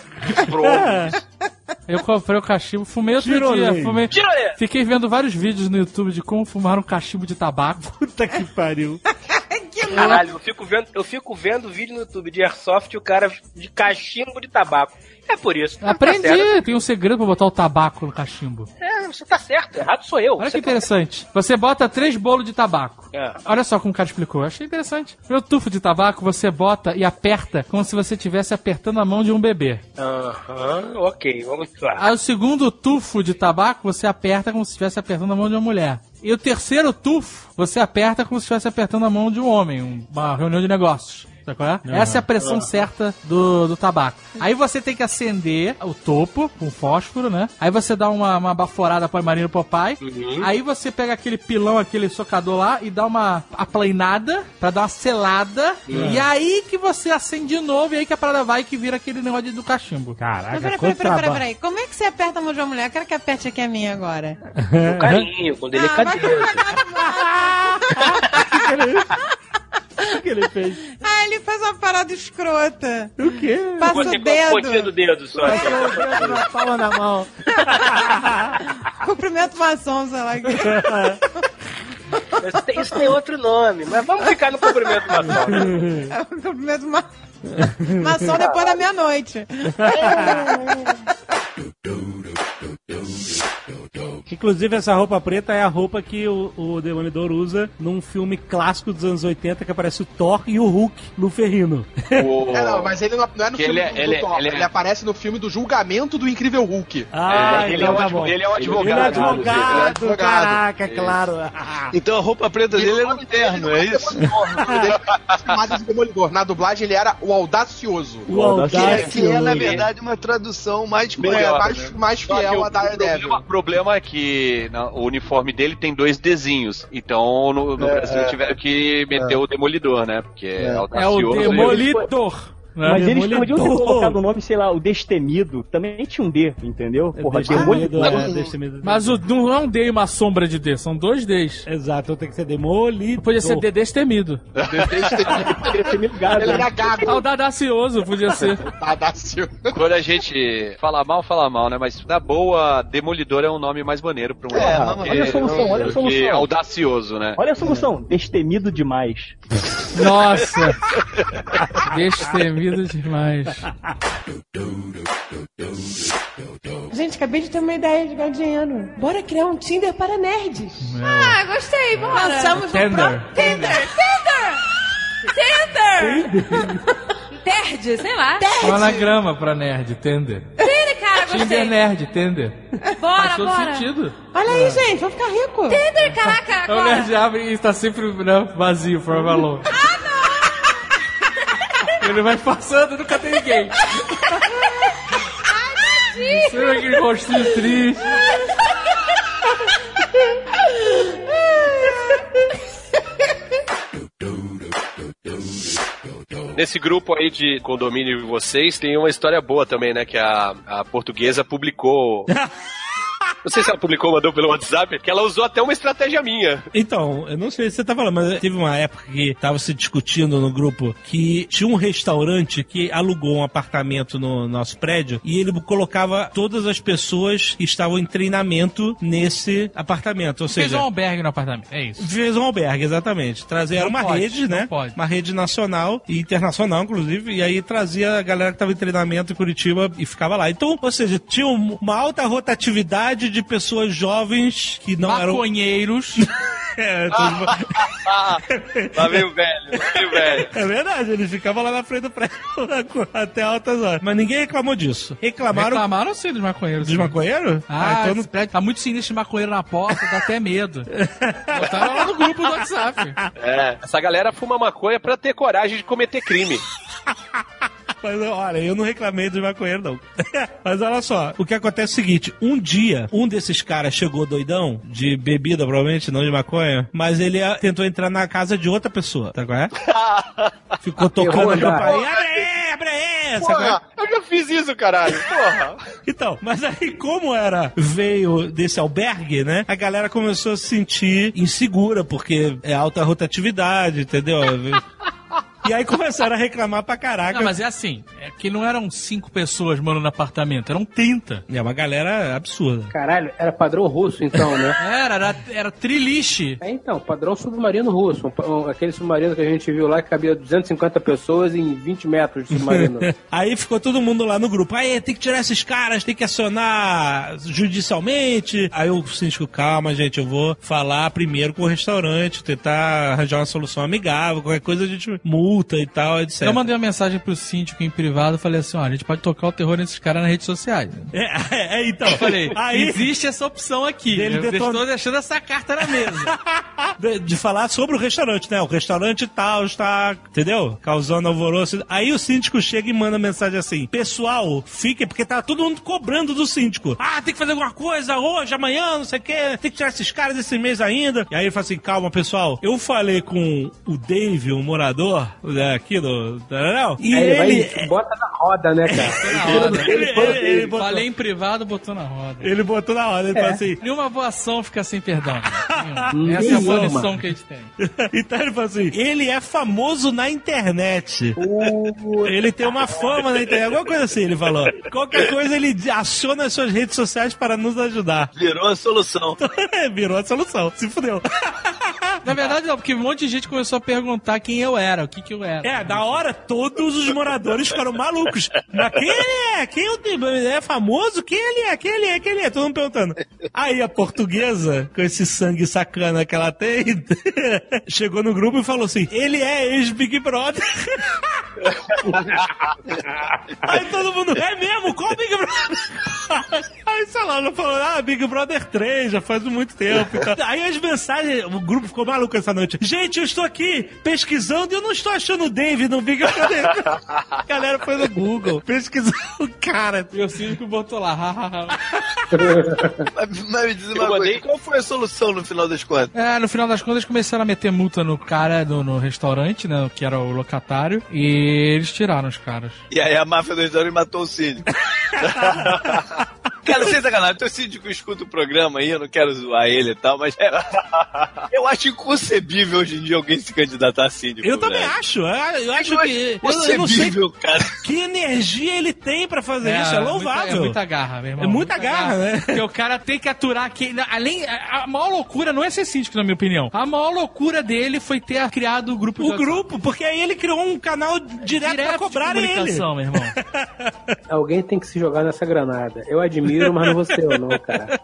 pro. (laughs) Eu comprei o cachimbo, fumei outro Tirolê. dia. Fumei... Fiquei vendo vários vídeos no YouTube de como fumar um cachimbo de tabaco. (laughs) Puta que pariu. (laughs) Caralho, eu fico vendo, eu fico vendo vídeo no YouTube de Airsoft e o cara de cachimbo de tabaco. É por isso. Tá. Aprendi, tem um segredo pra botar o tabaco no cachimbo. É, você tá certo, errado sou eu. Olha Você que interessante. Você bota três bolos de tabaco. É. Olha só como o cara explicou. Eu achei interessante. No tufo de tabaco, você bota e aperta como se você estivesse apertando a mão de um bebê. Aham, ok, vamos lá. Aí o segundo tufo de tabaco, você aperta como se estivesse apertando a mão de uma mulher. E o terceiro tufo, você aperta como se estivesse apertando a mão de um homem, uma reunião de negócios. Sabe qual é? Essa é a pressão Aham. certa do, do tabaco. Aí você tem que acender o topo com fósforo, né? Aí você dá uma, uma baforada para Marino Popeye. Aí você pega aquele pilão, aquele socador lá e dá uma aplainada pra dar uma selada. E aí que você acende de novo e aí que a parada vai que vira aquele negócio do cachimbo. Caraca, Mas peraí, peraí, peraí, peraí, peraí. Como é que você aperta a mão de uma mulher? Eu quero que aperte aqui a minha agora. Com carinho, com delicadeza. (laughs) (laughs) O (laughs) que ele fez? Ah, ele faz uma parada escrota. O quê? Passa Pontinha- o dedo. Pontinha do dedo só. assim. Na palma na mão. (laughs) Cumprimento maçom, sei lá. Isso tem, isso tem outro nome, mas vamos ficar no cumprimento maçom. É o cumprimento ma... maçom depois da meia-noite. (laughs) Inclusive, essa roupa preta é a roupa que o, o Demolidor usa num filme clássico dos anos 80 que aparece o Thor e o Hulk no ferrino. É, não, mas ele não, não é no Que filme ele é- do, do ele é- Thor, ele ele, é- aparece no filme do julgamento do Incrível Hulk. Ah, ele, então é um tá ele é um advogado. Ele é advogado, Ele é advogado. caraca, Isso. claro. Então a roupa preta dele era um terno, é isso? Chamado de Demolidor. Na dublagem ele era o audacioso. Que é, que é, na verdade, uma tradução mais Melhor, mais- né? mais fiel o a Daredevil. problema, o problema é que na- o uniforme dele tem dois desenhos. Então no, no É, Brasil é. tiveram que meter É. o Demolidor, né? Porque é, É o. Demolidor. Né? Mas eles podiam ter colocado o nome, sei lá, o Destemido. Também tinha um D, entendeu? Porra, Demolidor. Mas o, não é um D e uma sombra de D, são dois Ds. Exato, então tem que ser Demolidor. Podia ser D destemido. Destemido (laughs) gado. Ele era gago. Audacioso podia ser. Audacioso. Quando a gente fala mal, fala mal, né? Mas na boa, Demolidor é um nome mais maneiro pra um É, mas olha a solução, olha a solução. audacioso, né? Olha a solução, destemido demais. Nossa! Destemido demais. acabei de ter uma ideia de ganhar dinheiro. Bora criar um Tinder para nerds. Ah, gostei, bora. Lançamos Tinder. no próprio Tinder, Tinder! Tinder! Terd, sei lá. É um anagrama pra nerd, Tender. Tinder, cara, Tinder gostei. nerd, Tender. Bora, Faz todo bora. sentido. Olha aí, gente, vamos ficar rico. Tinder, caraca, É o agora. nerd abre e está sempre né, vazio, forever alone. Ah, Ele vai passando, nunca tem ninguém. Sempre aquele rostinho triste. Nesse grupo aí de condomínio de vocês, tem uma história boa também, né? Que a, a portuguesa publicou. (laughs) Não sei se ela publicou, mandou pelo WhatsApp, que ela usou até uma estratégia minha. Então, eu não sei se você tá falando, mas teve uma época que tava se discutindo no grupo que tinha um restaurante que alugou um apartamento no nosso prédio e ele colocava todas as pessoas que estavam em treinamento nesse apartamento. Ou Fez seja, um albergue no apartamento, é isso. Fez um albergue, exatamente. Trazia uma pode, rede, né? pode. Uma rede nacional e internacional, inclusive, e aí trazia a galera que estava em treinamento em Curitiba e ficava lá. Então, ou seja, tinha um- uma alta rotatividade de pessoas jovens que não eram. Maconheiros. (laughs) É, (laughs) Lá veio o velho, lá veio velho. É verdade, eles ficavam lá na frente do prédio (laughs) até altas horas. Mas ninguém reclamou disso. Reclamaram. Reclamaram sim dos maconheiros. Dos maconheiros? Ah, então esse prédio tá muito sinistro de maconheiro na porta, dá até medo. Botaram lá no grupo do WhatsApp. É, essa galera fuma maconha pra ter coragem de cometer crime. Mas olha, eu não reclamei dos maconheiros, não. (laughs) Mas olha só, o que acontece é o seguinte: um dia, um desses caras chegou doidão, de bebida, provavelmente, não de maconha, mas ele tentou entrar na casa de outra pessoa, tá qual é? (laughs) Ficou tocando a já. campainha. Abre aí, abre aí! é? Porra, eu já fiz isso, caralho. Porra. (laughs) Então, mas aí como era, veio desse albergue, né? A galera começou a se sentir insegura, porque é alta rotatividade, entendeu? E aí começaram a reclamar pra caraca. Não, mas é assim, é que não eram cinco pessoas morando no apartamento, eram 30. É uma galera absurda. Caralho, era padrão russo então, né? (laughs) Era, era, era triliche. É, então, padrão submarino russo. Um- aquele submarino que a gente viu lá que cabia 250 pessoas em 20 metros de submarino. (laughs) Aí ficou todo mundo lá no grupo. Aí tem que tirar esses caras, tem que acionar judicialmente. Aí o síndico, calma, gente, eu vou falar primeiro com o restaurante, tentar arranjar uma solução amigável, qualquer coisa a gente multa e tal, etc. Eu mandei uma mensagem pro síndico em privado, falei assim, ó, a gente pode tocar o terror nesses caras nas redes sociais. É, é, então. Eu falei, Aí- existe essa opção aqui. Ele eu estou deixando essa carta na mesa. (laughs) de, de falar sobre o restaurante, né? O restaurante tal está, entendeu? Causando alvoroço. Aí o síndico chega e manda mensagem assim: Pessoal, fiquem, porque tá todo mundo cobrando do síndico. Ah, tem que fazer alguma coisa hoje, amanhã, não sei o quê. Tem que tirar esses caras esse mês ainda. E aí ele fala assim: Calma, pessoal. Eu falei com o Dave, um morador aqui do. Não, e Aí ele. ele vai, bota na roda, né, cara? Na Ele roda. ele botou- Falei em privado, botou na roda. Ele botou na hora, ele falou assim. Nenhuma boa ação fica sem perdão. (laughs) Essa é a punição que a gente tem. (laughs) então ele falou assim: ele é famoso na internet. ele tem uma fama na internet. Alguma coisa assim, ele falou. Qualquer coisa ele aciona as suas redes sociais para nos ajudar. Virou a solução. (laughs) Virou a solução. Se fudeu. Na verdade, não, porque um monte de gente começou a perguntar quem eu era, o que que eu era. É, da hora todos os moradores ficaram malucos. Mas quem ele é? Quem o? Ele é famoso? Quem ele é? Quem ele é? Quem ele é? Todo mundo perguntando. Aí a portuguesa, com esse sangue sacana que ela tem, (laughs) chegou no grupo e falou assim: ele é ex-Big Brother. (laughs) Aí todo mundo, é mesmo? Qual Big Brother? Aí, sei lá, ela falou, ah, Big Brother 3, já faz muito tempo. e tal. Aí as mensagens, o grupo ficou maluco essa noite. Gente, eu estou aqui pesquisando e eu não estou achando o Dave no Big Brother. (laughs) A galera foi no Google, pesquisando o cara. E o síndico botou lá. Mas, mas me diz uma coisa, qual foi a solução no final das contas? É, no final das contas começaram a meter multa no cara no, no restaurante, né? Que era o locatário. E eles tiraram os caras. E aí a máfia do restaurante matou o síndico. (laughs) Cara, sem sacanagem, teu síndico escuta o programa aí, eu não quero zoar ele e tal, mas é- (laughs) eu acho inconcebível hoje em dia alguém se candidatar a síndico. Eu também velho. acho, eu, eu acho Eu que. Eu, sei inconcebível, cara. que energia ele tem pra fazer isso, é louvável. Muita, é muita garra, meu irmão. É muita garra, né? Porque o cara tem que aturar que Além. A maior loucura não é ser síndico, na minha opinião. A maior loucura dele foi ter criado o grupo O grupo, porque aí ele criou um canal direto, pra cobrarem ele. comunicação, meu irmão. (laughs) Alguém tem que se jogar nessa granada. Eu admiro, mas não vou ser eu, não, cara.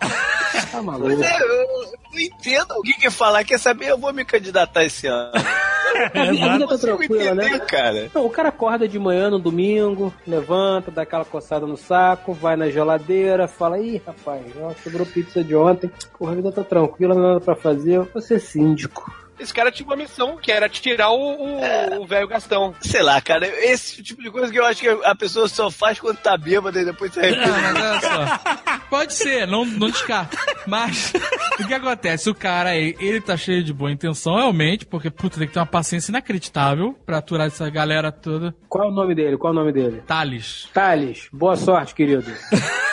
Tá maluco. Pois é, eu, não entendo alguém que falar, quer saber, eu vou me candidatar esse ano. A vida, a vida tá tranquila, né? cara. Não, o cara acorda de manhã no domingo, levanta, dá aquela coçada no saco, vai na geladeira, fala, ih, rapaz, ó, sobrou pizza de ontem, porra, a vida tá tranquila, não há nada pra fazer, eu vou ser síndico. Esse cara tinha uma missão que era tirar o o- o velho Gastão. Sei lá, cara, esse tipo de coisa que eu acho que a pessoa só faz quando tá bêbada e depois se arrepende. Não, mas olha só. Pode ser, não, não descarta. Mas o que acontece? O cara, ele, ele tá cheio de boa intenção, realmente, porque, puta, tem que ter uma paciência inacreditável pra aturar essa galera toda. Qual é o nome dele? Qual é o nome dele? Thales. Thales, boa sorte, querido.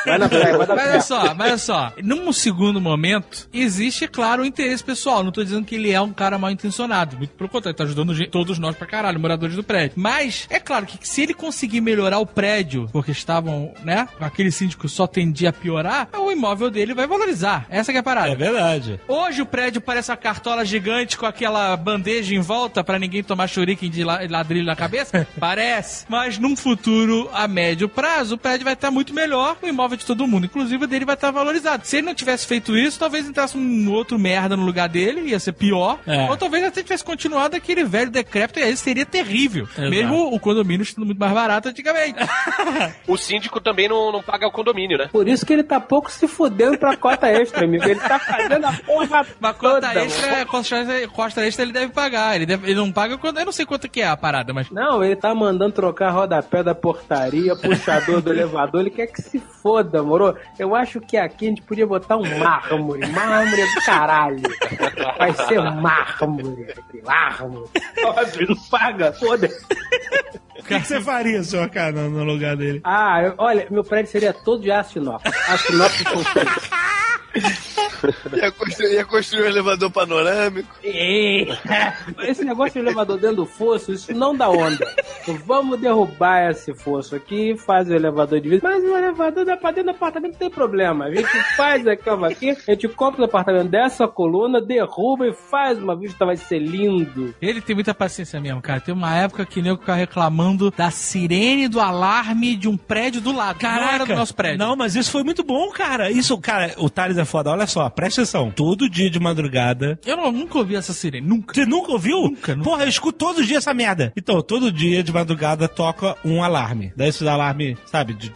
Vai na praia, vai dar Mas olha só, mas olha só. Num segundo momento, existe, é claro, o interesse pessoal. Não tô dizendo que ele é um cara mal intencionado. Muito pelo contrário, ele tá ajudando todos nós pra caralho, moradores do prédio. Mas, é claro que se ele conseguir melhorar o prédio, porque estavam, né, aquele síndico só tendia a piorar, o imóvel dele vai valorizar. Essa que é a parada. É verdade. Hoje o prédio parece uma cartola gigante com aquela bandeja em volta pra ninguém tomar shuriken de la- ladrilho na cabeça? (laughs) parece. Mas num futuro a médio prazo, o prédio vai estar muito melhor, o imóvel de todo mundo, inclusive o dele vai estar valorizado. Se ele não tivesse feito isso, talvez entrasse um outro merda no lugar dele, ia ser pior. É. Ou talvez até tivesse continuado aquele velho decrépito e aí seria terrível. Exato. Mesmo o condomínio estando muito mais barato antigamente. (laughs) O síndico também não, não paga o condomínio, né? Por isso que ele tá pouco se fudendo pra cota extra, amigo. Ele tá fazendo a porra Mas cota toda, extra, costa extra, costa extra ele deve pagar. Ele, deve- ele não paga quando. Eu não sei quanto que é a parada, mas. Não, ele tá mandando trocar rodapé da portaria, puxador do (laughs) elevador, ele quer que se foda, moro? Eu acho que aqui a gente podia botar um mármore. Mármore é do caralho. Vai ser mármore. Mármore. Óbvio, não paga, foda-se. O que, que você faria, senhor cara, no, no lugar dele? Ah, eu- olha, meu prédio seria todo de aço inox. Aço inox com Ia construir, ia construir um elevador panorâmico. Ei, Esse negócio de elevador dentro do fosso, isso não dá onda. Vamos derrubar esse fosso aqui, faz o elevador de vidro. Mas o elevador dá pra dentro do apartamento, não tem problema. A gente faz a cama aqui, a gente compra o apartamento dessa coluna, derruba e faz uma vista, vai ser lindo. Ele tem muita paciência mesmo, cara. Tem uma época que nego ficava reclamando da sirene do alarme de um prédio do lado. Não era do nosso prédio. Não, mas isso foi muito bom, cara. Isso, cara, o Thales é foda. Olha só, presta atenção. Todo dia de madrugada. Eu não- nunca ouvi essa sirene, nunca. Você nunca ouviu? Nunca, nunca. Porra, eu escuto todo dia essa merda. Então, todo dia de madrugada toca um alarme. Daí esses alarme, sabe, de.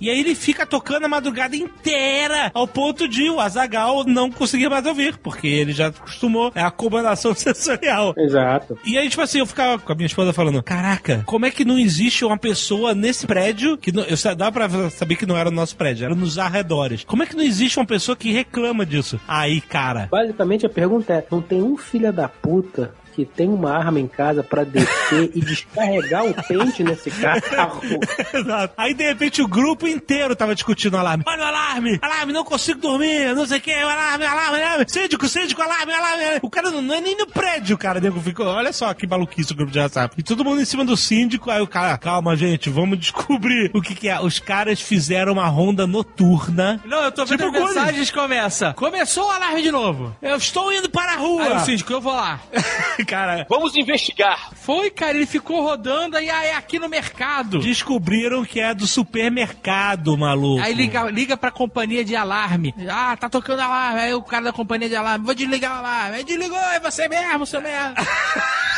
E aí ele fica tocando a madrugada inteira, ao ponto de o Azagal não conseguir mais ouvir, porque ele já acostumou. É a acomodação (laughs) sensorial. Exato. E aí, tipo assim, eu ficava com a minha esposa falando: Caraca, como é que não existe uma pessoa nesse prédio que não, eu dá pra saber que não era o nosso prédio, era nos arredores. Como é que não existe uma pessoa que reclama disso? Aí, cara. Basicamente a pergunta é: não tem um filho da puta que tem uma arma em casa pra descer e descarregar o pente nesse carro? (laughs) Exato. Aí, de repente, o grupo inteiro tava discutindo o alarme. Olha o alarme! Alarme, não consigo dormir, não sei o que, alarme, alarme, alarme. Síndico, síndico, alarme, alarme. alarme. O cara não, não é nem no prédio, cara. O nego ficou, olha só que maluquice o grupo de WhatsApp. E todo mundo em cima do síndico. Aí o cara, calma, gente, vamos descobrir o que que é. Os caras fizeram uma ronda noturna. Não, eu tô vendo Tipo as mensagens começa. Começou o alarme de novo. Eu estou indo para a rua. Aí o síndico, eu vou lá. (laughs) cara, Vamos investigar. Foi, cara, ele ficou rodando aí, é aqui no mercado. descobriram que é do supermercado, maluco. Aí liga, liga pra companhia de alarme. Ah, tá tocando alarme. Aí o cara da companhia de alarme, vou desligar o alarme. Aí desligou, é você mesmo, seu merda. (laughs)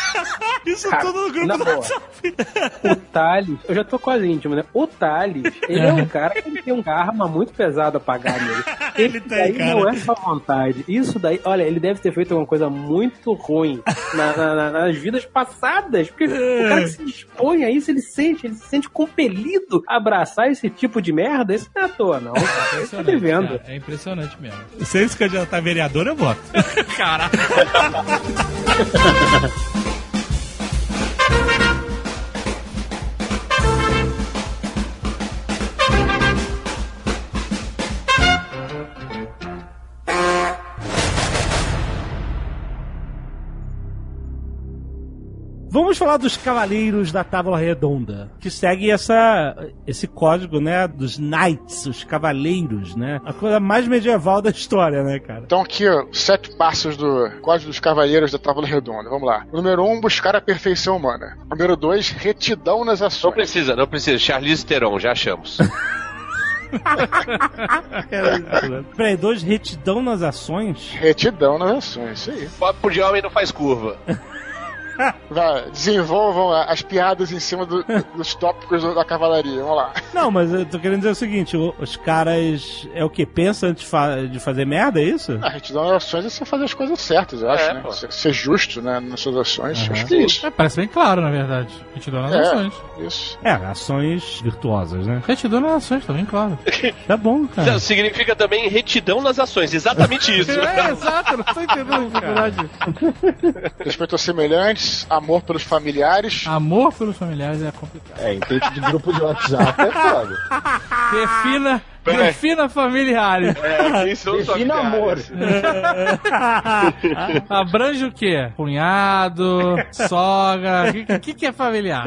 Isso Cara, tudo no grupo na do boa. WhatsApp. O Thales, eu já tô quase íntimo, né? O Thales, ele é um cara que tem uma arma muito pesada a pagar nele. (laughs) Ele tem, daí cara. não é só vontade. Isso daí, olha, ele deve ter feito alguma coisa muito ruim na- na- na- nas vidas passadas. Porque o cara que se dispõe a isso, ele sente, ele se sente compelido a abraçar esse tipo de merda. Isso não é à toa, não. Isso tá devendo. cara, é impressionante mesmo. Se ele se candidatar a vereador, eu voto. (laughs) Caraca. (laughs) Vamos falar dos Cavaleiros da Tábua Redonda, que segue essa, esse código, né, dos Knights, os Cavaleiros, né? A coisa mais medieval da história, né, cara? Então aqui, ó, sete passos do Código dos Cavaleiros da Tábua Redonda. Vamos lá. Número um, buscar a perfeição humana. Número dois, retidão nas ações. Não precisa, não precisa. Charlize Theron, já achamos. (laughs) (laughs) Peraí, dois retidão nas ações? Retidão nas ações, isso aí. Papo de homem não faz curva. (laughs) (laughs) Vai, desenvolvam as piadas em cima do- dos tópicos da cavalaria. Vamos lá. Não, mas eu tô querendo dizer o seguinte, os caras é o que pensa antes de fa- de fazer merda, é isso? A retidão nas ações é você fazer as coisas certas, eu acho, É, né? Ser, ser justo, né, nas suas ações. Acho que é isso. É, parece bem claro, na verdade. Retidão nas É, ações. Isso. É, ações virtuosas, né? Retidão nas ações, tá bem claro. (laughs) Tá bom, cara. Significa também retidão nas ações, exatamente isso. (laughs) É, exato, não tô entendendo a dificuldade. Respeito aos semelhantes, amor pelos familiares. Amor pelos familiares é complicado. É, em tempo de grupo de WhatsApp é foda. (laughs) Defina, defina familiares. É, quem são Defina familiares? (laughs) Abrange o quê? Cunhado, sogra. O que, que, que é familiar?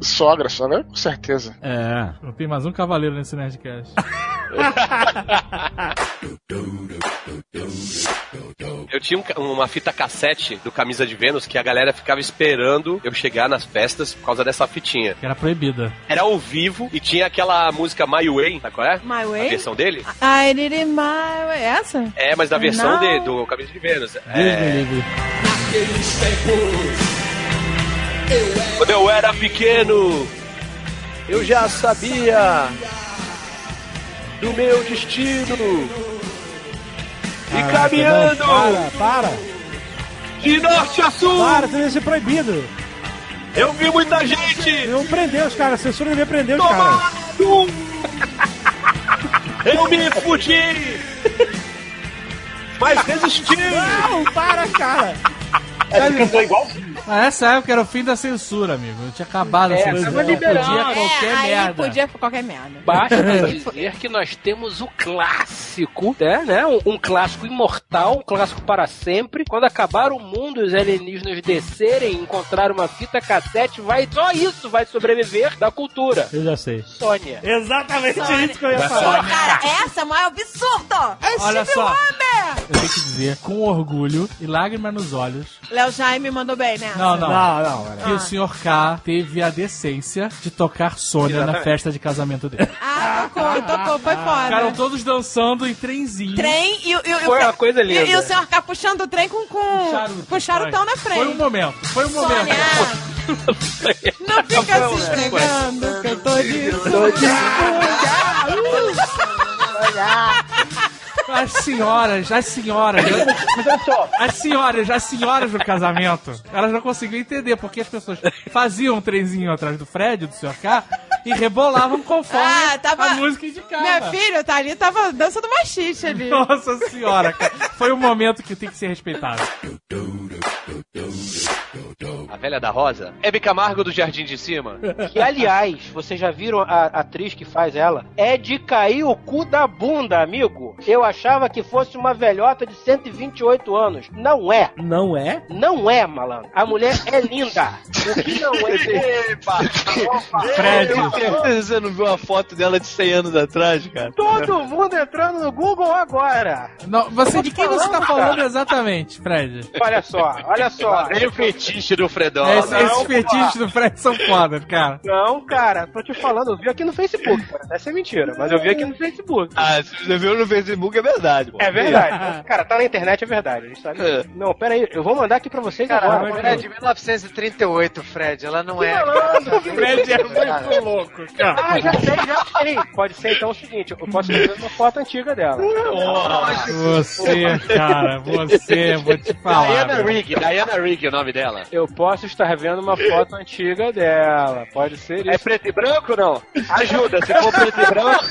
Sogra, sogra, com certeza. É. Não tem mais um cavaleiro nesse Nerdcast. (laughs) (laughs) Eu tinha um uma fita cassete do Camisa de Vênus que a galera ficava esperando eu chegar nas festas por causa dessa fitinha. Que era proibida. Era ao vivo e tinha aquela música My Way, sabe qual é? My Way? A versão dele? I did it my way. Essa? É, mas da versão de, do Camisa de Vênus. Deus me É, livre. quando eu era pequeno, eu já sabia do meu destino. E caminhando não, Para, para. de norte a sul, Para, tem que ser proibido. eu vi muita gente Não prender os caras, a censura devia prender os caras. Eu me fudi, mas resisti. Não, para, cara. Ele cantou igualzinho. Mas nessa época era o fim da censura, amigo. Eu tinha acabado a É, censura. tava liberando. Podia qualquer é, aí merda. podia qualquer merda. Basta dizer que nós temos o clássico, né? né? Um, um clássico imortal, um clássico para sempre. Quando acabar o mundo e os alienígenas descerem, encontrar uma fita cassete, vai só isso vai sobreviver da cultura. Eu já sei. Sônia. Exatamente Sônia. isso que eu ia falar. cara, essa é o maior absurdo! É Olha Steve só. Wonder! Eu tenho que dizer, com orgulho e lágrimas nos olhos, Léo Jaime mandou bem, né? Não, não. Não, não, que o Sr. K teve a decência de tocar Sônia na festa de casamento dele. Ah, tocou, tocou, foi foda. Ficaram todos dançando em trenzinho. Trem e, o- e, o- e Foi o- uma coisa e- linda. E, o senhor ficar puxando o trem com, com, charuto, com charutão na frente. Foi um momento, foi um momento. Sônia, não fica se esfregando que eu tô de As senhoras, as senhoras. Mas olha só, As senhoras, as senhoras do casamento, elas não conseguiam entender porque as pessoas faziam um trenzinho atrás do Fred, do Sr. K, e rebolavam conforme Ah, tava- a música indicava. Minha filha, tá ali, tava dançando machiste ali. Nossa senhora, cara. Foi um momento que tem que ser respeitado. A velha da rosa? Hebe Camargo do Jardim de Cima. Que, (laughs) aliás, vocês já viram a atriz que faz ela? É de cair o cu da bunda, amigo. Eu achava que fosse uma velhota de 128 anos. Não é. Não é? Não é, malandro. A mulher é linda. O que não é? (laughs) (laughs) Fred. Você não viu uma foto dela de 100 anos atrás, cara? Todo mundo entrando no Google agora. Não, você, de quem você tá falando exatamente, Fred? Olha só, olha só. Tem o fetiche do Fredão. É, esse- esses pô. fetiches do Fred são foda, cara. Não, cara, tô te falando, eu vi aqui no Facebook, cara. Essa é mentira, mas eu vi aqui no Facebook. Ah, se você viu no Facebook é verdade, pô. É verdade. Cara, tá na internet, é verdade. A gente sabe. É. Não, pera aí, eu vou mandar aqui pra vocês agora. Ela é de 1938, Fred. Ela não é. Fred é muito louco, cara. Ah, já sei, já sei. Pode ser então o seguinte, eu posso ver uma foto antiga dela. Você, cara, você, vou te falar. Diana. Rigg, Diana Rigg é o nome dela. Eu posso estar vendo uma foto antiga dela. Pode ser isso. É preto e branco não? Ajuda, se for preto e branco.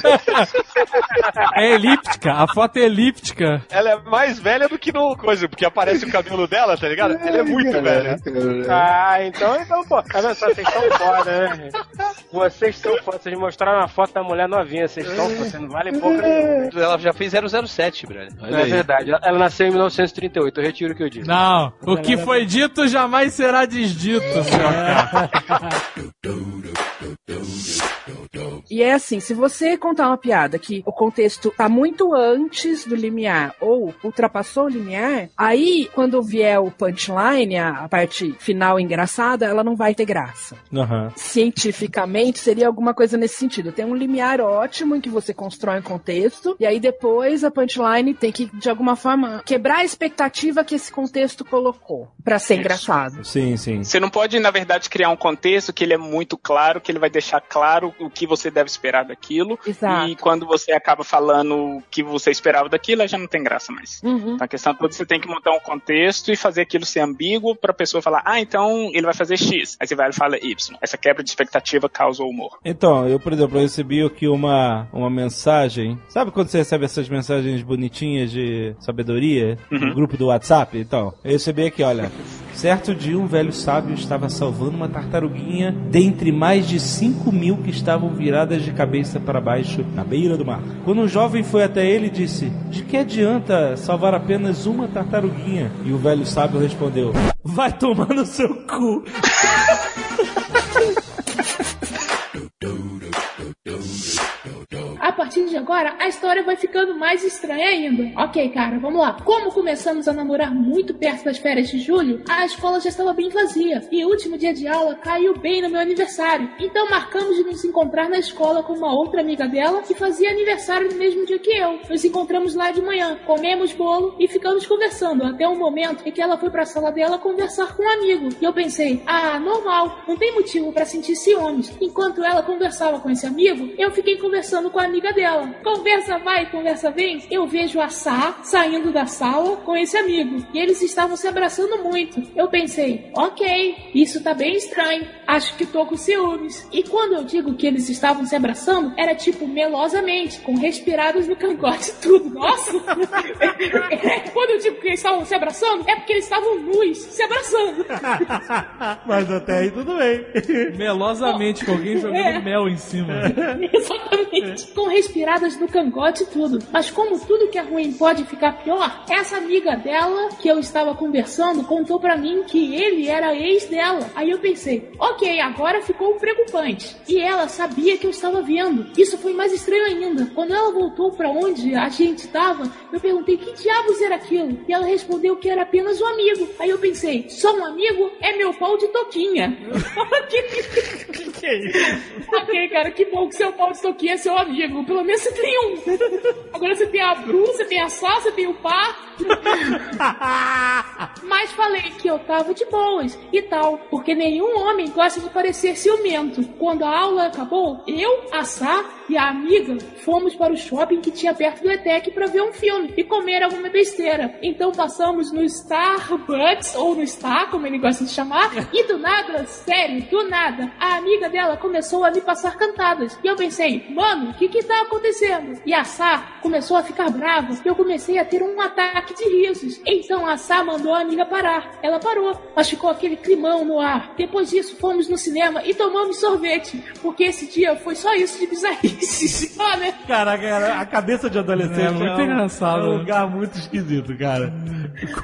É elíptica, a foto é elíptica. Ela é mais velha do que no coisa, porque aparece o cabelo dela, tá ligado? Ela é muito velha. Ah, então, então, pô. Vendo só? Vocês são foda, né? Vocês são foda, vocês mostraram uma foto da mulher novinha, vocês estão, vocês não valem pouco nenhum. Ela já fez 007, brother. É verdade, ela- ela nasceu em 1938, eu retiro o que eu disse. Não, o que foi dito jamais será desdito, senhor cara. (laughs) E é assim, se você contar uma piada que o contexto tá muito antes do limiar ou ultrapassou o limiar, aí quando vier o punchline, a parte final engraçada, ela não vai ter graça. Aham. Cientificamente seria alguma coisa nesse sentido. Tem um limiar ótimo em que você constrói um contexto e aí depois a punchline tem que de alguma forma quebrar a expectativa que esse contexto colocou pra ser Isso. engraçado. Sim, sim. Você não pode, na verdade, criar um contexto que ele é muito claro, que ele vai deixar claro o que você deve esperar daquilo. Exato. E quando você acaba falando o que você esperava daquilo, já não tem graça mais. Uhum. Então a questão toda você tem que montar um contexto e fazer aquilo ser ambíguo pra pessoa falar, ah, então ele vai fazer X. Aí você vai e fala Y. Essa quebra de expectativa causa o humor. Então, eu, por exemplo, eu recebi aqui uma, uma mensagem. Sabe quando você recebe essas mensagens bonitinhas de sabedoria no grupo do WhatsApp? Então, eu recebi aqui, olha. Certo dia, um velho sábio estava salvando uma tartaruguinha dentre mais de 5 mil que estavam viradas de cabeça para baixo na beira do mar. Quando um jovem foi até ele disse: De que adianta salvar apenas uma tartaruguinha? E o velho sábio respondeu: Vai tomar no seu cu. (laughs) A partir de agora, a história vai ficando mais estranha ainda. Ok, cara, vamos lá. Como começamos a namorar muito perto das férias de julho, a escola já estava bem vazia e o último dia de aula caiu bem no meu aniversário. Então marcamos de nos encontrar na escola com uma outra amiga dela que fazia aniversário no mesmo dia que eu. Nos encontramos lá de manhã, comemos bolo e ficamos conversando até um momento em que ela foi pra sala dela conversar com um amigo. E eu pensei, ah, normal, não tem motivo pra sentir ciúmes. Enquanto ela conversava com esse amigo, eu fiquei conversando com a amiga dela. Conversa vai, conversa vem. Eu vejo a Sá saindo da sala com esse amigo e eles estavam se abraçando muito. Eu pensei, ok, isso tá bem estranho. Acho que tô com ciúmes. E quando eu digo que eles estavam se abraçando, era tipo melosamente, com respiradas no cangote e (laughs) tudo. Nossa! quando eu digo que eles estavam se abraçando, é porque eles estavam nus, se abraçando. (laughs) Mas até aí tudo bem. Melosamente, com alguém jogando É. mel em cima. (laughs) Exatamente. Com respiradas no cangote e tudo. Mas como tudo que é ruim pode ficar pior, essa amiga dela que eu estava conversando contou pra mim que ele era ex dela. Aí eu pensei, ok, agora ficou preocupante. E ela sabia que eu estava vendo. Isso foi mais estranho ainda. Quando ela voltou pra onde a gente estava, eu perguntei que diabos era aquilo. E ela respondeu que era apenas um amigo. Aí eu pensei, só um amigo é meu pau de toquinha. (laughs) (laughs) que, que é isso? Ok, cara, que bom que seu pau de toquinha é seu amigo. Pelo menos você tem um. Agora você tem a Bru, você tem a Sá, você tem o Pá. (laughs) Mas falei que eu tava de boas e tal, porque nenhum homem gosta de parecer ciumento. Quando a aula acabou, eu, a Sá e a amiga fomos para o shopping que tinha perto do ETEC para ver um filme e comer alguma besteira. Então passamos no Starbucks, ou no Star, como ele gosta de chamar, e do nada, sério, do nada, a amiga dela começou a me passar cantadas. E eu pensei, mano, o que que tá acontecendo? E a Sá começou a ficar brava e eu comecei a ter um ataque de risos. Então a Sá mandou a amiga parar. Ela parou, mas ficou aquele climão no ar. Depois disso, fomos no cinema e tomamos sorvete, porque esse dia foi só isso de bizarrice. (laughs) Só, né? Caraca, cara, a cabeça de adolescente É muito um- engraçado, É um lugar muito esquisito, cara.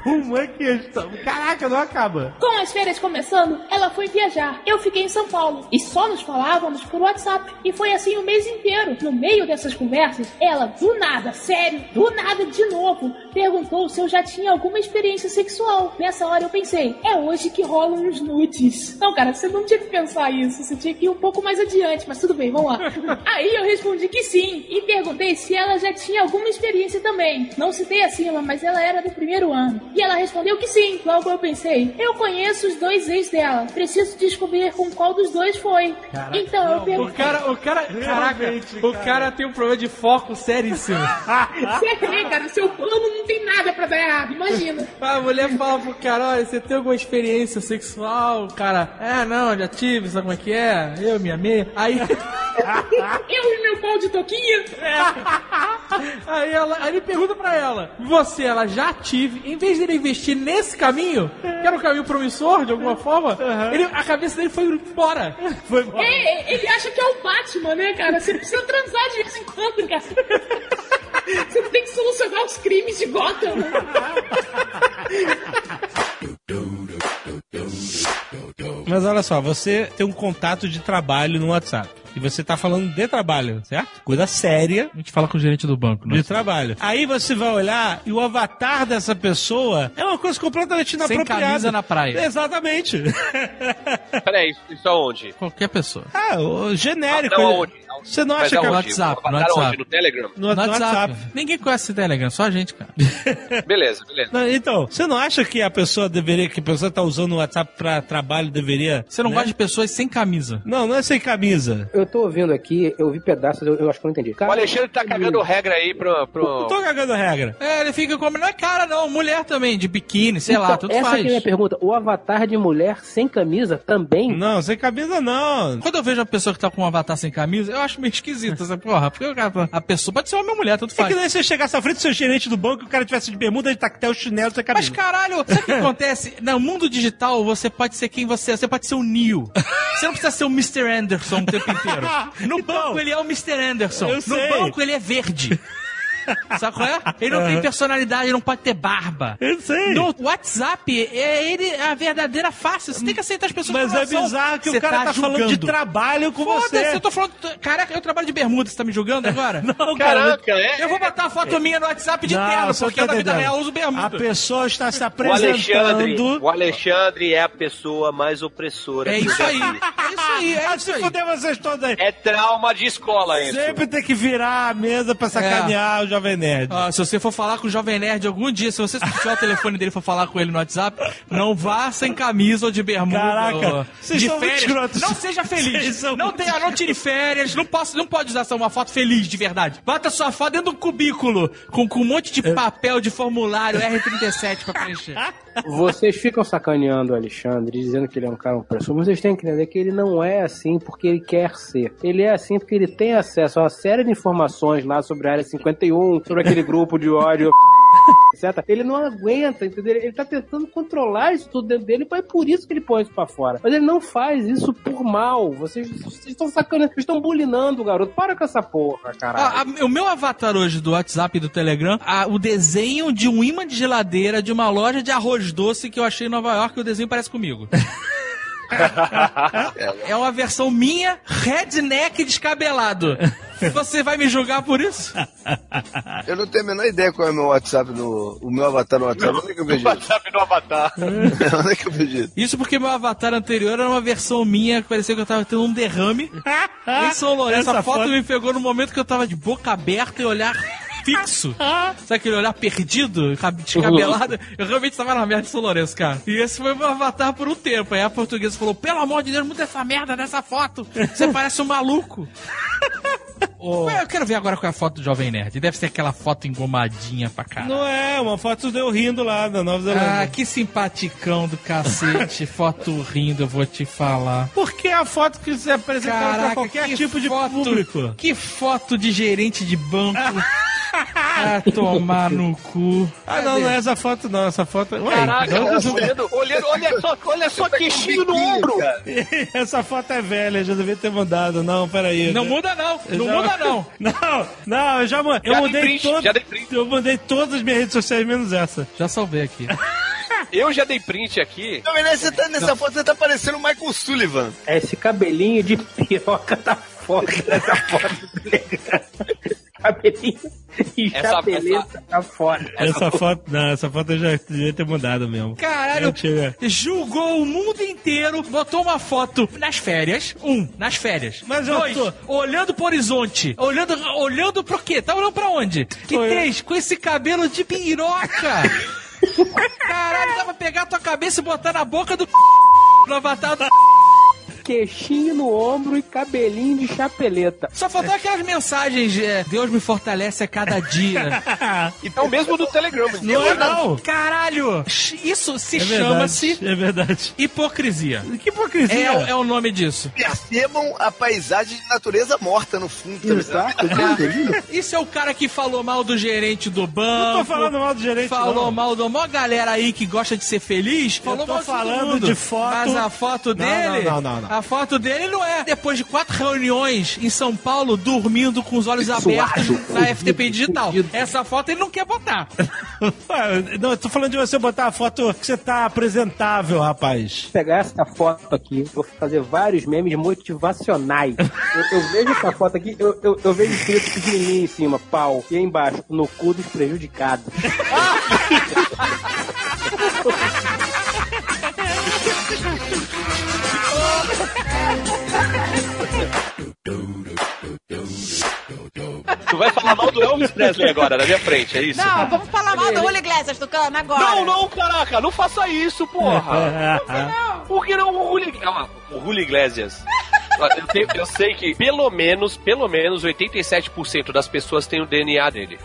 Como é que eles estão? Caraca, não acaba. Com as férias começando, ela foi viajar. Eu fiquei em São Paulo e só nos falávamos por WhatsApp. E foi assim o mês inteiro. No meio dessas conversas, ela, do nada, sério, do nada de novo, perguntou se eu já tinha alguma experiência sexual. Nessa hora eu pensei, é hoje que rolam os nudes. Não, cara, você não tinha que pensar isso. Você tinha que ir um pouco mais adiante, mas tudo bem, vamos lá. (laughs) Aí eu respondi que sim e perguntei se ela já tinha alguma experiência também. Não citei acima, mas ela era do primeiro ano. E ela respondeu que sim. Logo eu pensei, eu conheço os dois ex dela. Preciso descobrir com qual dos dois foi. então eu O perguntei. cara, o cara, caraca, o cara tem um problema de foco seríssimo. (laughs) Você vê, cara, seu plano não tem nada pra dar errado, imagina. (laughs) A mulher fala pro cara, olha, você tem alguma experiência sexual? O cara, é, não, já tive, sabe como é que é? Eu, minha meia. Aí... (laughs) eu e meu pau de toquinha? (laughs) Aí, ela, aí ele pergunta pra ela, você, ela já tive, em vez dele investir nesse caminho, que era um caminho promissor, de alguma forma, ele, a cabeça dele foi embora. Foi embora. É, ele acha que Batman, né, cara? Você precisa transar de vez em quando, cara. Você tem que solucionar os crimes de Gotham. né? Mas olha só, você tem um contato de trabalho no WhatsApp. E você tá falando de trabalho, certo? Coisa séria. A gente fala com o gerente do banco. De trabalho. Aí você vai olhar e o avatar dessa pessoa é uma coisa completamente Sem inapropriada. camisa na praia. Exatamente. Peraí, isso- isso aonde? Qualquer pessoa. Ah, o genérico. Não, ele- aonde? Você não acha que é aonde? WhatsApp, no WhatsApp. No Telegram? No, No no WhatsApp. WhatsApp. Ninguém conhece esse Telegram, só a gente, cara. (laughs) Beleza, beleza. Não, então, você não acha que a pessoa deveria, que a pessoa tá usando o WhatsApp pra trabalho, deveria. Você não né? gosta de pessoas sem camisa. Não, não é sem camisa. Eu tô ouvindo aqui, eu vi pedaços, eu, eu acho que eu não entendi. O Alexandre tá cagando regra aí pro. pro... Não tô cagando regra. É, ele fica como. Não é cara, não. Mulher também, de biquíni, sei lá, Então, tudo essa faz. que é a minha pergunta. O avatar de mulher sem camisa também? Não, sem camisa não. Quando eu vejo uma pessoa que tá com um avatar sem camisa, eu acho meio esquisito essa porra. Porque a pessoa pode ser homem ou mulher, tudo É faz. que daí você chegasse à frente do seu gerente do banco e o cara tivesse de bermuda, de tactel, chinelo, sem camisa. Mas caralho, sabe o que (laughs) acontece? No mundo digital, você pode ser quem você é. Você pode ser o Neo. Você não precisa ser o Mr. Anderson o tempo inteiro. (laughs) No banco, ele é o Mr. Anderson. eu no sei. banco, ele é verde. Sabe qual é? Ele não tem personalidade, ele não pode ter barba. Eu sei. No WhatsApp, é ele a verdadeira face. Você tem que aceitar as pessoas Mas é bizarro que Você o cara tá, falando de trabalho com Foda-se, você. eu tô falando. Caraca, eu trabalho de bermuda, você tá me julgando agora? (laughs) Não, Caraca, é. Eu vou botar uma foto minha no WhatsApp de Não, terno, porque tá na vida real eu uso bermuda. A pessoa está se (laughs) O Alexandre, apresentando. o Alexandre é a pessoa mais opressora. É isso aí. É isso aí, é Ah, isso se aí. fuder vocês todos aí. É trauma de escola isso. Sempre tem que virar a mesa pra sacanear o Jovem Nerd. Ó, se você for falar com o Jovem Nerd algum dia, se você tiver o telefone dele e for falar com ele no WhatsApp, não vá sem camisa ou de bermuda. Caraca, ou vocês de são férias. Não seja feliz. Não, tenha, não tire férias. Não, posso, não pode usar só uma foto feliz de verdade. Bota sua foto dentro de um cubículo com, com um monte de papel de formulário R37 pra preencher. (laughs) Vocês ficam sacaneando o Alexandre, dizendo que ele é um cara opressor, mas vocês têm que entender que ele não é assim porque ele quer ser. Ele é assim porque ele tem acesso a uma série de informações lá sobre a Área 51, sobre aquele grupo de ódio, (laughs) etc. Ele não aguenta, entendeu? Ele tá tentando controlar isso tudo dentro dele, mas é por isso que ele põe isso pra fora. Mas ele não faz isso por mal. Vocês, estão sacaneando, vocês estão bulinando o garoto. Para com essa porra, caralho. Ah, a- o meu avatar hoje do WhatsApp e do Telegram, ah, o desenho de um imã de geladeira de uma loja de arroz doce que eu achei em Nova York, o desenho parece comigo. (laughs) é uma versão minha, redneck descabelado. Você vai me julgar por isso? (laughs) Eu não tenho a menor ideia qual é o meu WhatsApp no. O meu avatar no WhatsApp. Onde é que eu vejo isso? WhatsApp no Avatar. (laughs) Onde é que eu vejo isso? Porque meu avatar anterior era uma versão minha que parecia que eu tava tendo um derrame. (laughs) em São Lourenço. Essa Essa foto foto- me pegou no momento que eu tava de boca aberta e olhar fixo. Sabe aquele olhar perdido, cab- descabelado? Eu realmente tava na merda de São Lourenço, cara. E esse foi meu avatar por um tempo. Aí a portuguesa falou: pelo amor de Deus, muda essa merda dessa foto. Você parece um maluco. Ué, Eu quero ver agora qual é a foto do Jovem Nerd. Deve ser aquela foto engomadinha pra caralho. Não é, uma foto deu rindo lá da Nova Ah, Zelândia. que simpaticão do cacete. (laughs) foto rindo, eu vou te falar. Porque é a foto que você apresenta pra qualquer que tipo de foto- público. Que foto de gerente de banco. (laughs) ah, tomar no cu. Ah, não, não é essa foto não, essa foto... Ué, Caraca, não, não, olhando, olhando, olha só, olha só que queixinho no ombro. Essa foto é velha, já devia ter mandado. Não, peraí. Não Eu- muda não, não já- muda não. Não, não, eu já, mu- eu mudei print, todo- já dei print. Eu mudei todas as minhas redes sociais, menos essa. Já salvei aqui. (laughs) Eu já dei print aqui. Não, mas você tá nessa foto, você tá parecendo o Michael Sullivan. Esse cabelinho de piroca tá foda nessa foto Telegram. (laughs) Cabelinho e Essa- chapeleta tá foda. Essa foto, não, essa foto eu já devia ter mudado mesmo. Caralho, tinha- julgou o mundo inteiro, botou uma foto nas férias. Um, nas férias. Mas eu Dois, tô- olhando pro horizonte. Olhando, olhando pro quê? Tá olhando pra onde? E Olhando- três, com esse cabelo de piroca. (laughs) Caralho, dá pra pegar a tua cabeça e botar na boca do no avatar do Queixinho no ombro e cabelinho de chapeleta. Só faltou aquelas mensagens, é, Deus me fortalece a cada dia. É (laughs) o mesmo do Telegram. Não é não. Caralho! Isso se É chama-se verdade, é verdade. hipocrisia. Que hipocrisia. É, o- é o nome disso. Percebam a paisagem de natureza morta no fundo. Tá Exato, Isso é o cara que falou mal do gerente do banco. Não tô falando mal do gerente, Falou não. mal do mó galera aí que gosta de ser feliz. Falou tô mal falando de foto- Mas a foto Não, dele. não, não, não, não. A foto dele não é depois de quatro reuniões em São Paulo, dormindo com os olhos abertos na FTP Digital. Essa foto ele não quer botar. (laughs) Não, eu tô falando de você botar a foto que você tá apresentável, rapaz. pegar essa foto aqui, vou fazer vários memes motivacionais. Eu, eu vejo essa foto aqui, eu, eu, eu vejo escrito pequenininho em cima, pau, e aí embaixo, no cu dos prejudicados. (laughs) Tu vai falar mal do Elvis Presley agora, na minha frente, é isso? Não, vamos falar mal do Julio Iglesias, Tucano, agora. Não, não, caraca, não faça isso, porra. Por que não o Julio Iglesias? O Julio Iglesias. Eu, tenho- eu sei que pelo menos, pelo menos 87% das pessoas têm o DNA dele.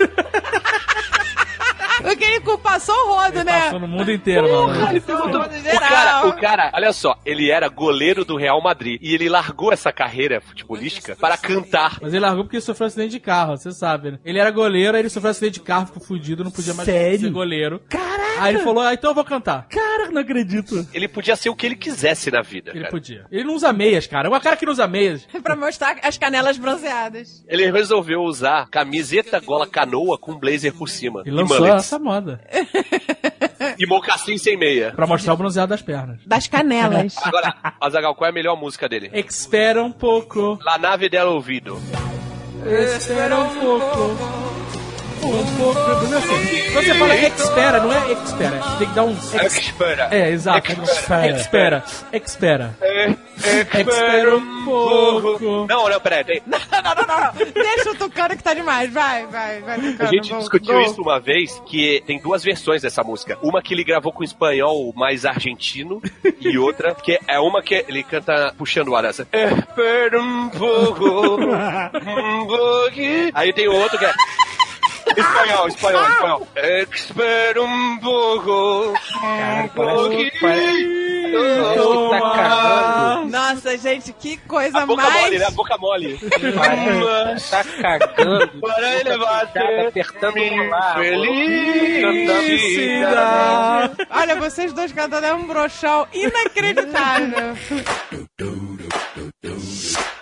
Porque ele passou o rodo, né? Passou no mundo inteiro, mano. Ele perguntou- O cara, o cara, olha só, ele era goleiro do Real Madrid e ele largou essa carreira futebolística para cantar. Mas ele largou porque ele sofreu um acidente de carro, você sabe, né? Ele era goleiro, aí ele sofreu um acidente de carro, ficou fudido, não podia mais Sério? ser goleiro. Caraca! Aí ele falou, ah, então eu vou cantar. Cara, não acredito. Ele podia ser o que ele quisesse na vida. Ele cara. podia. Ele não usa meias, cara. É um cara que não usa meias. (laughs) pra mostrar as canelas bronzeadas. Ele resolveu usar camiseta gola canoa com blazer por cima. Ele lançou mullets. Essa moda. E mocassim sem meia. Pra mostrar o bronzeado das pernas. Das canelas. (laughs) Agora, Azagal, qual é a melhor música dele? Espera um pouco. La nave del ouvido. Espera um pouco. Quando você fala espera, não é espera. Tem que dar um. Espera. É, exato. Espera. Espera. Espera. Um pouco. Não, não, peraí. tem- Não, não, não, não. Deixa o Tucano que tá demais. Vai, vai, vai. A gente discutiu vamos. isso uma vez, que tem duas versões dessa música. Uma que ele gravou com espanhol mais argentino, (laughs) e outra que é uma que ele canta puxando o ar essa. Espera um pouco, (laughs) um pouquinho. Aí tem outro que é... Espanhol, espanhol, espanhol. Espera um pouco, um pouquinho. Tá cagando. Nossa, gente, que coisa A boca mais. mole, né? A boca mole. Tá cagando. Para elevar Tá apertando o lá. Felicidade. Olha, vocês dois cantando é um brochão inacreditável. (laughs)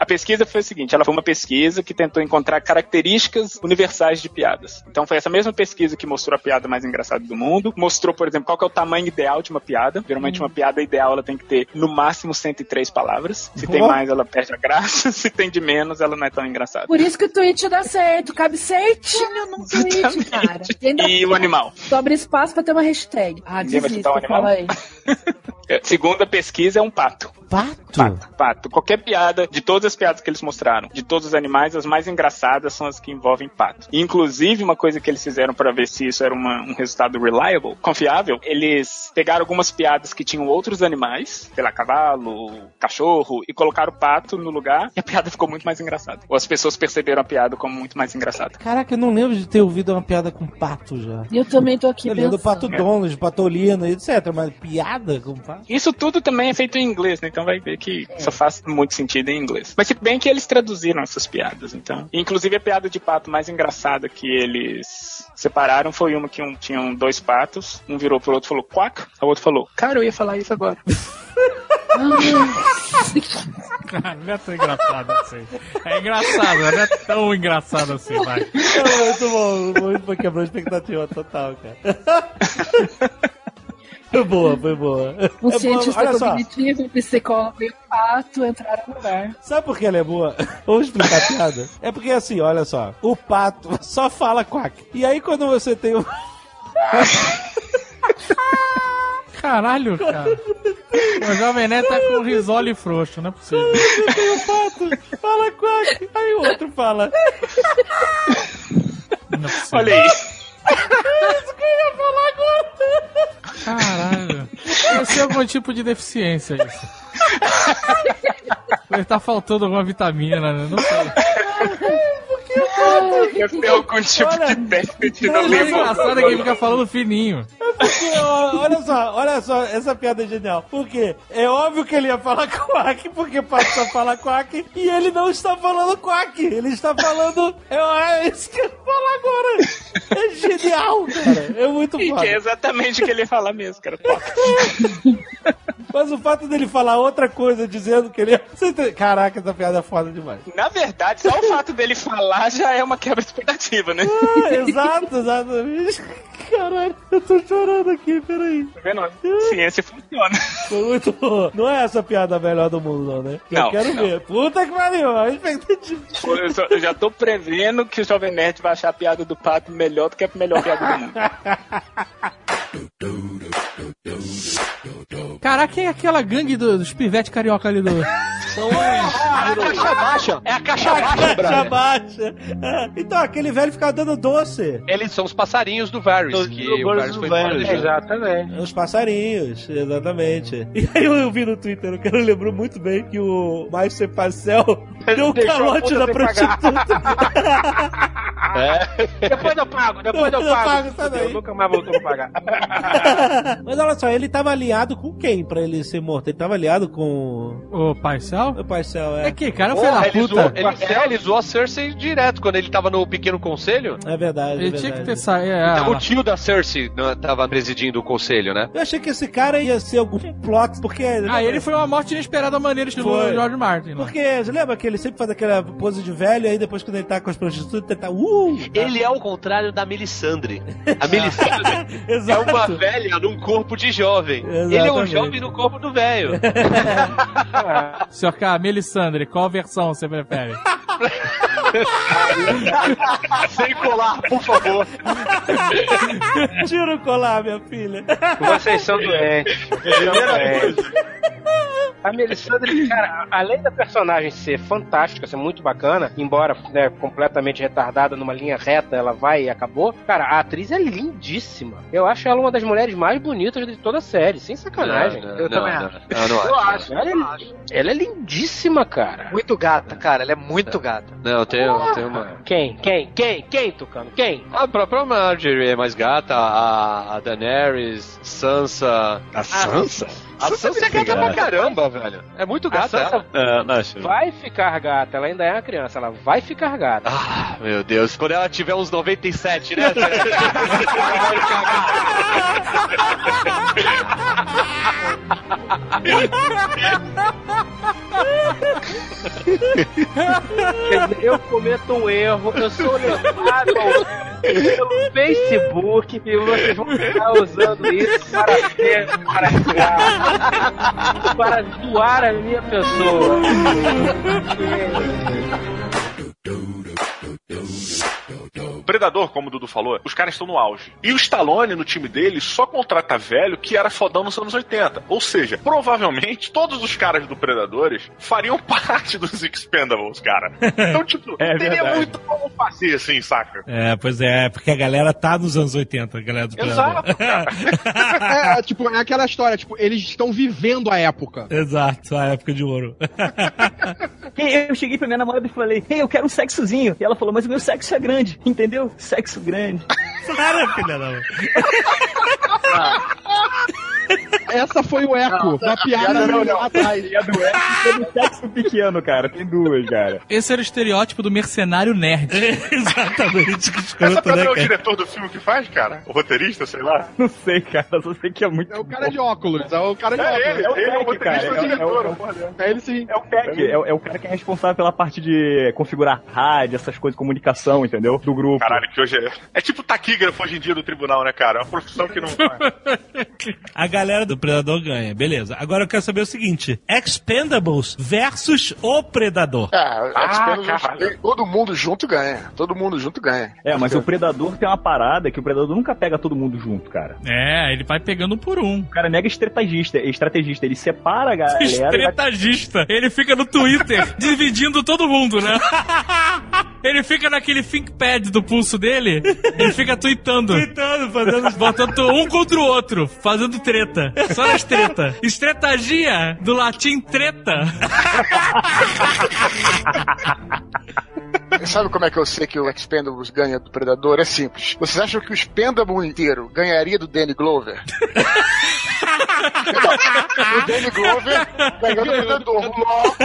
A pesquisa foi a seguinte: ela foi uma pesquisa que tentou encontrar características universais de piadas. Então foi essa mesma pesquisa que mostrou a piada mais engraçada do mundo. Mostrou, por exemplo, qual é o tamanho ideal de uma piada. Geralmente uma piada ideal ela tem que ter no máximo 103 palavras. Se tem Boa. mais, ela perde a graça. (laughs) Se tem de menos, ela não é tão engraçada. Por isso que o tweet dá certo, cabe certinho num tweet, cara. E E o animal? sobra espaço pra ter uma hashtag. Ah, desisto, o animal? fala aí. (laughs) É, Segunda pesquisa é um pato. Pato? Pato, pato. Qualquer piada, de todas as piadas que eles mostraram, de todos os animais, as mais engraçadas são as que envolvem pato. E, inclusive, uma coisa que eles fizeram para ver se isso era uma- um resultado reliable, confiável, eles pegaram algumas piadas que tinham outros animais, sei lá, cavalo, cachorro, e colocaram o pato no lugar, e a piada ficou muito mais engraçada. Ou as pessoas perceberam a piada como muito mais engraçada. Caraca, eu não lembro de ter ouvido uma piada com pato já. Eu também tô aqui Eu lembro do. Pato Donald, Patolino, etc. Mas piada com pato? Isso tudo também é feito em inglês, né? Então vai ver que só faz muito sentido em inglês. Mas se bem que eles traduziram essas piadas, então. Inclusive a piada de pato mais engraçada que eles separaram foi uma que um, tinham dois patos, um virou pro outro e falou quack, o outro falou, cara, eu ia falar isso agora. Cara, não é tão engraçado assim. É engraçado, não é tão engraçado assim, vai. Não, muito bom, muito bom, quebrou a expectativa total, cara. Foi boa, foi boa. Um É boa, cientista só, cognitivo, um psicólogo e um pato entraram no lugar. sabe por que ela é boa? (laughs) Vamos explicar a piada? É porque assim, olha só, o pato (laughs) só fala quack. E aí quando você tem o... (laughs) Caralho, cara. O Jovem Nerd tá com risole frouxo, não é possível. Você tem o pato, fala quack. Aí o outro fala... Não é possível. Olha aí. Isso que eu ia falar agora. Caralho. Deve ser algum tipo de deficiência isso. Ele tá faltando alguma vitamina, né? Não sei. Deve ter algum tipo de déficit no O mais livro. engraçado é que ele fica falando fininho. Porque, ó, olha só, olha só, essa piada é genial. Porque é óbvio que ele ia falar quack, porque pato só fala quack, e ele não está falando quack, ele está falando. É, é isso que eu vou falar agora. É genial, cara. É muito E foda. que é exatamente o que ele ia falar mesmo, cara. (laughs) Mas o fato dele falar outra coisa, dizendo que ele. Entende? Caraca, essa piada é foda demais. Na verdade, só o fato dele falar já é uma quebra de expectativa, né? Ah, exato, exatamente. Caralho, eu tô chorando aqui, peraí. Tá vendo? Ciência funciona. Muito bom. Não é essa piada melhor do mundo, não, né? Eu Não, quero não. ver. Puta que pariu, a expectativa. Eu, só- eu já tô prevendo que o Jovem Nerd vai achar a piada do pato melhor do que a melhor piada do mundo. (laughs) Caraca, quem é aquela gangue do- dos pivetes carioca ali do. São a caixa baixa. É a caixa baixa, Caixa baixa. É. Então, aquele velho ficava dando doce. Eles são os passarinhos do Varys, que o Varys foi embora deixando. Exatamente. Os passarinhos, exatamente. E aí eu, eu vi no Twitter, o cara lembrou muito bem que o Márcio Parcel deu um a calote na prostituta. É. Depois eu pago, depois eu Eu pago. pago. Eu nunca mais voltou a pagar. (laughs) Mas olha só, ele tava aliado com quem pra ele ser morto? Ele tava aliado com O Paisel? o Parcel, é. É que, cara, filho da ele, zoou, puta. ele, é, ele zoou a Cersei direto quando ele tava no pequeno conselho. É verdade, é Ele tinha que verdade. ter saído. É, o tio da Cersei né, tava presidindo o conselho, né? Eu achei que esse cara ia ser algum plot, porque... Ah, ele foi uma morte inesperada maneira Foi. George Martin. né? Porque, você lembra que ele sempre faz aquela pose de velho, e aí depois quando ele tá com as prostitutas, ele tá... Uh! Ele é o contrário da Melisandre. (laughs) A Melisandre (laughs) é uma velha num corpo de jovem. Ele é um Exatamente. jovem no corpo do velho. (laughs) Senhor K, Melisandre, qual versão você prefere? (laughs) (laughs) Sem colar, por favor. Tira o colar, minha filha. Vocês são doentes. A Melisandre, cara, além da personagem ser fantástica, ser muito bacana, embora né, completamente retardada numa linha reta, ela vai e acabou. Cara, a atriz é lindíssima. Eu acho ela uma das mulheres mais bonitas de toda a série, sem sacanagem. Não, não, eu não, também não. acho. Eu não Eu acho. acho. Ela é, ela é lindíssima, cara. Muito gata, cara. Ela é muito gata. Não, tem, tem uma. Quem? Quem? Quem? Quem, Tucano? Quem? A própria Marjorie é mais gata, a, a Daenerys, Sansa. A Sansa? A Sansa é gata pra caramba, velho. É muito A gata. Sansa ela. É, não, vai ficar gata. Ela ainda é uma criança. Ela vai ficar gata. Ah, meu Deus. Quando ela tiver uns 97, né? (laughs) Eu cometo um erro, eu sou levado ao- pelo Facebook e vocês vão ficar usando isso para ser, para zoar, para zoar a minha pessoa. (laughs) Predador, como o Dudu falou, os caras estão no auge. E o Stallone, no time dele, só contrata velho que era fodão nos anos 80. Ou seja, provavelmente todos os caras do Predadores fariam (laughs) parte dos Expendables, cara. Então, tipo, (laughs) É teria verdade. muito como fazer, assim, saca? É, pois é, porque a galera tá nos anos 80, a galera do Predador. Exato, cara. (laughs) é, tipo, é aquela história, tipo, eles estão vivendo a época. Exato, a época de ouro. Eu cheguei pra minha namorada e falei, ei, eu quero um sexozinho. E ela falou, mas o meu sexo é grande, entendeu? Sexo grande. Para, filha da mãe. Essa foi o eco da piada não. E a do Eco foi do sexo pequeno, cara. Tem duas, cara. Esse era o estereótipo do mercenário nerd. (laughs) Exatamente, que Essa escroto, pedra né, é o cara? diretor do filme que faz, cara? O roteirista, sei lá. Não sei, cara. Só sei que é muito. É o cara de óculos, é o cara de É óculos. ele, é ele, é o Peck, cara. roteirista É, o é, diretor. é, dela. É ele sim. é o Peck. É, é o cara que é responsável pela parte de configurar rádio, essas coisas, comunicação, entendeu? Do grupo. Caralho, que hoje é. É tipo taquígrafo hoje em dia do tribunal, né, cara? É uma profissão que não. (laughs) A galera do Predador ganha, beleza. Agora eu quero saber o seguinte: Expendables versus o Predador. É, Ah, Expendables, todo mundo junto ganha. Todo mundo junto ganha. É, mas o Predador tem uma parada que o Predador nunca pega todo mundo junto, cara. É, ele vai pegando por um. O cara é mega estrategista, estrategista. Ele separa a galera. e vai-. Ele fica no Twitter (laughs) dividindo todo mundo, né? (laughs) Ele fica naquele ThinkPad do pulso dele, ele fica tweetando. Tweetando, fazendo. Botando um contra o outro, fazendo treta. Só nas treta. Estretagia, do latim treta. (laughs) Sabe como é que eu sei que o Expendables ganha do Predador? É simples. Vocês acham que o Expendable inteiro ganharia do Danny Glover? (laughs) (laughs) o Danny Glover ganhou do Predador. Logo,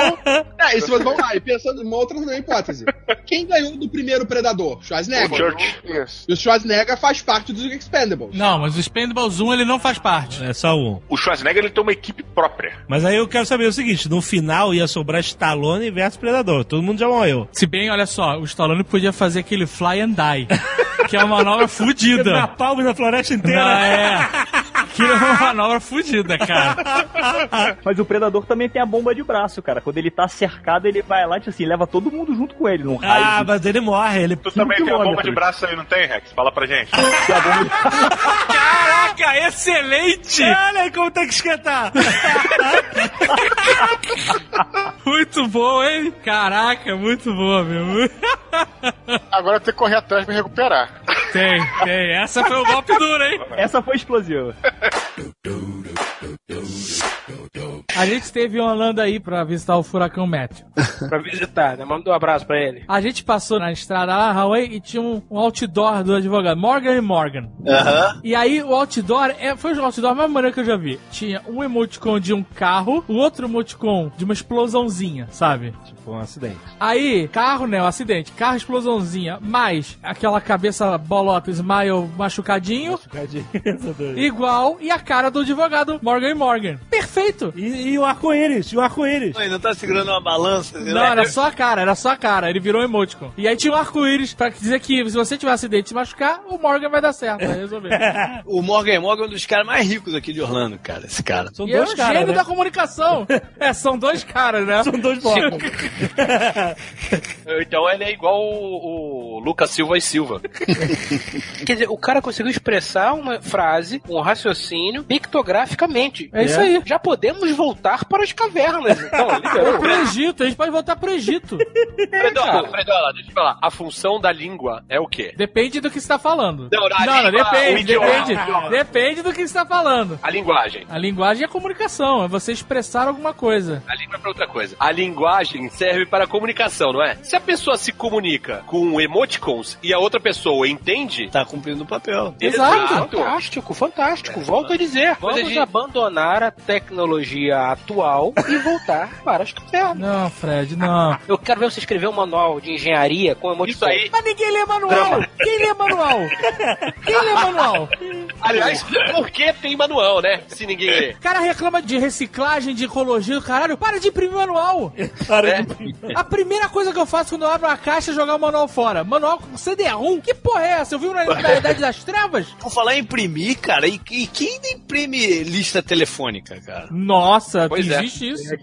É, você vamos lá, e pensando numa outra numa hipótese. Quem ganhou do primeiro Predador? Schwarzenegger. O Church. Isso. E o Schwarzenegger faz parte dos Expendables. Não, mas o Expendables 1 ele não faz parte. É só um. O Schwarzenegger ele tem uma equipe própria. Mas aí eu quero saber o seguinte: no final ia sobrar Stallone versus Predador. Todo mundo já morreu. Se bem, olha só, o Stallone podia fazer aquele Fly and Die, que é uma manobra (laughs) Na fudida. palma da floresta inteira. Não, é. (laughs) Aquilo é uma manobra fudida, cara. (laughs) Mas o predador também tem a bomba de braço, cara. Quando ele tá cercado, ele vai lá, tipo assim, leva todo mundo junto com ele num raio. Ah, de mas ele morre. Ele... Tu também tem a bomba de braço aí, não tem, Rex? Fala pra gente. (laughs) Caraca, excelente! Olha aí como tem que esquentar. (laughs) Muito bom, hein? Caraca, muito bom, meu. Agora tem que correr atrás pra recuperar. Tem, tem. Essa foi o golpe duro, hein? Essa foi explosiva. (laughs) A gente esteve em Orlando aí pra visitar o furacão Matthew. Pra visitar, né? Manda um abraço pra ele. A gente passou na estrada lá, Hawaii, e tinha um, um outdoor do advogado, Morgan e Morgan. Aham. E aí o outdoor é, foi o outdoor mais maneiro que eu já vi. Tinha um emoticon de um carro, o outro emoticon de uma explosãozinha, sabe? Tipo um acidente. Aí, carro, né, o acidente, carro, explosãozinha, mais aquela cabeça bolota, smile machucadinho, (laughs) igual, e a cara do advogado Morgan e Morgan. Perfeito! E, e o arco-íris, e o arco-íris. Não tá segurando uma balança? Não, lá. era só a cara, era só a cara. Ele virou um emoticon. E aí tinha um arco-íris pra dizer que se você tiver um acidente e se machucar, o Morgan vai dar certo, vai resolver. (laughs) O Morgan Morgan é um dos caras mais ricos aqui de Orlando, cara. Esse cara. e é o gênio da comunicação. (laughs) é, são dois caras, né? São dois blocos. (laughs) Então ele é igual o, o Lucas Silva e Silva. Quer dizer, o cara conseguiu expressar uma frase, um raciocínio, pictograficamente. É isso aí. Já podemos voltar para as cavernas. Então, liberou. Pro Egito, a gente pode voltar pro Egito. Fredola, Fredola, deixa eu falar. A função da língua é o quê? Depende do que você tá falando. Não, não, não, língua, depende, idioma. depende. Depende do que você tá falando. A linguagem. A linguagem é comunicação, é você expressar alguma coisa. A língua é pra outra coisa. A linguagem serve para comunicação, não é? Se a pessoa se comunica com emoticons e a outra pessoa entende, Tá cumprindo o papel. Exato. Fantástico, fantástico. Volto a dizer. Vamos de- abandonar a tecnologia atual e voltar para as cavernas. Não, Fred, não. (laughs) Eu quero ver você escrever um manual de engenharia com emoticons. Isso aí. Mas ninguém lê manual! Drama. Quem lê manual? Quem lê manual? aliás, por que tem manual, né? Se ninguém lê. O cara reclama de reciclagem, de ecologia, caralho. Para de imprimir manual. É. A primeira coisa que eu faço quando eu abro uma caixa é jogar o manual fora. Manual com CD-ROM? Que porra é essa? Eu vi na, na Idade das Trevas? Por falar em imprimir, cara, e, e quem ainda imprime lista telefônica, cara? Nossa, Pois é. existe isso.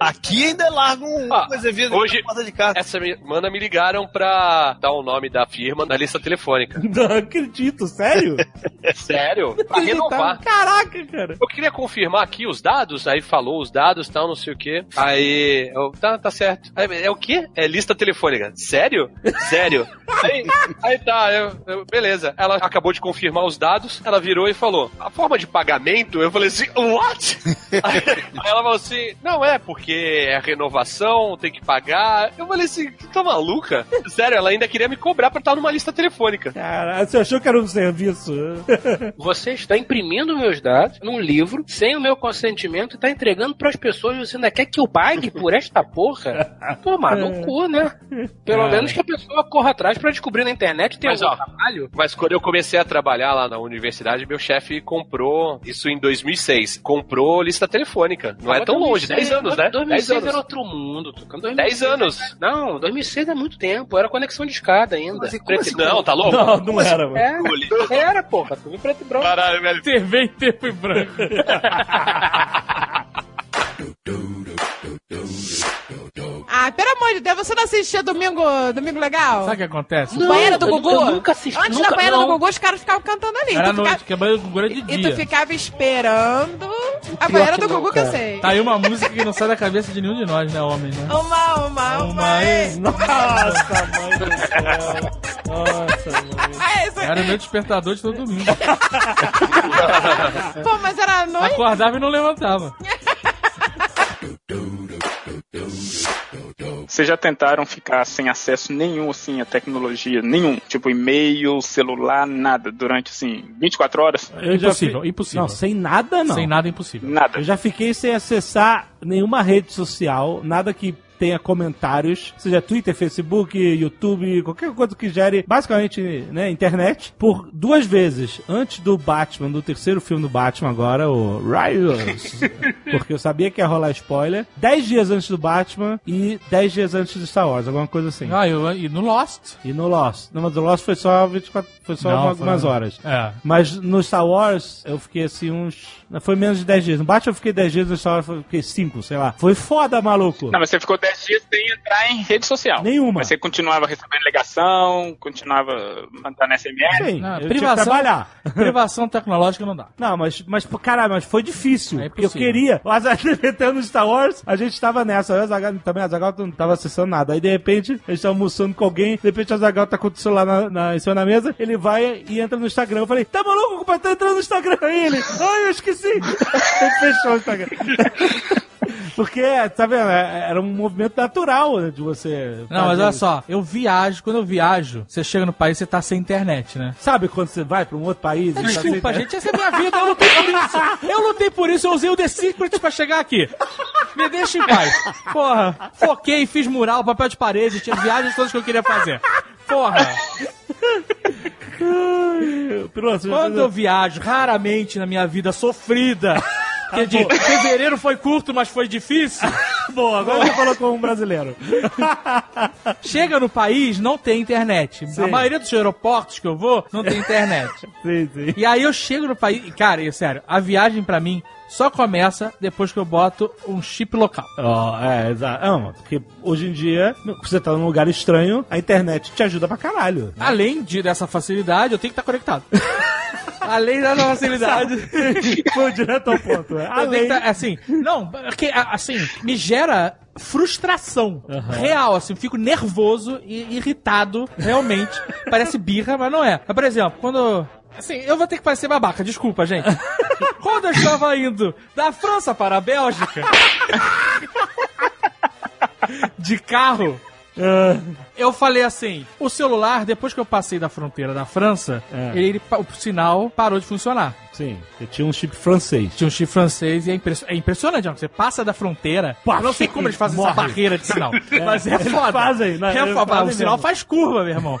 Aqui ainda largam um Ah, coisa vida hoje- na porta de casa. Essa semana me ligaram pra dar o nome da firma na lista telefônica. (laughs) Não acredito, sério? (laughs) Sério? Pra renovar. Caraca, cara. Eu queria confirmar aqui os dados, aí falou os dados, tal, não sei o quê. Aí, eu, tá, tá certo. Aí, é o quê? É lista telefônica. Sério? Sério? (laughs) aí, aí tá, eu- eu- beleza. Ela acabou de confirmar os dados, ela virou e falou, a forma de pagamento, eu falei assim, what? aí, aí ela falou assim, não é, porque é renovação, tem que pagar. Eu falei assim, tá maluca? Sério, ela ainda queria me cobrar pra estar numa lista telefônica. Cara, você achou que era um serviço? Você está imprimindo meus dados num livro sem o meu consentimento e está entregando para as pessoas. Você ainda quer que eu pague por esta porra? Tomar no cu, né? Pelo É. menos que a pessoa corra atrás para descobrir na internet tem Mas, algum ó, trabalho. Mas quando eu comecei a trabalhar lá na universidade, meu chefe comprou, isso em 2006, comprou lista telefônica. Não é tão longe, 10 anos, né? 10 2006 anos. era outro mundo. Tucano. 10 anos. Não, 2006 é muito tempo. Era conexão de escada ainda. Preto e Não, tá louco? Não, não era, mano. É, era, porra. Tudo em preto e branco. Caralho, velho. TV em tempo e branco. (laughs) Ah, pelo amor de Deus, você não assistia Domingo, Domingo Legal? Sabe o que acontece? No banheiro do Gugu? eu nunca assisti, Antes nunca, da banheira não. do Gugu, os caras ficavam cantando ali. Era à tu noite, ficava- que a banheira do Gugu era de E tu dia. ficava esperando a banheira do Gugu que eu sei. Tá aí uma música que não sai da cabeça de nenhum de nós, né, homens, né? Uma, uma, uma. é. Nossa, mãe do céu. Nossa, mãe. Ah, esse- Era o meu despertador de todo domingo. (laughs) Pô, mas era à noite? Acordava e não levantava. (laughs) Vocês já tentaram ficar sem acesso nenhum, assim, à tecnologia? Nenhum? Tipo, e-mail, celular, nada, durante, assim, 24 horas? Eu já Impossível, fi- impossível. Não, sem nada não. Sem nada é impossível. Nada. Eu já fiquei sem acessar nenhuma rede social, nada que tenha comentários, seja Twitter, Facebook, YouTube, qualquer coisa que gere basicamente né, internet, por duas vezes. Antes do Batman, do terceiro filme do Batman agora, o Rise, (laughs) porque eu sabia que ia rolar spoiler. Dez dias antes do Batman e dez dias antes do Star Wars, alguma coisa assim. Ah, eu, e no Lost? E no Lost. Não, mas o Lost foi só 24, foi só Não, uma- foi- algumas horas. É. Mas no Star Wars, eu fiquei assim uns. Foi menos de 10 dias. No Batman eu fiquei 10 dias, no Star Wars eu fiquei 5, sei lá. Foi foda, maluco. Não, mas você ficou 10 dias sem entrar em rede social. Nenhuma. Mas você continuava recebendo ligação, continuava mandando SMS. Sim, Não, eu tinha que privação, trabalhar. (laughs) privação tecnológica não dá. Não, mas, mas cara, mas foi difícil. É porque eu queria. O Azaghal (laughs) tentando Star Wars, a gente tava nessa. Eu, o Azaghal, também, o Azaghal não tava acessando nada. Aí de repente, a gente tava almoçando com alguém, de repente o Azaghal tá com o celular na, na, em cima da mesa, ele vai e entra no Instagram. Eu falei, tá maluco, compadre, tá entrando no Instagram. Aí ele, (laughs) ai, eu esqueci. ele fechou o Instagram. Porque, tá vendo? é- Era um movimento natural né, de você. Não, mas olha isso. só, eu viajo, quando eu viajo, você chega no país, você tá sem internet, né? Sabe quando você vai pra um outro país? e tá sem Desculpa, internet? gente, essa é a minha vida, eu lutei por isso. Eu lutei por isso, eu usei o The Secret pra chegar aqui. Me deixa em paz. Porra, foquei, fiz mural, papel de parede, tinha viagens todas que eu queria fazer. Porra, quando eu viajo, raramente na minha vida sofrida, porque de fevereiro foi curto, mas foi difícil. (laughs) Bom, agora você falou como um brasileiro. (laughs) Chega no país, não tem internet. Sim. A maioria dos aeroportos que eu vou, não tem internet. (laughs) Sim, sim. E aí eu chego no país. Cara, e, sério, a viagem pra mim só começa depois que eu boto um chip local. Ó, é, exato. Não, porque hoje em dia, você tá num lugar estranho, a internet te ajuda pra caralho. Além de, dessa facilidade, eu tenho que estar conectado. Além dessa facilidade. Foi direto ao ponto. Eu tenho Além. tá- assim, não, porque, a- assim, me gera frustração real, assim, fico nervoso e irritado, realmente. Parece birra, mas não é. Mas, por exemplo, quando. Assim, eu vou ter que parecer babaca, desculpa, gente. (laughs) Quando eu estava indo da França para a Bélgica, (laughs) de carro, eu falei assim: o celular, depois que eu passei da fronteira da França, É. ele, o sinal parou de funcionar. Sim, tinha um chip francês. Tinha um chip francês e é, é impressionante. Você passa da fronteira. Pá, eu não sei como eles fazem morre. essa barreira de sinal. (laughs) É, mas é foda. fazem, né? É foda. fazem O sinal faz curva, meu irmão.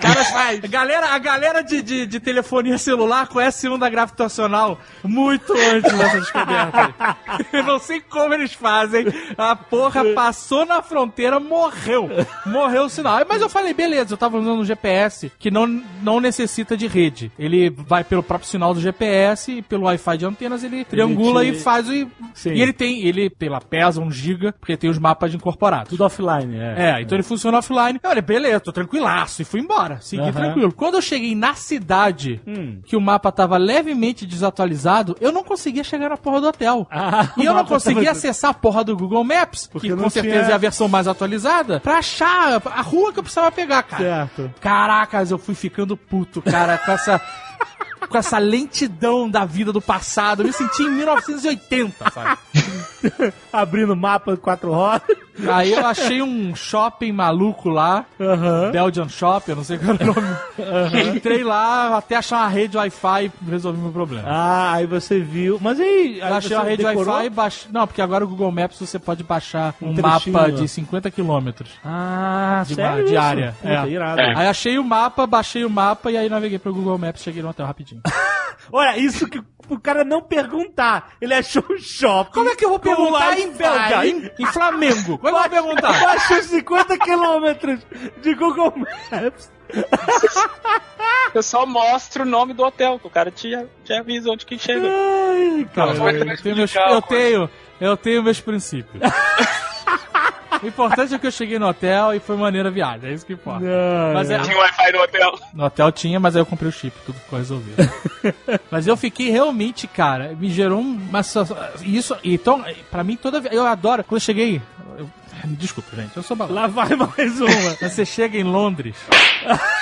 Caras (laughs) faz. Galera, a galera de, de, de telefonia celular conhece onda gravitacional muito antes dessa descoberta. Eu não sei como eles fazem. A porra passou na fronteira, morreu. Morreu o sinal. Mas eu falei, beleza, eu tava usando um GPS que não, não necessita de rede. Ele vai pelo próprio sinal do GPS e pelo Wi-Fi de antenas, ele triangula te- e faz o. Sim. E ele tem, ele pela pesa um giga, porque tem os mapas incorporados. Tudo offline, é. É, então ele funciona offline. Eu falei, beleza, tô tranquilaço. E fui embora. Segui Aham. tranquilo. Quando eu cheguei na cidade, Hum. que o mapa tava levemente desatualizado, eu não conseguia chegar na porra do hotel. (laughs) Ah, e eu não conseguia tava- acessar a porra do Google Maps, Porque que com certeza tinha- é a versão mais atualizada, pra achar a rua que eu precisava pegar, cara. Certo. Caracas, eu fui ficando puto, cara, com essa. Com essa lentidão da vida do passado. Eu me senti em 1980, sabe? (laughs) Abrindo mapa de quatro rodas. Aí eu achei um shopping maluco lá, Belgian Shop, eu não sei qual é o nome. Entrei lá até achar uma rede Wi-Fi e resolvi meu problema. Ah, aí você viu. Mas aí. aí você a rede? Wi-Fi e baixei. Não, porque agora o Google Maps você pode baixar um, Um mapa de 50 quilômetros. Ah, de, sério de área. Puta, É. irado. Aí achei o mapa, baixei o mapa e aí naveguei pro Google Maps cheguei no hotel rapidinho. (laughs) Olha, isso que o cara não perguntar. Ele achou um shopping. Como é que eu vou perguntar em. Belga, em, em Flamengo? Como é que eu vou perguntar? Baixou 50 quilômetros de Google Maps. Eu só mostro o nome do hotel, que o cara te, te avisa onde que chega. Ai, Cara, Não, eu, tenho meus, eu tenho, eu tenho meus princípios. O importante é que eu cheguei no hotel e foi maneira a viagem, é isso que importa. Mas é- Tinha Wi-Fi no hotel. No hotel tinha, mas aí eu comprei o chip, tudo ficou resolvido. (laughs) mas eu fiquei realmente, cara, me gerou uma. Isso, então, pra mim, toda vez. Eu adoro. Quando eu cheguei. eu- desculpa, gente, eu sou babaca. Lá vai mais uma. Você chega em Londres. (laughs)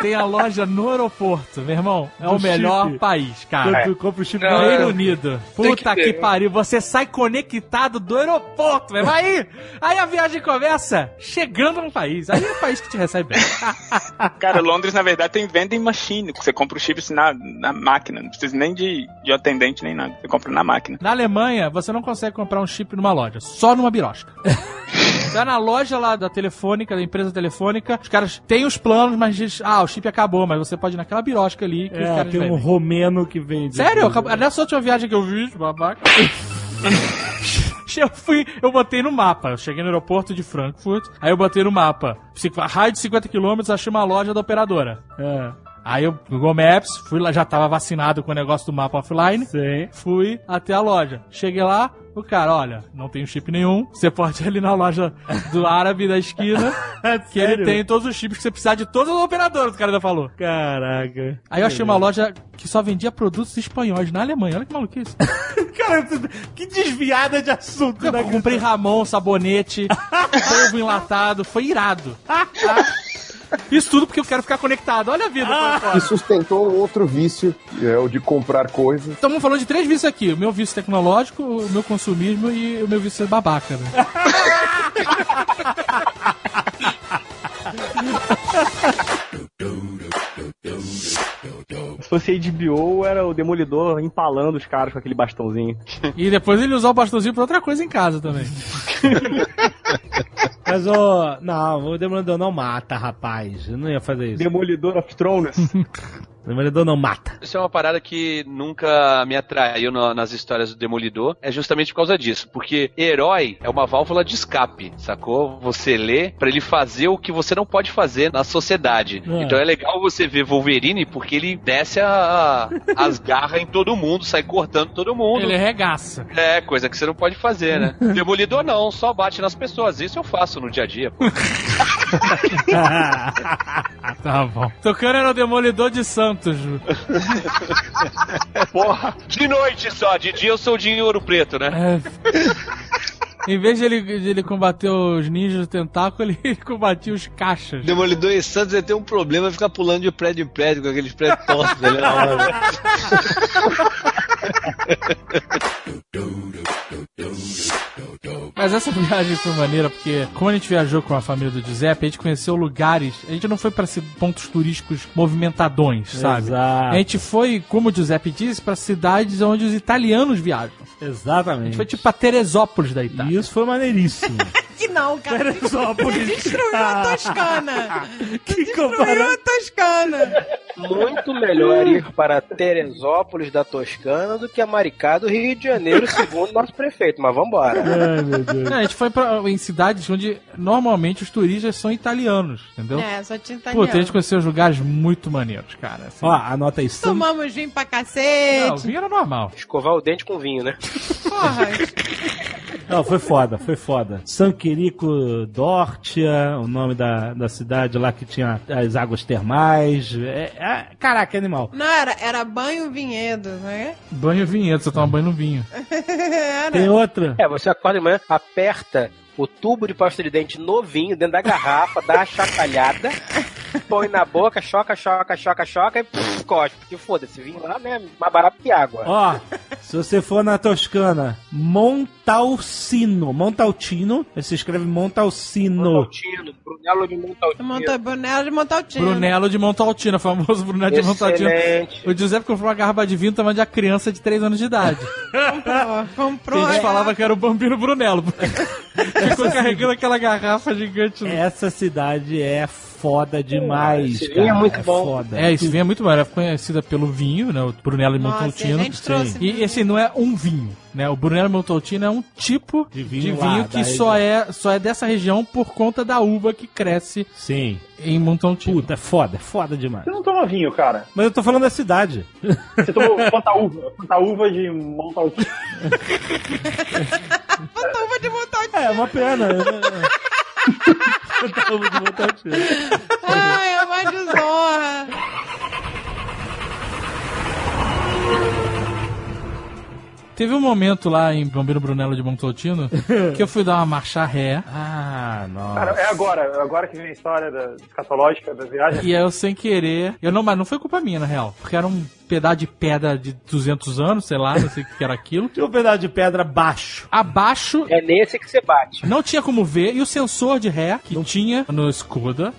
tem a loja no aeroporto, meu irmão. É Do o melhor chip. país, cara. Tu- tu compra o chip No do- Reino Unido. Puta que que, pariu. Você sai conectado do aeroporto, meu irmão. Aí, aí a viagem começa chegando no país. Aí é o país que te recebe bem. (laughs) Cara, Londres, na verdade, tem vending machine. que Você compra o chip assim, na, na máquina. Não precisa nem de, de atendente nem nada. Você compra na máquina. Na Alemanha, você não consegue comprar um chip numa loja, só numa birosca. (laughs) Tá na loja lá da telefônica, da empresa telefônica, os caras têm os planos, mas diz, ah, o chip acabou, mas você pode ir naquela birosca ali que os É, caras tem um vendem. romeno que vende. Sério? Acab- Nessa última viagem que eu fiz, babaca. (laughs) Eu fui, eu botei no mapa. Eu cheguei no aeroporto de Frankfurt, aí eu botei no mapa. Raio de 50 km, achei uma loja da operadora. É. Aí eu, Google Maps, fui lá, já tava vacinado com o negócio do mapa offline. Fui até a loja. Cheguei lá, o cara, olha, não tem chip nenhum. Você pode ir ali na loja do (laughs) árabe da esquina, que ele tem todos os chips que você precisar de todas as operadoras, o cara ainda falou. Caraca. Aí eu achei uma loja que só vendia produtos espanhóis na Alemanha. Olha que maluquice. (laughs) Cara, que desviada de assunto. Eu comprei Ramon, sabonete, (laughs) polvo enlatado. Foi irado. Isso tudo porque eu quero ficar conectado. Olha a vida. por fora. E sustentou um outro vício, é o de comprar coisas. Estamos falando de três vícios aqui: o meu vício tecnológico, o meu consumismo e o meu vício babaca. Né? (laughs) Se fosse HBO, era o Demolidor empalando os caras com aquele bastãozinho. E depois ele usar o bastãozinho pra outra coisa em casa também. (laughs) Mas, ô. não, o Demolidor não mata, rapaz. Eu não ia fazer isso. Demolidor of Thrones. (laughs) Demolidor não mata. Isso é uma parada que nunca me atraiu na- nas histórias do Demolidor. É justamente por causa disso. Porque herói é uma válvula de escape, sacou? Você lê pra ele fazer o que você não pode fazer na sociedade. É. Então é legal você ver Wolverine porque ele desce a- as garras em todo mundo, sai cortando todo mundo. Ele regaça. É, coisa que você não pode fazer, né? (laughs) Demolidor não, só bate nas pessoas. Isso eu faço no dia a dia. pô. (laughs) (laughs) Tá bom. Tocando era o Demolidor de Santos. Ju. Porra, de noite só, de dia eu sou de ouro preto, né? É. (laughs) Em vez de ele, de ele combater os ninjas do tentáculo, ele combatia os caixas. Demolidor em Santos ia ter um problema ficar pulando de prédio em prédio com aqueles prédios tortos ali na hora. Mas essa viagem foi maneira porque, como a gente viajou com a família do Giuseppe, a gente conheceu lugares. A gente não foi pra ci- pontos turísticos movimentadões, sabe? Exato. A gente foi, como o Giuseppe disse, pra cidades onde os italianos viajam. A Exatamente. gente foi tipo pra Teresópolis da Itália. E isso foi maneiríssimo. (laughs) Que não, cara. Teresópolis. Destruiu a Toscana. (laughs) que Destruiu a Toscana. Muito melhor ir para Teresópolis da Toscana do que a Maricá do Rio de Janeiro, segundo nosso prefeito. Mas vambora. Ai, meu Deus. Não, a gente foi pra, em cidades onde normalmente os turistas são italianos, entendeu? É, só tinha italiano. Puta, a gente conheceu lugares muito maneiros, cara. assim. Ó, anota aí. San... Tomamos vinho pra cacete. Não, o vinho era normal. Escovar o dente com vinho, né? Porra. (laughs) Não, foi foda, foi foda. San Quirico Dortia, o nome da, da cidade lá que tinha as águas termais. É, é- caraca, animal. Não, era, era banho vinhedo, né? Banho vinhedo, você toma banho no vinho. (laughs) era. Tem outra? É, você acorda de manhã, aperta o tubo de pasta de dente novinho dentro da garrafa, dá uma chacalhada, põe na boca, choca, choca, choca, choca e pff, cospe. Porque foda-se, vinho lá, né? Mais barato que água. Ó, se você for na Toscana, Montalcino. Montalcino, se escreve Montalcino. Montaltino, Brunello de Montaltino. Monta, Brunello de Montaltino. Brunello de Montaltina, famoso Brunello de Montaltina. Excelente. O Giuseppe comprou uma garrafa de vinho tamanho de uma criança de 3 anos de idade. Comprou, comprou. a gente é. falava que era o Bambino Brunello. (laughs) Ficou carregando aquela garrafa gigante. Essa cidade é foda demais, esse cara. vinho é muito bom. Foda. É, esse vinho é muito bom. Ela é conhecida pelo vinho, né? O Brunello de Nossa, a gente trouxe E esse não é um vinho, né? O Brunello de Montaltino é um tipo De de vinho vinho, lá, que só é, só é dessa região por conta da uva que cresce Sim. em Montaltino. Puta, é foda, é foda demais. Você não toma vinho, cara. Mas eu tô falando da cidade. Você tomou Fantaúva. Fantaúva de Montaltino. Fantaúva de Montaltino. É, uma pena. (laughs) Tava de Montaltino. Ai, é uma desonra. Teve um momento lá em Bombeiro Brunello de Montaltino (laughs) que eu fui dar uma marcha ré. Ah, nossa. Cara, é agora, é agora que vem a história da escatológica da viagem. E aí eu sem querer. Eu não, mas não foi culpa minha, na real. Porque era um pedaço de pedra de 200 anos, sei lá, não sei o que era aquilo. Tinha um pedaço de pedra baixo. Abaixo. É nesse que você bate. Não tinha como ver. E o sensor de ré que tinha no Skoda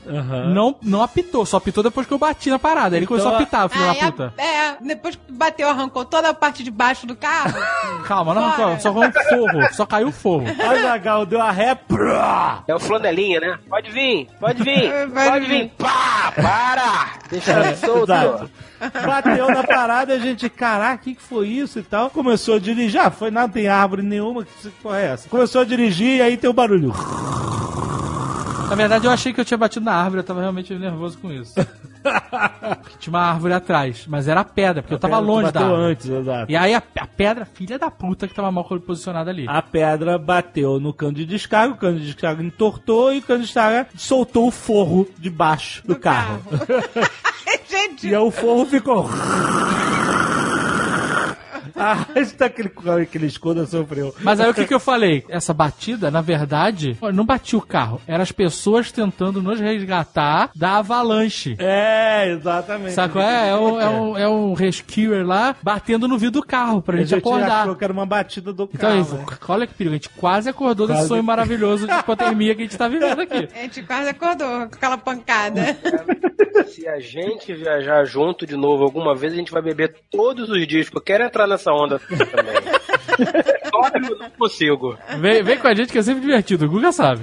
não, não apitou. Só apitou depois que eu bati na parada. Ele Então, começou a apitar, filho da Aí, a- puta. é, depois que bateu, arrancou toda a parte de baixo do carro. (laughs) Calma, não, Bora. não, só um forro. Só caiu o forro. Deu a ré. É o flanelinha, né? Pode vir, pode vir, (laughs) pode vir. Pá, para! Deixa É, ele solto. Bateu na parada, a gente, caraca, o que, que foi isso e tal? Começou a dirigir, ah, foi nada, tem árvore nenhuma, que porra é essa? Começou a dirigir e aí tem o barulho. Na verdade, eu achei que eu tinha batido na árvore, eu tava realmente nervoso com isso. (laughs) (laughs) Tinha uma árvore atrás, mas era pedra, porque eu tava longe da árvore. antes, exato. E aí a, a pedra, filha da puta, que tava mal posicionada ali. A pedra bateu no cano de descarga, o cano de descarga entortou e o cano de descarga soltou o forro de baixo do, carro. (laughs) Gente, e aí o forro ficou. (laughs) Arrasta aquele, aquele escudo sofreu. Mas aí o que, que eu falei? Essa batida, na verdade, não batia o carro. Eram as pessoas tentando nos resgatar da avalanche. É, exatamente. Sabe qual é? É um, é, um, é um rescuer lá batendo no vidro do carro pra A gente gente acordar. achou que era uma batida do Então, carro. né? olha que perigo, a gente quase acordou desse Quase. sonho maravilhoso de hipotermia que a gente tá vivendo aqui. (laughs) a gente quase acordou com aquela pancada. Se a gente viajar junto de novo alguma vez, a gente vai beber todos os dias, porque eu quero entrar nessa onda também. (laughs) Só que eu não consigo. Vem, vem com a gente que é sempre divertido, o Guga sabe.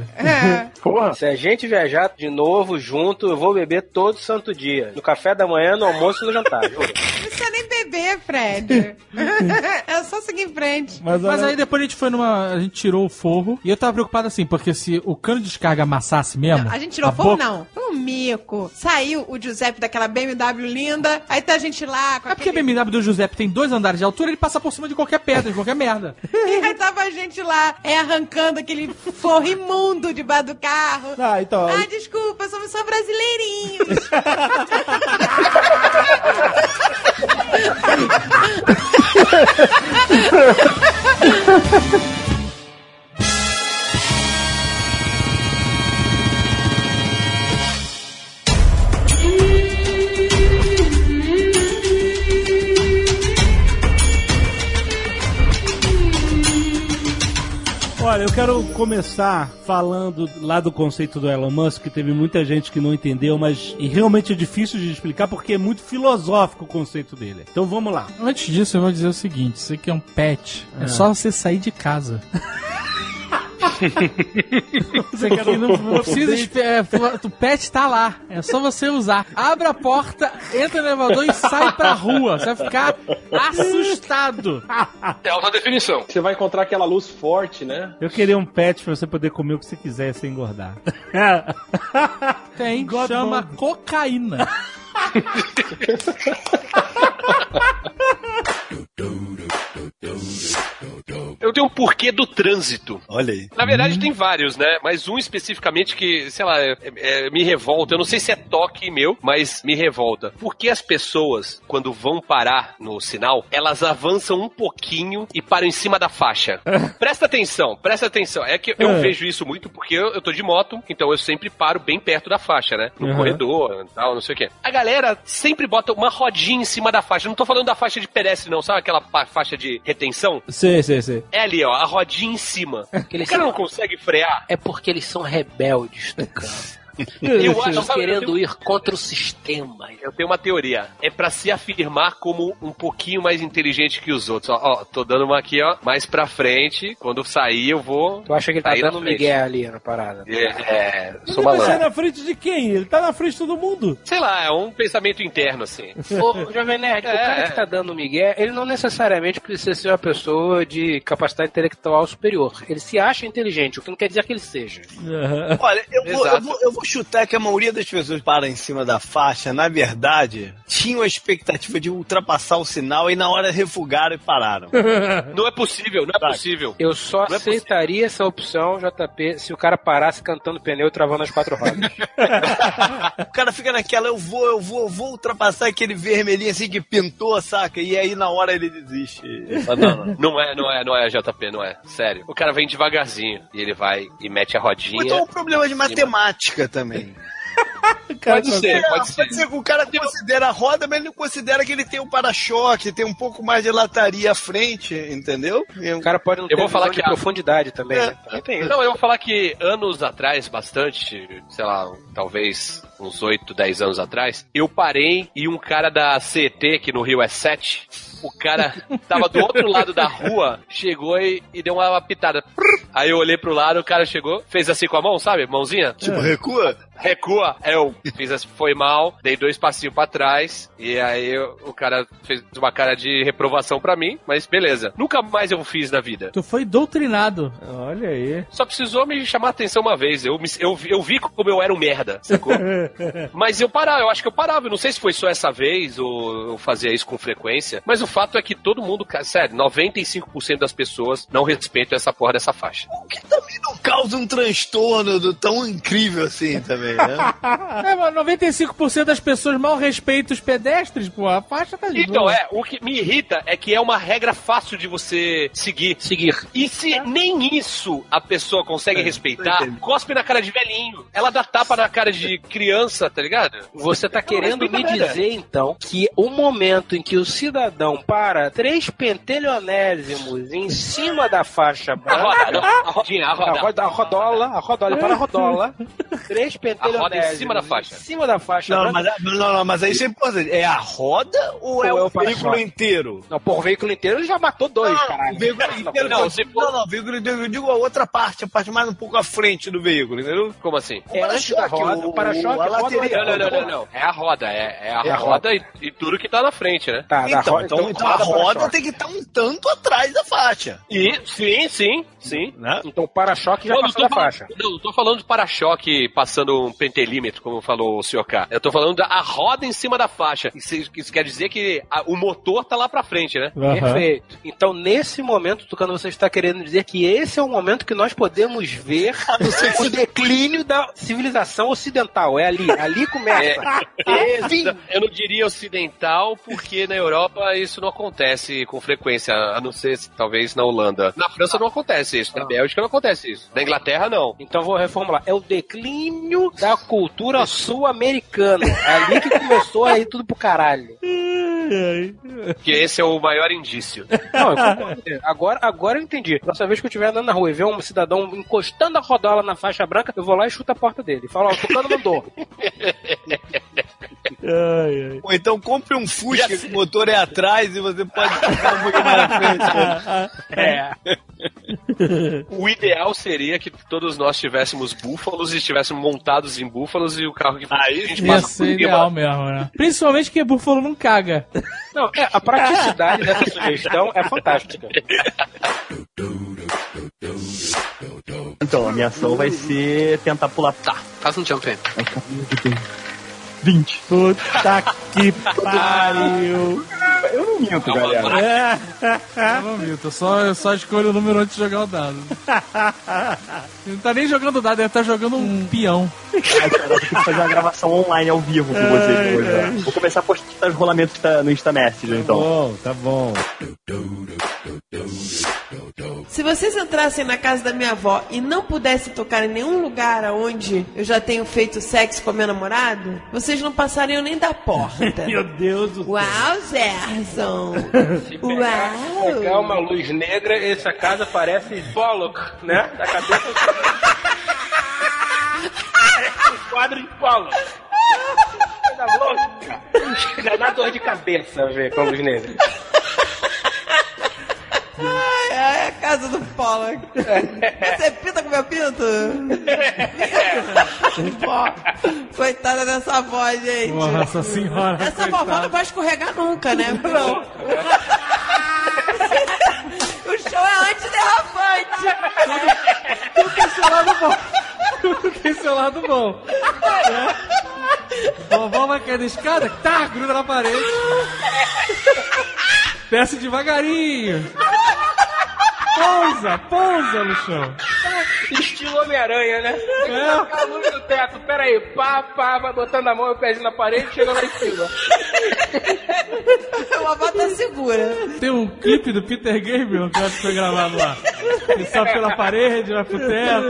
Porra. Se a gente viajar de novo junto, eu vou beber todo santo dia. No café da manhã, no almoço e no jantar. Não precisa nem beber, Fred. (laughs) é só seguir em frente. Mas, aí depois a gente foi numa. A gente tirou o forro. E eu tava preocupado assim, porque se o cano de descarga amassasse mesmo. A gente tirou a fogo? boca- Não. Foi um mico. Saiu o Giuseppe daquela BMW linda. Aí tá a gente lá com É porque a BMW do Giuseppe tem dois andares de altura, ele passa por cima de qualquer pedra, de qualquer merda. (laughs) E aí tava a gente lá, é, arrancando aquele forro imundo debaixo do carro. Ah, então. Ah, desculpa, somos só brasileirinhos. (laughs) Olha, eu quero começar falando lá do conceito do Elon Musk, que teve muita gente que não entendeu, mas realmente é difícil de explicar porque é muito filosófico o conceito dele. Então vamos lá. Antes disso, eu vou dizer o seguinte: isso aqui é um pet. É, Ah. só você sair de casa. (laughs) Você quer não, não precisa esperar. O pet tá lá. É só você usar. Abre a porta, entra no elevador e sai pra rua. Você vai ficar assustado. É alta definição. Você vai encontrar aquela luz forte, né? Eu queria um pet pra você poder comer o que você quiser sem engordar. (laughs) Tem, chama cocaína. (laughs) Eu tenho um porquê do trânsito. Olha aí. Na verdade, tem vários, né? Mas um especificamente que, sei lá, é- é- me revolta. Eu não sei se é toque meu, mas me revolta. Por que as pessoas, quando vão parar no sinal, elas avançam um pouquinho e param em cima da faixa? (laughs) presta atenção, presta atenção. É que eu É. vejo isso muito porque eu, eu tô de moto, então eu sempre paro bem perto da faixa, né? No Uhum. corredor tal, não sei o quê. A galera sempre bota uma rodinha em cima da faixa. Eu não tô falando da faixa de pedestre, não. Sabe aquela faixa de retenção? Sei, sei, sei. É ali, ó, a rodinha em cima. O cara não consegue frear. É porque eles são rebeldes, Tucano. Eu acho, eu querendo tenho- ir contra o sistema. Eu tenho uma teoria. É pra se afirmar como um pouquinho mais inteligente que os outros. Ó, ó, tô dando uma aqui, ó, mais pra frente. Quando sair, eu vou. Tu acha que ele tá dando migué ali na parada? É, é Mas sou ele vai sair malandro. na frente de quem? Ele tá na frente de todo mundo. Sei lá, é um pensamento interno, assim. Ô, Jovem Nerd, o É, cara é. que tá dando migué, ele não necessariamente precisa ser uma pessoa de capacidade intelectual superior. Ele se acha inteligente, o que não quer dizer que ele seja. Olha, eu vou, eu, vou, eu vou chutar que a maioria das pessoas para em cima da faixa, na verdade, tinham a expectativa de ultrapassar o sinal e na hora refugaram e pararam. (laughs) Não é possível, não é possível. Eu só Não é aceitaria essa opção, JP, se o cara parasse cantando pneu e travando as quatro rodas. (laughs) O cara fica naquela, eu vou, eu vou, eu vou ultrapassar aquele vermelhinho assim que pintou, saca? E aí na hora ele desiste. Ele fala, não, não. Não é, não é, não é, JP, não é. Sério. O cara vem devagarzinho e ele vai e mete a rodinha. Então é um problema de matemática também. (laughs) Pode ser, É, pode ser. que o cara considera a roda, mas ele não considera que ele tem um para-choque, tem um pouco mais de lataria à frente, entendeu? O cara pode não Eu ter vou falar que a- profundidade também, né? Também tem isso. Não, eu vou falar que anos atrás, bastante, sei lá, talvez uns 8, 10 anos atrás, eu parei e um cara da CET, que no Rio é 7, o cara tava do outro lado da rua, chegou e, e deu uma pitada. Aí eu olhei pro lado, o cara chegou, fez assim com a mão, sabe? Mãozinha. Tipo, recua? Recua. Eu fiz assim, foi mal, dei dois passinhos pra trás, e aí eu- o cara fez uma cara de reprovação pra mim, mas beleza. Nunca mais eu fiz na vida. Tu foi doutrinado. Olha aí. Só precisou me chamar a atenção uma vez. Eu, eu, vi- eu vi como eu era um merda, sacou? (laughs) mas eu parava, eu acho que eu parava. Eu não sei se foi só essa vez ou eu fazia isso com frequência. Mas o fato é que todo mundo, sério, 95% das pessoas não respeitam essa porra dessa faixa. Não causa um transtorno do tão incrível assim também, né? (laughs) é, mas 95% das pessoas mal respeitam os pedestres, pô. A faixa tá de Então, boa. é, o que me irrita é que é uma regra fácil de você seguir. Seguir. E se nem isso a pessoa consegue respeitar, cospe na cara de velhinho. Ela dá tapa na cara de criança, tá ligado? Você tá querendo me dizer, então, que o momento em que o cidadão para três pentelionésimos em cima da faixa branca... roda, não, a rodinha, a roda. A, roda, a rodola, a rodola, ele para a rodola. (laughs) Três pentelionésimos. Roda em cima da faixa. Em cima da faixa Não, branca. mas, não, não, mas aí isso é importante. É a roda ou é Ou é o o para-choque? veículo inteiro? Não, por o veículo inteiro ele já matou dois, caralho. O veículo inteiro Não, não, se não, não, o veículo inteiro, eu digo a outra parte, a parte mais um pouco à frente do veículo, entendeu? Como assim? É antes da roda, o para-choque, a roda, lateral. Não, não, não, não, não. É a roda, é, é a É a roda e, e tudo que tá na frente, né? Tá, Então, roda, então, então a roda para-choque. tem que estar um tanto atrás da faixa. E sim, sim, sim. Né? Então o para-choque já Não, não passou da faixa. não, não tô falando de para-choque passando um pentelímetro, como falou o senhor K. Eu tô falando da a roda em cima da faixa. Isso, isso quer dizer que a- o motor tá lá pra frente, né? Aham. Perfeito. Então, nesse momento, Tucano, você está querendo dizer que esse é o momento que nós podemos ver (laughs) o declínio da civilização ocidental. É ali. Ali começa. É, Fim. eu não diria ocidental, porque na Europa isso não acontece com frequência, a não ser talvez na Holanda. Na França não acontece isso, na Bélgica não acontece isso. Na Inglaterra não. Então vou reformular. É o declínio da cultura sul-americana. Ali que começou a ir tudo pro caralho. Porque esse é o maior indício. Não. Agora, agora eu entendi. Próxima vez que eu estiver andando na rua e ver um cidadão encostando a rodola na faixa branca, eu vou lá e chuto a porta dele. Falo, ó, o (laughs) Tucano mandou. Ou então compre um Fusca que o motor é atrás e você pode ficar um pouquinho mais na frente. né? É. O ideal seria que todos nós tivéssemos búfalos e estivéssemos montados em búfalos e o carro que Aí a gente Ia passa ser ideal mesmo, né? Principalmente que búfalo não caga. Não, é, a praticidade dessa sugestão é fantástica. Então, a minha ação vai ser tentar pular. Tá. Faz um jump aí. 20. Puta que pariu. Eu não minto, galera. Eu não minto, eu só, eu só escolho o número antes de jogar o dado. Ele não tá nem jogando dado, ele tá jogando um peão. Ai, cara, eu que fazer uma gravação online ao vivo com vocês hoje. né? Vou começar a postar os rolamentos tá- no Insta Messenger, então. Bom, tá bom. Se vocês entrassem na casa da minha avó e não pudessem tocar em nenhum lugar onde eu já tenho feito sexo com meu namorado, vocês não passariam nem da porta. (laughs) Meu Deus do céu. Uau, Zerson! Se pegar, pegar Uau! uma luz negra, essa casa parece Pollock, né? Da cabeça. parece um quadro de Pollock. Coisa louca. Dá dor de cabeça ver com a luz negra. Ai, ai, a casa do Pollock. (laughs) Você pinta com meu pinto? (laughs) Coitada dessa avó, gente. Nossa senhora. Essa vovó não vai escorregar nunca, né? Não. (laughs) o show é antiderrapante. Tudo que esse lado bom. Tudo que esse seu lado bom. Né? Vovó vai cair da escada, tá, gruda na parede. Desce devagarinho. Pousa, pousa no chão. Estilo Homem-Aranha, né? É. A luz do teto, peraí, pá, pá, vai botando a mão e o pezinho na parede, chega lá em cima. A vovó segura. Tem um clipe do Peter Gabriel que eu acho que foi gravado lá. Ele sobe pela parede, vai pro teto.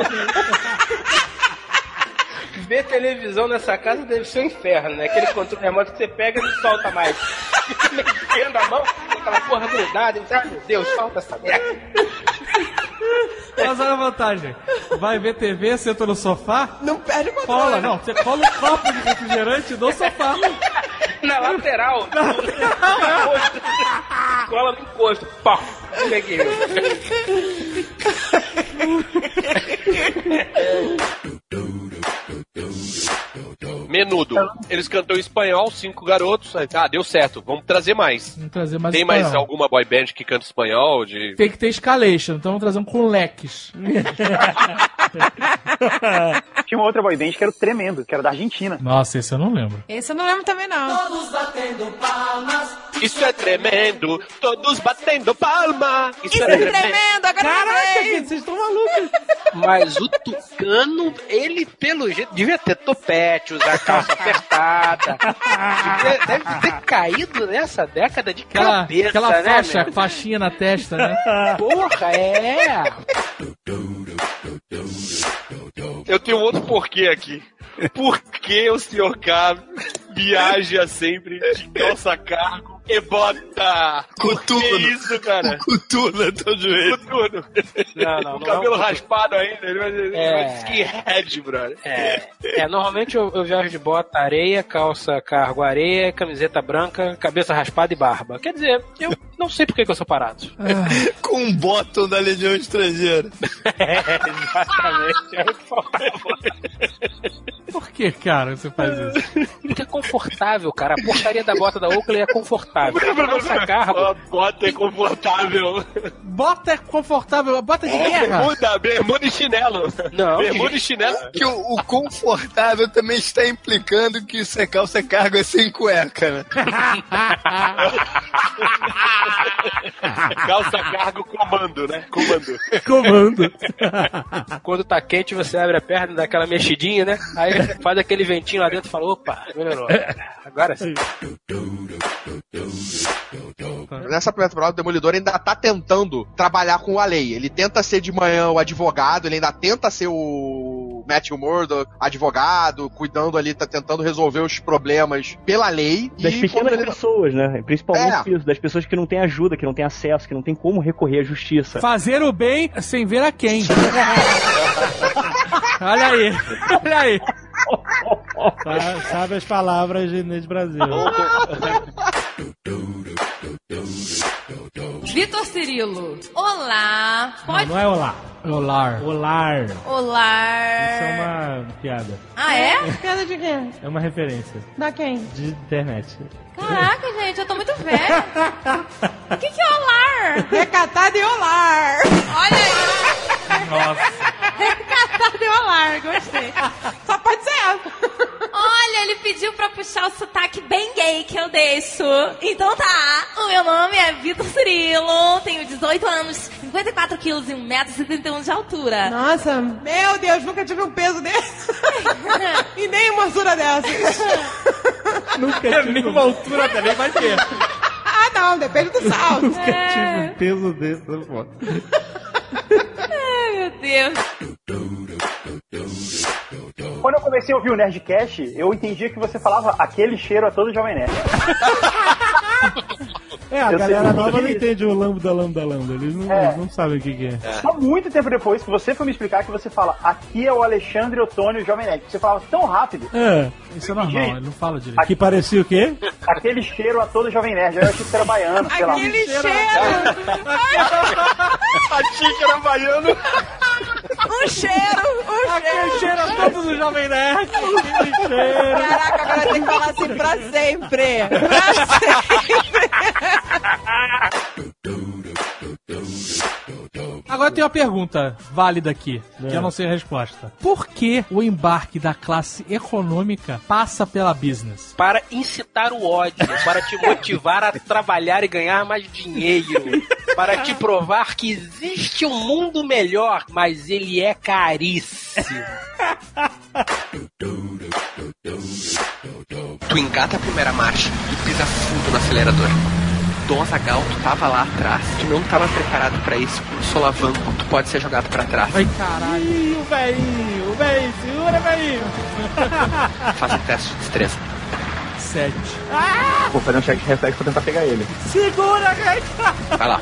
Ver televisão nessa casa deve ser um inferno, né? Aquele controle remoto que você pega e não solta mais. Fica mexendo a mão, aquela porra grudada, e você, ah, meu Deus, solta essa merda. Mas olha a vantagem. Vai ver TV, senta no sofá. Não perde o controle. Cola, não. Você cola um copo de refrigerante no sofá. Na lateral. Cola no encosto. Pá. Peguei. (laughs) Menudo. Eles cantam em espanhol, cinco garotos. Ah, deu certo, vamos trazer mais. Vamos trazer mais Tem mais espanhol. alguma boy band que canta espanhol? De... Tem que ter escalation, então vamos trazer um com leques. (laughs) Tinha uma outra boy band que era o tremendo, que era da Argentina. Nossa, esse eu não lembro. Esse eu não lembro também, não. Todos batendo palmas. Isso é tremendo, todos batendo palma. Isso, Isso é tremendo, agora Caraca, eu vocês estão malucos. Mas o Tucano, ele pelo jeito devia ter topete, usar (laughs) calça apertada. Deve ter caído nessa década de Aquela, cabeça, aquela né, faixa, meu? faixinha na testa, né? Porra, é. Eu tenho outro porquê aqui. Por que o senhor K viaja sempre de calça cargo e bota? Coturno. Que isso, cara? Coturno é teu joelho. Coturno. Não, não, o não cabelo é um- raspado ainda. Ele vai, ele É. vai de skinhead, brother. É, é, normalmente eu, eu viajo de bota areia, calça cargo areia, camiseta branca, cabeça raspada e barba. Quer dizer, eu não sei por que, que eu sou parado. (laughs) Com um bottom da Legião Estrangeira. É, (laughs) exatamente. É o que faltava. Por que, cara, você faz isso? Porque é confortável, cara. A porcaria da bota da Oakley é confortável. A calça cargo. A bota é confortável. Bota é confortável, bota de guerra. Bermuda, bermuda e chinelo. Não, Bermuda e chinelo. Que o, o confortável também está implicando que é calça cargo é sem cueca, né? (laughs) (laughs) Calça cargo comando, né? Comando. Comando. (laughs) Quando tá quente, você abre a perna, dá aquela mexidinha, né? Aí faz aquele ventinho lá dentro e fala, opa, melhorou. Agora sim. Nessa primeira temporada, o Demolidor ainda tá tentando trabalhar com a lei. Ele tenta ser de manhã o advogado, ele ainda tenta ser o Matthew Murdock, advogado, cuidando ali, tá tentando resolver os problemas pela lei. Das e pequenas ele- pessoas, né? Principalmente É. isso, das pessoas que não têm ajuda, que não têm acesso, que não têm como recorrer à justiça. Fazer o bem sem ver a quem. (laughs) Olha aí, olha aí. Sa- Sabe as palavras de Inês Brasil. (laughs) Vitor Cirilo. Olá. Não, Pode. não é olá. Olar. Olar. Olá. Isso é uma piada. Ah, é? Piada de quê? É uma referência Da quem? de internet. Caraca, gente, eu tô muito velha. (laughs) O que, que é olar? Recatado e olar. Olha aí. Nossa. Recatado e olar, gostei. Só pode ser ela. Olha, ele pediu pra puxar o sotaque bem gay que eu deixo. Então tá, o meu nome é Vitor Cirilo, tenho 18 anos, 54 quilos e 1,71m de altura. Nossa, meu Deus, nunca tive um peso desse. (laughs) e nem uma altura dessa. Nunca tive Nenhuma altura também vai ter. ah, não, depende do salto. Nunca tive um peso desse. Ai, meu Deus. Quando eu comecei a ouvir o Nerdcast, eu entendia que você falava aquele cheiro a todo Jovem Nerd. (laughs) É, a Eu galera nova não entende o lambda, lambda, lambda. Eles não, É. não sabem o que, que é. Só muito tempo depois que você foi me explicar que você fala aqui é o Alexandre Otônio Jovem Nerd. Você falava tão rápido. É. Isso é normal, ele não fala direito. Que parecia o quê? Aquele cheiro a todo Jovem Nerd. Aí eu achei que era baiano, sei lá. Aquele cheiro. (laughs) Achei que era baiano. (laughs) Um cheiro, um cheiro. Cheira todos os Jovem Nerd. Aquele cheiro. Caraca, agora tem que falar assim pra sempre. Pra (laughs) sempre. (laughs) Agora tem uma pergunta válida aqui, que eu não sei a resposta. Por que o embarque da classe econômica passa pela business? Para incitar o ódio, para te motivar a trabalhar e ganhar mais dinheiro, para te provar que existe um mundo melhor, mas ele é caríssimo. Tu engata a primeira marcha e pisa fundo no acelerador. Dom Azagal, tu tava lá atrás, tu não tava preparado pra isso, com um solavanco, tu pode ser jogado pra trás. Ai, caralho. Ih, o velhinho, o velhinho, segura, velhinho. (laughs) Faz um teste de destreza. Sete. Vou fazer um check de reflexo pra tentar pegar ele. Segura, velho. Vai lá.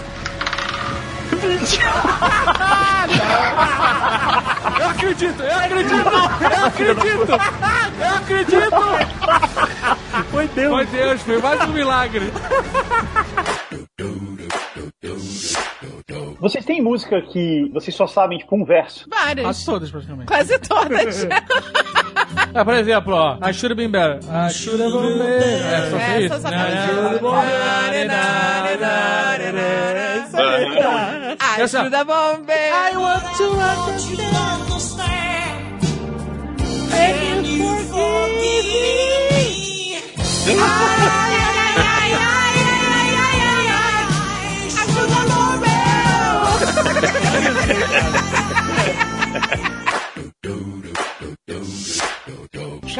Eu acredito, eu acredito, eu acredito, eu acredito. (laughs) Foi Deus. Foi Deus, foi mais um milagre. Vocês têm música que vocês só sabem, tipo, um verso? Várias. Quase todas, praticamente. Quase todas. Ah, por exemplo, ó, I should have been better. I should have been better. É, só isso. só sabe. na, na, Essa- Ajuda bombeiro. I want to understand. And you forgive me.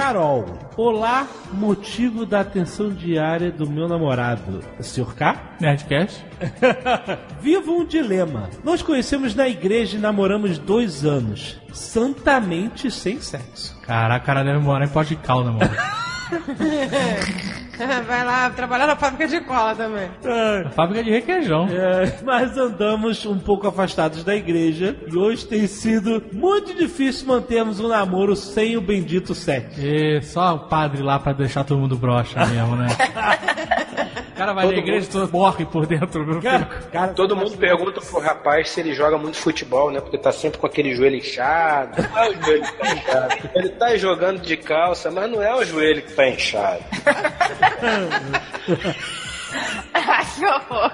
Carol, olá, motivo da atenção diária do meu namorado. Sr. K? Nerdcast? (laughs) Vivo um dilema. Nós conhecemos na igreja e namoramos dois anos. Santamente sem sexo. Caraca, cara deve morar em Pó de Calda, mano. (laughs) (laughs) Vai lá trabalhar na fábrica de cola também. A fábrica de requeijão. É, mas andamos um pouco afastados da igreja e hoje tem sido muito difícil mantermos um namoro sem o bendito sexo. E só o padre lá pra deixar todo mundo broxa mesmo, né? (laughs) O cara vai Todo na igreja e todo morre por dentro. Meu filho. Todo mundo pergunta pro rapaz se ele joga muito futebol, né? Porque tá sempre com aquele joelho inchado. Não é o joelho que tá inchado. Ele tá jogando de calça, mas não é o joelho que tá inchado. Ai, que horror.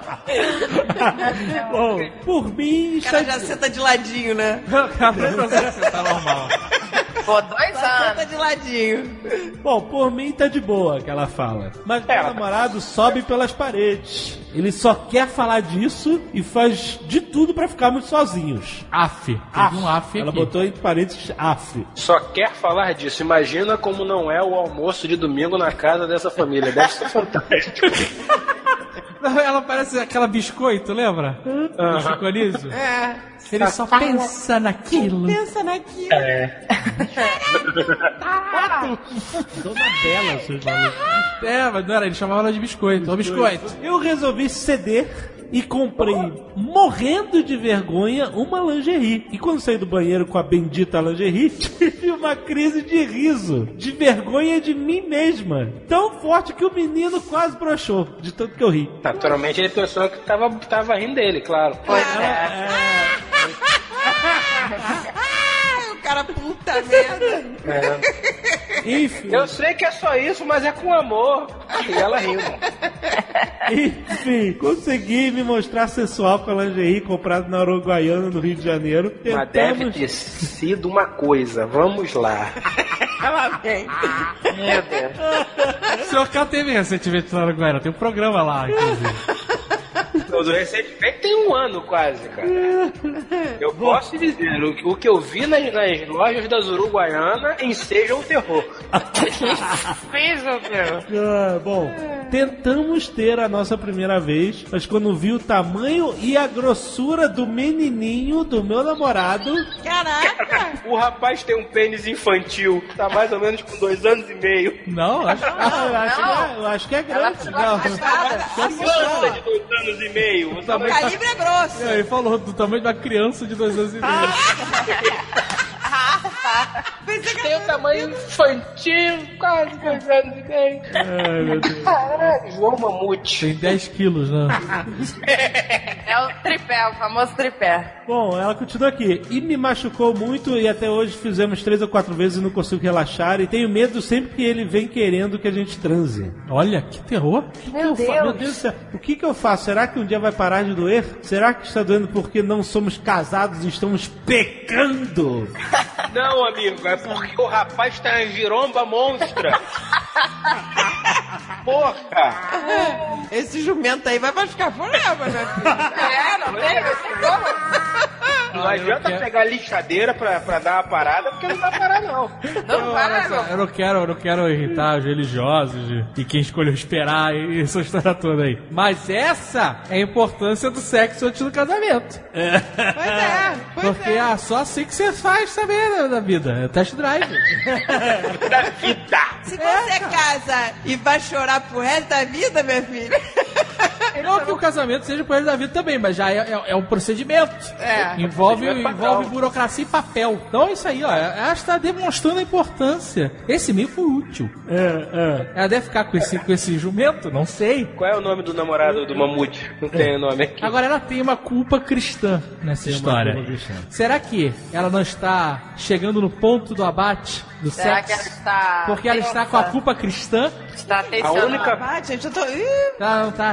Bom, por mim O cara já senta de ladinho, né? tá normal. Pô, dois anos. Senta de ladinho. Bom, por mim tá de boa que ela fala. Mas meu namorado sobe pelas paredes. Ele só quer falar disso e faz de tudo pra ficarmos sozinhos. Af. Teve Af. um af Ela aqui. botou entre parênteses af. Só quer falar disso. Imagina como não é o almoço de domingo na casa dessa família. Deve ser (laughs) fantástico. Ela parece aquela biscoito, lembra? Do Chico Anísio. É. Ele só pensa naquilo. Pensa naquilo. É. Dona Bela, seus malucos. É, mas não era, ele chamava ela de biscoito. Ô, biscoito. Eu resolvi ceder e comprei, morrendo de vergonha, uma lingerie. E quando saí do banheiro com a bendita lingerie, (laughs) tive uma crise de riso, de vergonha de mim mesma. Tão forte que o menino quase broxou, de tanto que eu ri. Naturalmente ele pensou que tava, tava rindo dele, claro. Ai, (laughs) o cara puta merda. É. Enfim. Eu sei que é só isso, mas é com amor. E ela riu. Enfim, consegui me mostrar sensual com a lingerie comprada na Uruguaiana, no Rio de Janeiro. Mas deve Tentamos... ter sido uma coisa. Vamos lá. Ela vem. Meu Deus. O senhor K teve recentemente na Uruguaiana, tem um programa lá, inclusive. O do recentemente tem um ano quase, cara. Eu posso dizer, o, que- o que eu vi nas, nas lojas das Uruguaiana enseja o terror. Seja o terror. (laughs) Ah, bom, tentamos ter a nossa primeira vez, mas quando vi o tamanho e a grossura do menininho do meu namorado, Caraca. O rapaz tem um pênis infantil, tá mais ou menos com dois anos e meio. Não, acho ah, eu, acho que é, eu acho que é grande. Não. Criança de dois anos e meio. O calibre é grosso. É, ele falou do tamanho da criança de dois anos e meio. (laughs) (laughs) Tem o tamanho infantil, quase dois anos e meio. Ai, meu Deus. Caralho, João Mamute. Tem 10 quilos, né? (laughs) É o tripé, o famoso tripé. Bom, ela continua aqui. E me machucou muito e até hoje fizemos três ou quatro vezes e não consigo relaxar. E tenho medo sempre que ele vem querendo que a gente transe. Olha, que terror. Meu Eu fa- Deus. Meu Deus do céu. O que, que eu faço? Será que um dia vai parar de doer? Será que está doendo porque não somos casados e estamos pecando? (laughs) Não, amigo, é porque o rapaz tá em giromba monstra. Porra! Esse jumento aí vai machucar forever, né? É, não tem, como. Não adianta pegar a lixadeira pra, pra dar uma parada, porque não vai parar, não. (laughs) Não vai, Olha só, não. eu não quero, eu não quero irritar os religiosos e, e quem escolheu esperar e essa história toda aí. Mas essa é a importância do sexo antes do casamento. Pois é, pois Porque é. é só assim que você faz saber da, da vida. É test drive. Da vida! Se (laughs) você casa e vai chorar pro resto da vida, minha filha. Não que o casamento seja por ele da vida também, mas já é, é- é um procedimento. É. Envolve, Procedimento envolve burocracia e papel. Então é isso aí, ó. Ela está demonstrando a importância. Esse e-mail foi útil. É, Ela deve ficar com esse, com esse jumento? Não sei. Qual é o nome do namorado do Mamute? Não tem o nome aqui. Agora ela tem uma culpa cristã nessa Tem uma história. culpa cristã. Será que ela não está chegando no ponto do abate do Será sexo? que ela está. Porque ela está com a culpa cristã? Está A tensionando. única, Ah, gente, eu tô. Ih, Ela não está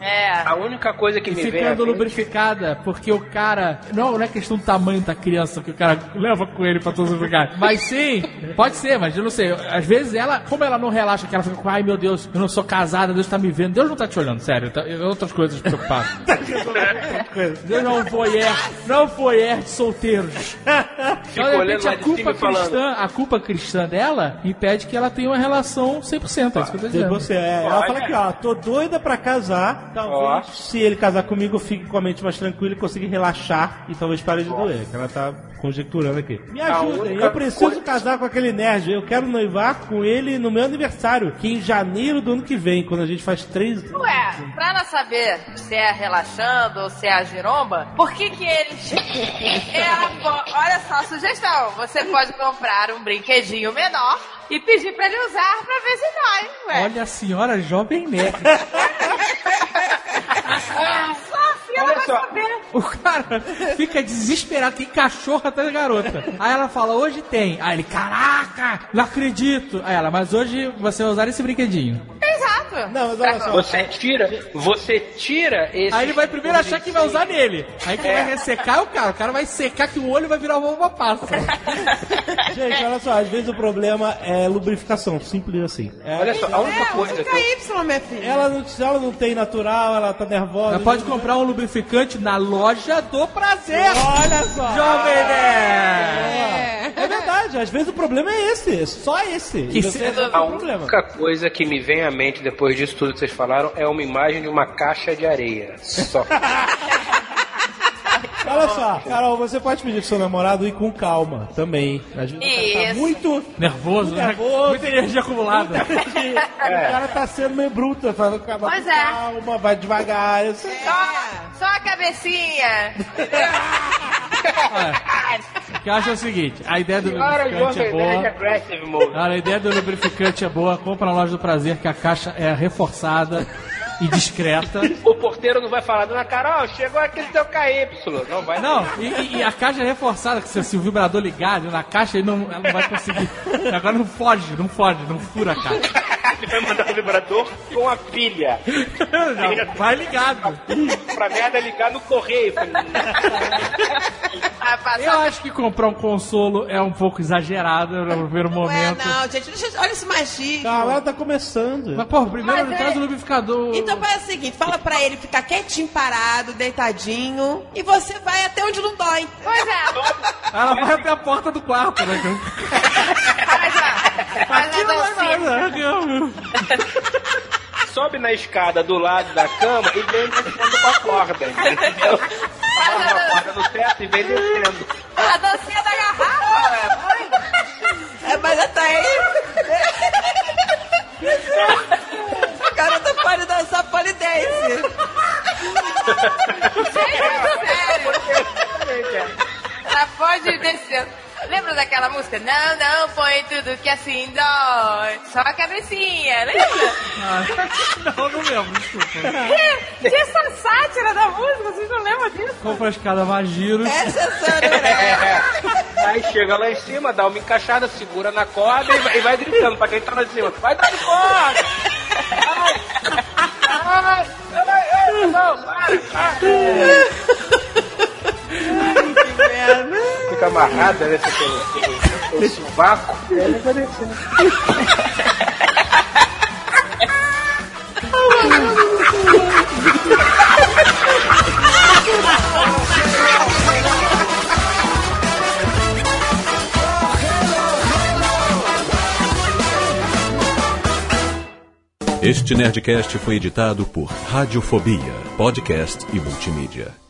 É. a única coisa que e me vem ficando mente- lubrificada, porque o cara. Não, não é questão do tamanho da criança que o cara leva com ele pra todos os lugares. Mas sim, pode ser, mas eu não sei. Às vezes ela, como ela não relaxa, que ela fica com, ai meu Deus, eu não sou casada, Deus tá me vendo. Deus não tá te olhando, sério. Tá, outras coisas preocupadas. (laughs) Deus não foi er, não foi er de solteiros. (laughs) Então, de repente, a culpa cristã, a culpa cristã dela impede que ela tenha uma relação 100%. É isso que eu tô dizendo. você, é, ela fala aqui, ó, tô doida pra casar. Talvez, se ele casar comigo, eu fique com a mente mais tranquila e consiga relaxar e talvez pare de doer. Que ela tá conjecturando aqui. Me A ajudem, eu preciso coisa- casar com aquele nerd. Eu quero noivar com ele no meu aniversário, que é em janeiro do ano que vem, quando a gente faz três. Ué, pra ela saber se é relaxando ou se é a giromba, por que que eles... (laughs) Ela po- Olha só, sugestão. Você pode comprar um brinquedinho menor e pedir pra ele usar pra ver se dói, ué. Olha a senhora jovem nerd. (laughs) Só saber. O cara fica desesperado, tem cachorro até da garota. Aí ela fala, hoje tem. Aí ele, caraca, não acredito. Aí ela, mas hoje você vai usar esse brinquedinho. Exato. Não, mas olha só. Você tira, você tira esse. Aí ele vai primeiro achar que vai usar nele. Aí quem vai ressecar é o cara. O cara vai secar que o olho vai virar uma passa. (laughs) Gente, olha só, às vezes o problema é lubrificação, simples assim. É, Olha só, a única é, coisa que KY, minha filha. ela, não, ela não tem natural, ela tá nervosa. Ela pode comprar um lubrificante na loja do prazer. Olha só! Jovem Nerd! É. É verdade, às vezes o problema é esse, só esse. Que você se- a única coisa que me vem à mente depois disso tudo que vocês falaram é uma imagem de uma caixa de areia. Só. (laughs) Olha só, Carol, você pode pedir pro seu namorado ir com calma também. Às vezes o cara tá Isso. muito. Nervoso, né? Nervoso. Muita energia acumulada. O cara tá sendo meio bruto, falando calma, Pois com é. calma, vai devagar. Eu sei. Só, só a cabecinha. Olha, o que eu acho é o seguinte, a ideia do lubrificante é boa. Olha, a ideia do lubrificante é boa. Compra na loja do prazer que a caixa é reforçada e discreta. (laughs) O porteiro não vai falar, dona Carol, chegou aquele teu KY. Não vai. Não, e, e- a caixa é reforçada, que se, se o vibrador ligar na caixa, ele não, ela não vai conseguir. (laughs) Agora não foge, não foge, não fura a caixa. Ele vai mandar o vibrador com a pilha. (laughs) Não, vai ligado. pra merda ligar no correio. Eu acho que comprar um consolo é um pouco exagerado no primeiro Ué, momento. não, gente, deixa, olha esse machismo. Calma, ela tá começando. Mas, pô, primeiro Mas traz é- o lubrificador. Então faz o seguinte, fala pra ele ficar quietinho, parado, deitadinho, e você vai até onde não dói. Pois é. Ela vai até a porta do quarto, né? Faz a, faz Aqui não vai dancinha. nada. Sobe na escada do lado da cama e vem descendo com a corda, entendeu? Amarra a corda no teto e vem descendo. A dancinha da garrafa. É, mas até aí... (laughs) Garota pode dançar polidense. Sério? Ela pode ir descendo. Lembra aquela música? Não, não foi tudo que assim dói. Só a cabecinha, lembra? não, não lembro, desculpa. Tinha essa sátira da música, vocês não lembram disso? Compra a escada mais giro. Essa é (laughs) É. Aí chega lá em cima, dá uma encaixada, segura na corda e vai, e vai gritando pra quem tá lá em cima. Vai dar corda! Ai, ai, ai, ai, não, para, para. (laughs) Fica amarrada, né? Pelo, pelo, sovaco. Este Nerdcast foi editado por Radiofobia, podcast e multimídia.